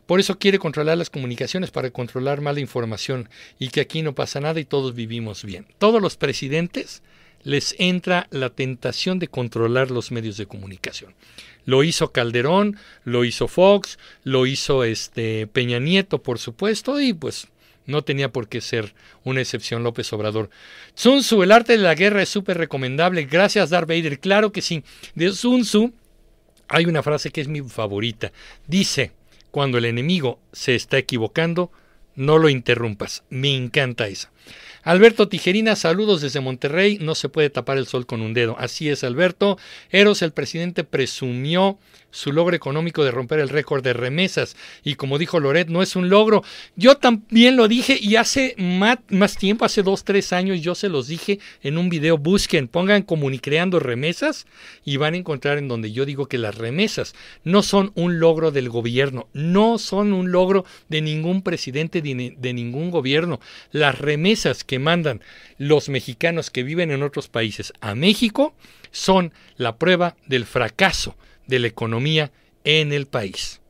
por eso quiere controlar las comunicaciones para controlar mala información y que aquí no pasa nada y todos vivimos bien. Todos los presidentes les entra la tentación de controlar los medios de comunicación. Lo hizo Calderón, lo hizo Fox, lo hizo este Peña Nieto, por supuesto, y pues no tenía por qué ser una excepción López Obrador. Sun Tzu, el arte de la guerra es súper recomendable. Gracias, Darth Vader. Claro que sí. De Sun Tzu hay una frase que es mi favorita. Dice, cuando el enemigo se está equivocando, no lo interrumpas. Me encanta esa. Alberto Tijerina, saludos desde Monterrey. No se puede tapar el sol con un dedo. Así es, Alberto. Eros, el presidente, presumió su logro económico de romper el récord de remesas. Y como dijo Loret, no es un logro. Yo también lo dije y hace más, tiempo, hace dos, tres años, yo se los dije en un video. Busquen, pongan Comunicreando Remesas y van a encontrar en donde yo digo que las remesas no son un logro del gobierno, no son un logro de ningún presidente de ningún gobierno. Las remesas que mandan los mexicanos que viven en otros países a México son la prueba del fracaso de la economía en el país.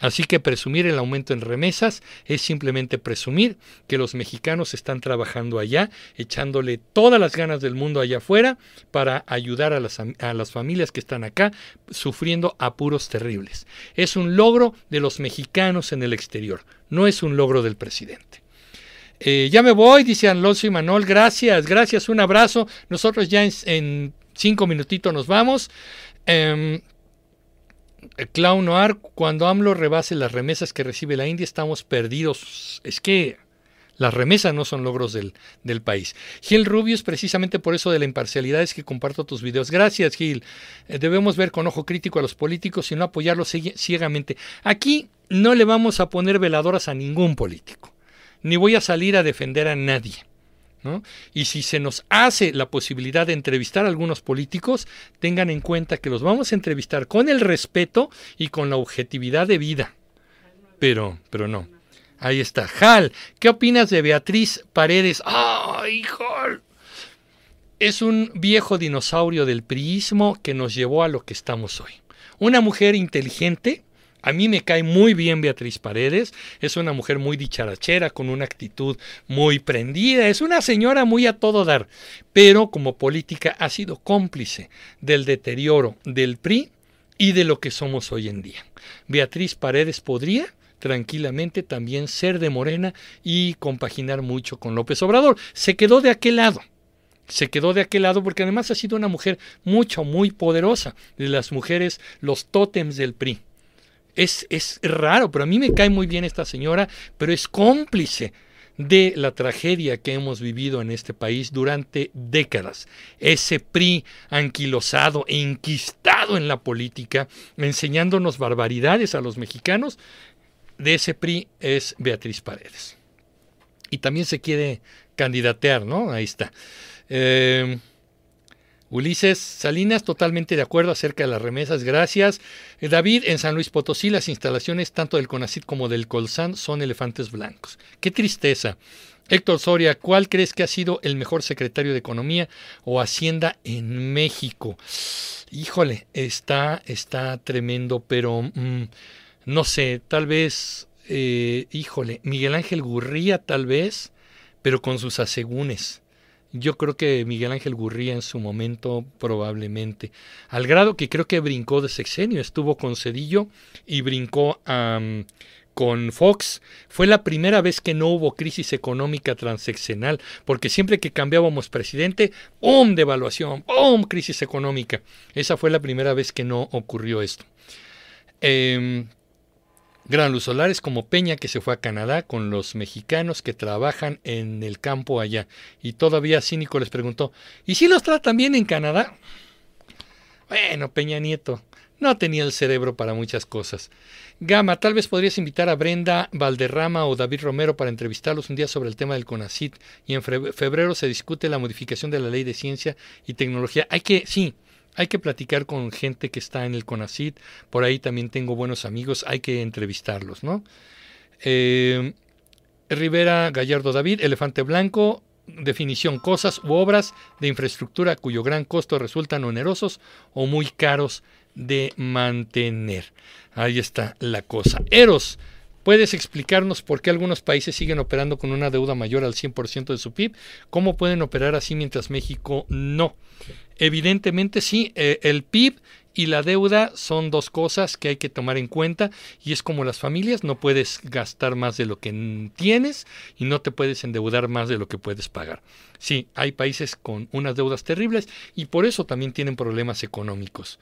Así que presumir el aumento en remesas es simplemente presumir que los mexicanos están trabajando allá, echándole todas las ganas del mundo allá afuera para ayudar a las, a las, familias que están acá sufriendo apuros terribles. Es un logro de los mexicanos en el exterior, no es un logro del presidente. Eh, ya me voy, dice Alonso y Manuel. Gracias, gracias, un abrazo. Nosotros ya en, cinco minutitos nos vamos. Eh, Clown Noir, cuando AMLO rebase las remesas que recibe la India, estamos perdidos. Es que Las remesas no son logros del, del país. Gil Rubio es precisamente por eso de la imparcialidad es que comparto tus videos. Gracias, Gil. Eh, debemos ver con ojo crítico a los políticos y no apoyarlos ciegamente. Aquí no le vamos a poner veladoras a ningún político, ni voy a salir a defender a nadie. Y si se nos hace la posibilidad de entrevistar a algunos políticos, tengan en cuenta que los vamos a entrevistar con el respeto y con la objetividad de vida. Pero, pero no. Ahí está. Hal, ¿qué opinas de Beatriz Paredes? ¡Ay, Hal! Es un viejo dinosaurio del priismo que nos llevó a lo que estamos hoy. Una mujer inteligente, a mí me cae muy bien Beatriz Paredes, es una mujer muy dicharachera, con una actitud muy prendida, es una señora muy a todo dar, pero como política ha sido cómplice del deterioro del PRI y de lo que somos hoy en día. Beatriz Paredes podría tranquilamente también ser de Morena y compaginar mucho con López Obrador. Se quedó de aquel lado se quedó de aquel lado porque además ha sido una mujer mucho, muy poderosa, de las mujeres, los tótems del PRI. Es, es raro, pero a mí me cae muy bien esta señora, pero es cómplice de la tragedia que hemos vivido en este país durante décadas. Ese PRI anquilosado e inquistado en la política, enseñándonos barbaridades a los mexicanos, de ese PRI es Beatriz Paredes. Y también se quiere candidatear, ¿no? Ahí está. Eh, Ulises Salinas, totalmente de acuerdo acerca de las remesas, gracias. Eh, David, en San Luis Potosí las instalaciones tanto del CONACIT como del Colsan son elefantes blancos. Qué tristeza. Héctor Soria, ¿cuál crees que ha sido el mejor secretario de Economía o Hacienda en México? Híjole, está, está tremendo, pero mm, no sé, tal vez, eh, híjole, Miguel Ángel Gurría tal vez, pero con sus asegúnes. Yo creo que Miguel Ángel Gurría en su momento probablemente, al grado que creo que brincó de sexenio, estuvo con Cedillo y brincó con Fox. Fue la primera vez que no hubo crisis económica transeccional, porque siempre que cambiábamos presidente, ¡pum! devaluación, ¡pum! crisis económica. Esa fue la primera vez que no ocurrió esto. Eh, Gran Luz Solares como Peña que se fue a Canadá con los mexicanos que trabajan en el campo allá. Y todavía Cínico les preguntó, ¿y si los tratan bien en Canadá? Bueno, Peña Nieto, no tenía el cerebro para muchas cosas. Gama, tal vez podrías invitar a Brenda Valderrama o David Romero para entrevistarlos un día sobre el tema del CONACIT y en febrero se discute la modificación de la ley de ciencia y tecnología. Hay que, sí, hay que platicar con gente que está en el CONACID, por ahí también tengo buenos amigos, hay que entrevistarlos, ¿no? Eh, Rivera Gallardo David, Elefante Blanco, definición, cosas u obras de infraestructura cuyo gran costo resultan onerosos o muy caros de mantener. Ahí está la cosa. Eros, ¿puedes explicarnos por qué algunos países siguen operando con una deuda mayor al 100% de su PIB? ¿Cómo pueden operar así mientras México no? Evidentemente sí, eh, el PIB y la deuda son dos cosas que hay que tomar en cuenta y es como las familias, no puedes gastar más de lo que tienes y no te puedes endeudar más de lo que puedes pagar. Sí, hay países con unas deudas terribles y por eso también tienen problemas económicos.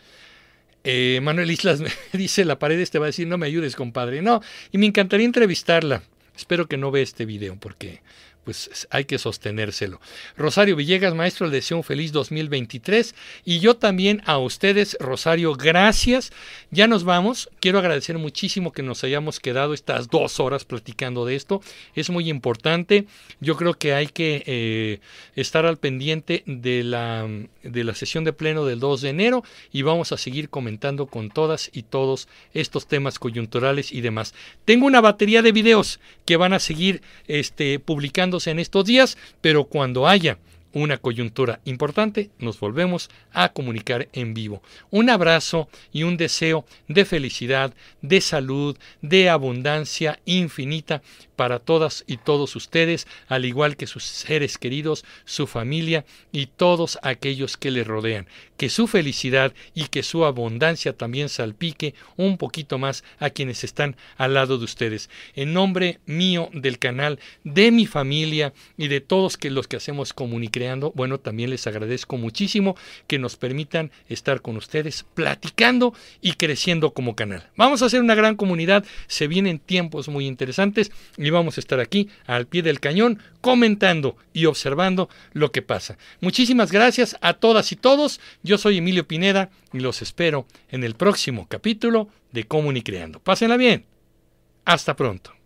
Eh, Manuel Islas me (laughs) dice, la pared te va a decir, no me ayudes, compadre. No, y me encantaría entrevistarla. Espero que no vea este video porque pues hay que sostenérselo. Rosario Villegas, maestro, le deseo un feliz 2023 y yo también a ustedes, Rosario, gracias. Ya nos vamos. Quiero agradecer muchísimo que nos hayamos quedado estas dos horas platicando de esto. Es muy importante. Yo creo que hay que eh, estar al pendiente de la, de la sesión de pleno del 2 de enero y vamos a seguir comentando con todas y todos estos temas coyunturales y demás. Tengo una batería de videos que van a seguir este, publicando en estos días, pero cuando haya una coyuntura importante, nos volvemos a comunicar en vivo. Un abrazo y un deseo de felicidad, de salud, de abundancia infinita para todas y todos ustedes, al igual que sus seres queridos, su familia y todos aquellos que le rodean. Que su felicidad y que su abundancia también salpique un poquito más a quienes están al lado de ustedes. En nombre mío del canal, de mi familia y de todos que los que hacemos comunicación Bueno, también les agradezco muchísimo que nos permitan estar con ustedes platicando y creciendo como canal. Vamos a hacer una gran comunidad, se vienen tiempos muy interesantes y vamos a estar aquí al pie del cañón comentando y observando lo que pasa. Muchísimas gracias a todas y todos. Yo soy Emilio Pineda y los espero en el próximo capítulo de Comunicreando. Pásenla bien. Hasta pronto.